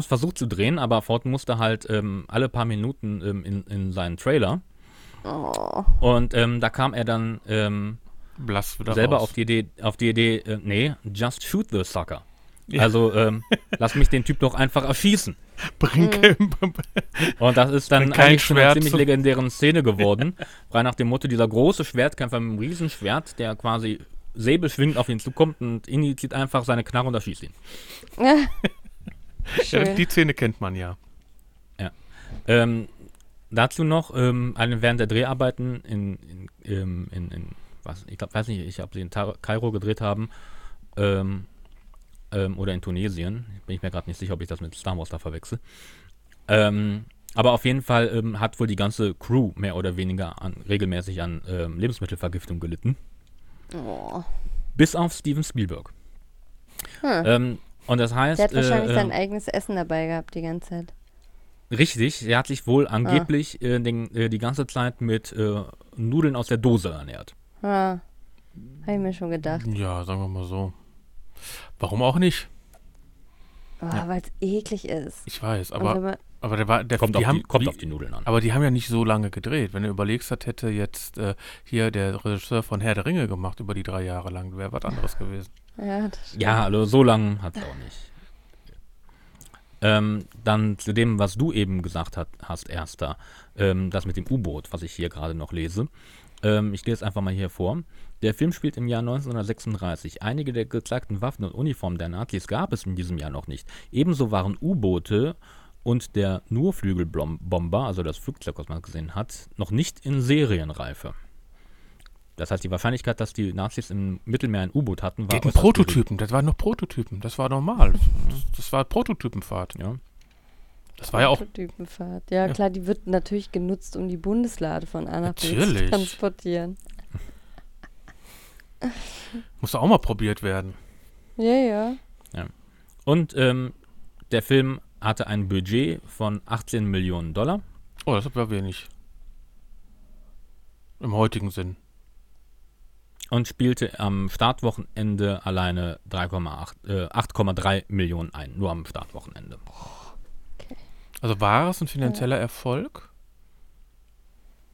S2: es versucht zu drehen, aber Ford musste halt ähm, alle paar Minuten ähm, in, in seinen Trailer.
S3: Oh.
S2: Und ähm, da kam er dann ähm, selber
S1: raus.
S2: auf die Idee, auf die Idee, äh, nee, just shoot the sucker.
S1: Ja.
S2: Also ähm, lass mich den Typ doch einfach erschießen.
S1: Bring
S2: Und das ist dann eigentlich schon eine ziemlich legendären Szene geworden. frei nach dem Motto, dieser große Schwertkämpfer mit einem Riesenschwert, der quasi säbelschwingend auf ihn zukommt und Inni zieht einfach seine Knarre und erschießt ihn.
S1: ja, die Szene kennt man ja.
S2: Ähm, dazu noch, ähm, eine- während der Dreharbeiten in, in, ähm, in, in was, ich glaub, weiß nicht, ich habe sie in Ta- Kairo gedreht haben, ähm, ähm, oder in Tunesien. Bin ich mir gerade nicht sicher, ob ich das mit Star Wars da verwechsel. Ähm, aber auf jeden Fall ähm, hat wohl die ganze Crew mehr oder weniger an, regelmäßig an ähm, Lebensmittelvergiftung gelitten.
S3: Oh.
S2: Bis auf Steven Spielberg.
S3: Hm.
S2: Ähm, und das heißt.
S3: Der hat wahrscheinlich
S2: äh,
S3: sein
S2: äh,
S3: eigenes Essen dabei gehabt die ganze Zeit.
S2: Richtig, er hat sich wohl angeblich äh, den, äh, die ganze Zeit mit äh, Nudeln aus der Dose ernährt.
S3: Ah. Habe ich mir schon gedacht.
S1: Ja, sagen wir mal so. Warum auch nicht?
S3: Oh, Weil es eklig ist.
S1: Ich weiß, aber,
S3: man-
S1: aber der war, der,
S2: Kommt,
S1: die
S2: auf,
S1: haben,
S2: die, kommt
S1: die,
S2: auf die Nudeln an.
S1: aber die haben ja nicht so lange gedreht. Wenn du überlegst, das hätte jetzt äh, hier der Regisseur von Herr der Ringe gemacht über die drei Jahre lang, wäre was anderes gewesen.
S3: ja.
S2: Ja, also so lang hat es auch nicht. Ähm, dann zu dem, was du eben gesagt hat, hast, Erster, ähm, das mit dem U-Boot, was ich hier gerade noch lese. Ähm, ich lese einfach mal hier vor. Der Film spielt im Jahr 1936. Einige der gezeigten Waffen und Uniformen der Nazis gab es in diesem Jahr noch nicht. Ebenso waren U-Boote und der Nurflügelbomber, also das Flugzeug, was man gesehen hat, noch nicht in Serienreife. Das heißt, die Wahrscheinlichkeit, dass die Nazis im Mittelmeer ein U-Boot hatten, war
S1: Die
S2: gering.
S1: Prototypen, das waren noch Prototypen, das war normal. Das, das war Prototypenfahrt.
S2: Ja.
S1: Das war ja auch,
S3: Prototypenfahrt. Ja,
S1: Ja.
S3: klar, die wird natürlich genutzt, um die Bundeslade von A nach B zu
S1: Natürlich.
S3: transportieren.
S1: musste auch mal probiert werden.
S3: Ja, ja.
S2: Und ähm, der Film hatte ein Budget von 18 Millionen Dollar.
S1: Oh, das war wenig. Im heutigen Sinn.
S2: und spielte am Startwochenende alleine 3,8 äh, 8,3 Millionen ein. Nur am Startwochenende.
S1: Also war es ein finanzieller Erfolg?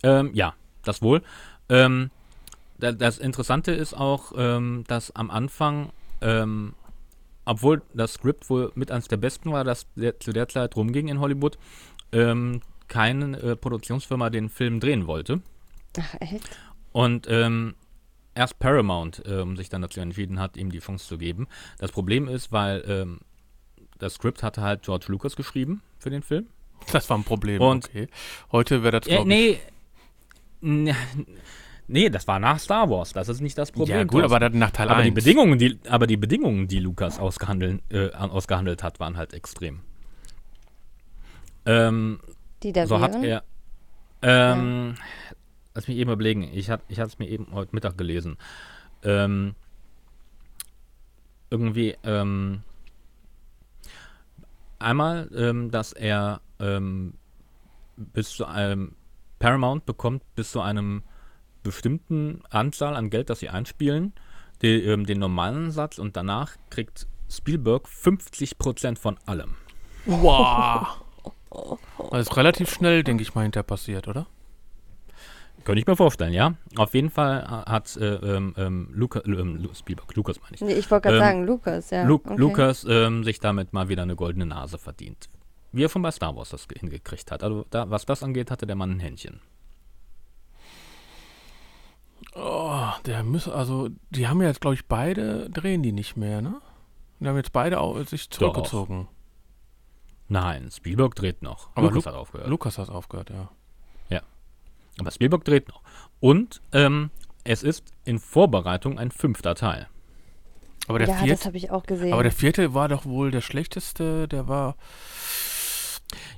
S2: Ähm, ja, das wohl. Ähm, das Interessante ist auch, ähm, dass am Anfang, ähm, obwohl das Skript wohl mit eines der besten war, das der, zu der Zeit rumging in Hollywood, ähm, keine äh, Produktionsfirma den Film drehen wollte.
S3: Ach, echt?
S2: Und ähm, erst Paramount ähm, sich dann dazu entschieden hat, ihm die Chance zu geben. Das Problem ist, weil ähm, das Skript hatte halt George Lucas geschrieben für den Film.
S1: Das war ein Problem.
S2: Und-
S1: okay. Heute wäre das,
S2: Äh,
S1: glaube
S2: nee, n- nee, das war nach Star Wars. Das ist nicht das. Problem.
S1: Ja, gut, aber dann nach Teil
S2: aber die
S1: 1.
S2: Bedingungen, die, aber die Bedingungen, die Lucas ausgehandelt, äh, ausgehandelt hat, waren halt extrem. Ähm,
S3: Die da
S2: so
S3: wären?
S2: hat er. Ähm, Lass mich eben überlegen. Ich hatte ich es mir eben heute Mittag gelesen. Ähm, irgendwie, ähm, einmal, ähm, dass er ähm, bis zu einem Paramount bekommt bis zu einem bestimmten Anzahl an Geld, das sie einspielen, die, ähm, den normalen Satz und danach kriegt Spielberg 50% von allem.
S1: Wow. Das ist relativ schnell, denke ich mal, hinter passiert, oder?
S2: Könnte ich mir vorstellen, ja. Auf jeden Fall äh, hat äh, ähm, ähm, Luca, ähm, Lu- Spielberg, Lukas meine ich,
S3: Nee, ich wollte gerade
S2: Ähm,
S3: sagen, Lukas, ja.
S2: Lu
S3: okay.
S2: Lukas ähm, sich damit mal wieder eine goldene Nase verdient. Wie er schon bei Star Wars das ge- hingekriegt hat. Also da, was das angeht, hatte der Mann ein Händchen.
S1: Oh, der muss, also, die haben ja jetzt, glaube ich, beide, drehen die nicht mehr, ne? Die haben jetzt beide au- sich zurückgezogen.
S2: Nein, Spielberg dreht noch.
S1: Aber
S2: Lukas
S1: Lu-
S2: hat aufgehört.
S1: Lukas hat aufgehört, ja.
S2: Aber Spielberg dreht noch. Und ähm, es ist in Vorbereitung ein fünfter Teil.
S1: Aber der,
S3: ja, das
S1: vierte,
S3: habe ich auch gesehen.
S1: aber der vierte war doch wohl der schlechteste, der war,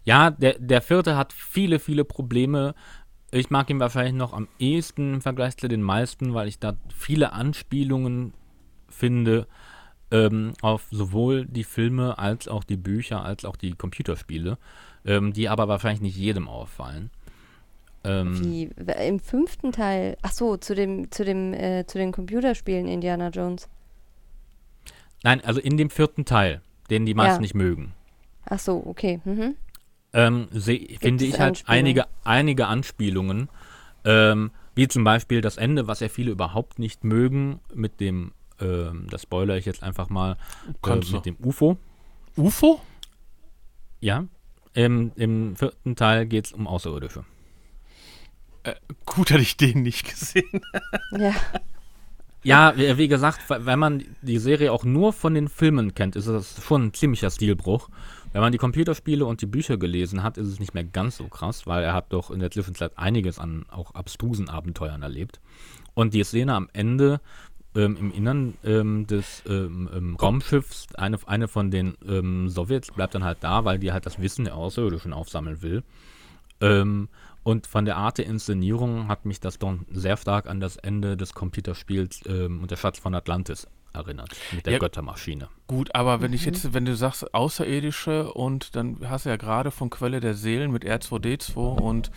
S2: Ja, der, der vierte hat viele, viele Probleme. Ich mag ihn wahrscheinlich noch am ehesten im Vergleich zu den meisten, weil ich da viele Anspielungen finde ähm, auf sowohl die Filme als auch die Bücher als auch die Computerspiele, ähm, die aber wahrscheinlich nicht jedem auffallen. Ähm,
S3: Wie, im fünften Teil, ach so, zu dem, zu dem, äh, zu den Computerspielen Indiana Jones.
S2: nein, also in dem vierten Teil, den die meisten
S3: Ja.
S2: nicht mögen.
S3: Ach so, okay. Mhm.
S2: Ähm, seh, finde ich halt einige, einige Anspielungen, ähm, wie zum Beispiel das Ende, was ja viele überhaupt nicht mögen, mit dem, ähm, das spoilere ich jetzt einfach mal, äh, mit dem UFO.
S1: UFO?
S2: Ja, im, im vierten Teil geht es um Außerirdische.
S1: Gut, hatte ich den nicht gesehen.
S3: Ja,
S2: Ja, wie, wie gesagt, wenn man die Serie auch nur von den Filmen kennt, ist das schon ein ziemlicher Stilbruch. Wenn man die Computerspiele und die Bücher gelesen hat, ist es nicht mehr ganz so krass, weil er hat doch in der Zwischenzeit einiges an auch abstrusen Abenteuern erlebt. Und die Szene am Ende ähm, im Innern ähm, des ähm, ähm Raumschiffs, eine, eine von den ähm, Sowjets bleibt dann halt da, weil die halt das Wissen der Außerirdischen aufsammeln will. Ähm, und von der Art der Inszenierung hat mich das doch sehr stark an das Ende des Computerspiels und der Schatz von Atlantis erinnert, mit der ja, Göttermaschine.
S1: Gut, aber wenn mhm. ich jetzt, wenn du sagst Außerirdische und dann hast du ja gerade von Quelle der Seelen mit R2D2 und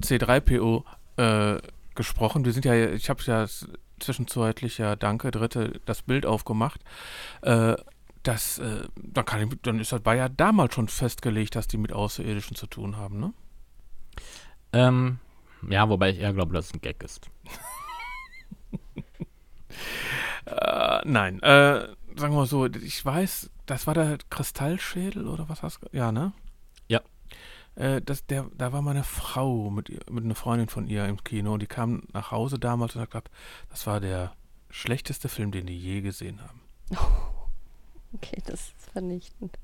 S1: C3PO äh, gesprochen. Wir sind ja, ich habe ja zwischenzeitlich ja, danke, dritte, das Bild aufgemacht. Äh, das, äh, dann, kann ich, dann ist das, war ja damals schon festgelegt, dass die mit Außerirdischen zu tun haben, ne?
S2: Ähm, ja, wobei ich eher glaube, dass es ein Gag ist.
S1: Äh, nein, äh, sagen wir mal so, ich weiß, das war der Kristallschädel oder was hast du? Ja, ne?
S2: Ja.
S1: Äh, das, der, da war meine Frau mit, mit einer Freundin von ihr im Kino und die kam nach Hause damals und hat gesagt, das war der schlechteste Film, den die je gesehen haben.
S3: okay, das ist vernichtend.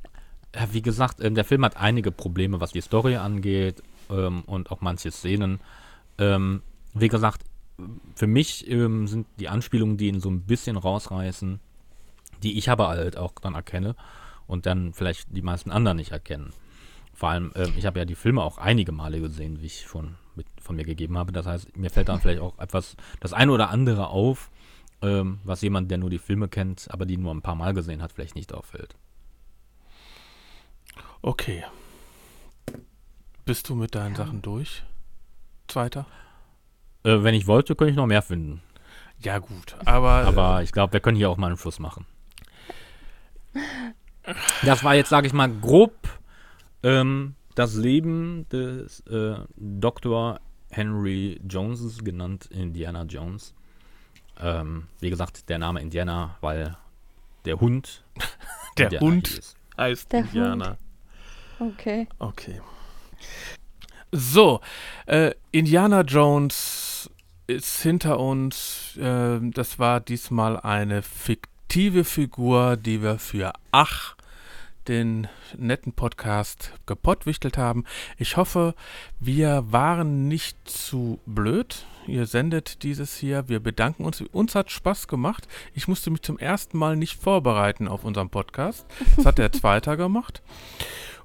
S2: Ja, wie gesagt, äh, der Film hat einige Probleme, was die Story angeht ähm, und auch manche Szenen. Ähm, wie gesagt, für mich ähm, sind die Anspielungen, die ihn so ein bisschen rausreißen, die ich aber halt auch dann erkenne und dann vielleicht die meisten anderen nicht erkennen. Vor allem, äh, ich habe ja die Filme auch einige Male gesehen, wie ich schon mit, von mir gegeben habe. Das heißt, mir fällt dann vielleicht auch etwas, das eine oder andere auf, ähm, was jemand, der nur die Filme kennt, aber die nur ein paar Mal gesehen hat, vielleicht nicht auffällt.
S1: Okay. Bist du mit deinen Sachen durch? Zweiter?
S2: Äh, wenn ich wollte, könnte ich noch mehr finden.
S1: Ja, gut. Aber,
S2: aber ich glaube, wir können hier auch mal einen Schluss machen. Das war jetzt, sage ich mal, grob ähm, das Leben des äh, Dr. Henry Joneses, genannt Indiana Jones. Ähm, wie gesagt, der Name Indiana, weil der Hund.
S1: der Indiana Hund heißt
S3: der
S1: Indiana.
S3: Hund. Okay.
S1: Okay. So, äh, Indiana Jones ist hinter uns. Äh, das war diesmal eine fiktive Figur, die wir für Ach, den netten Podcast, gepottwichtelt haben. Ich hoffe, wir waren nicht zu blöd. Ihr sendet dieses hier. Wir bedanken uns. Uns hat Spaß gemacht. Ich musste mich zum ersten Mal nicht vorbereiten auf unseren Podcast. Das hat der Zweiter gemacht.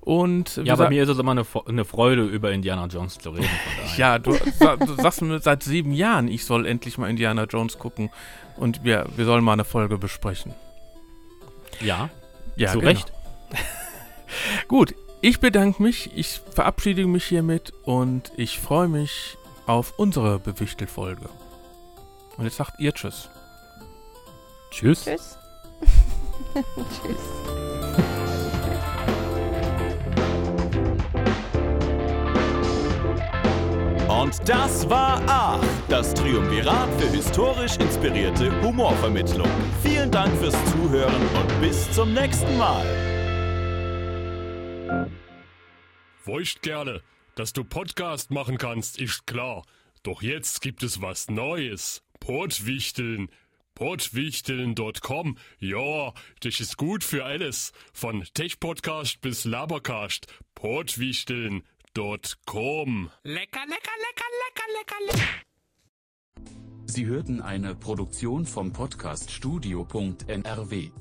S1: Und
S2: ja, bei mir ist es immer eine, eine, Freude, über Indiana Jones zu reden.
S1: ja, du, du, sagst mir seit sieben Jahren, ich soll endlich mal Indiana Jones gucken und wir, wir sollen mal eine Folge besprechen.
S2: Ja,
S1: ja zu genau. Recht. Gut, ich bedanke mich, ich verabschiede mich hiermit und ich freue mich auf unsere Bewichtelfolge. Und jetzt sagt ihr Tschüss.
S2: Tschüss.
S3: Tschüss. tschüss.
S5: Und das war Ach, das Triumvirat für historisch inspirierte Humorvermittlung. Vielen Dank fürs Zuhören und bis zum nächsten Mal.
S4: Feucht gerne, dass du Podcast machen kannst, ist klar. Doch jetzt gibt es was Neues. Portwichteln. Portwichteln.com. Ja, das ist gut für alles. Von Tech-Podcast bis Labercast. Portwichteln www.ftf.com.
S6: Lecker, lecker, lecker, lecker, lecker, lecker.
S7: Sie hörten eine Produktion vom Podcast Studio.nrw.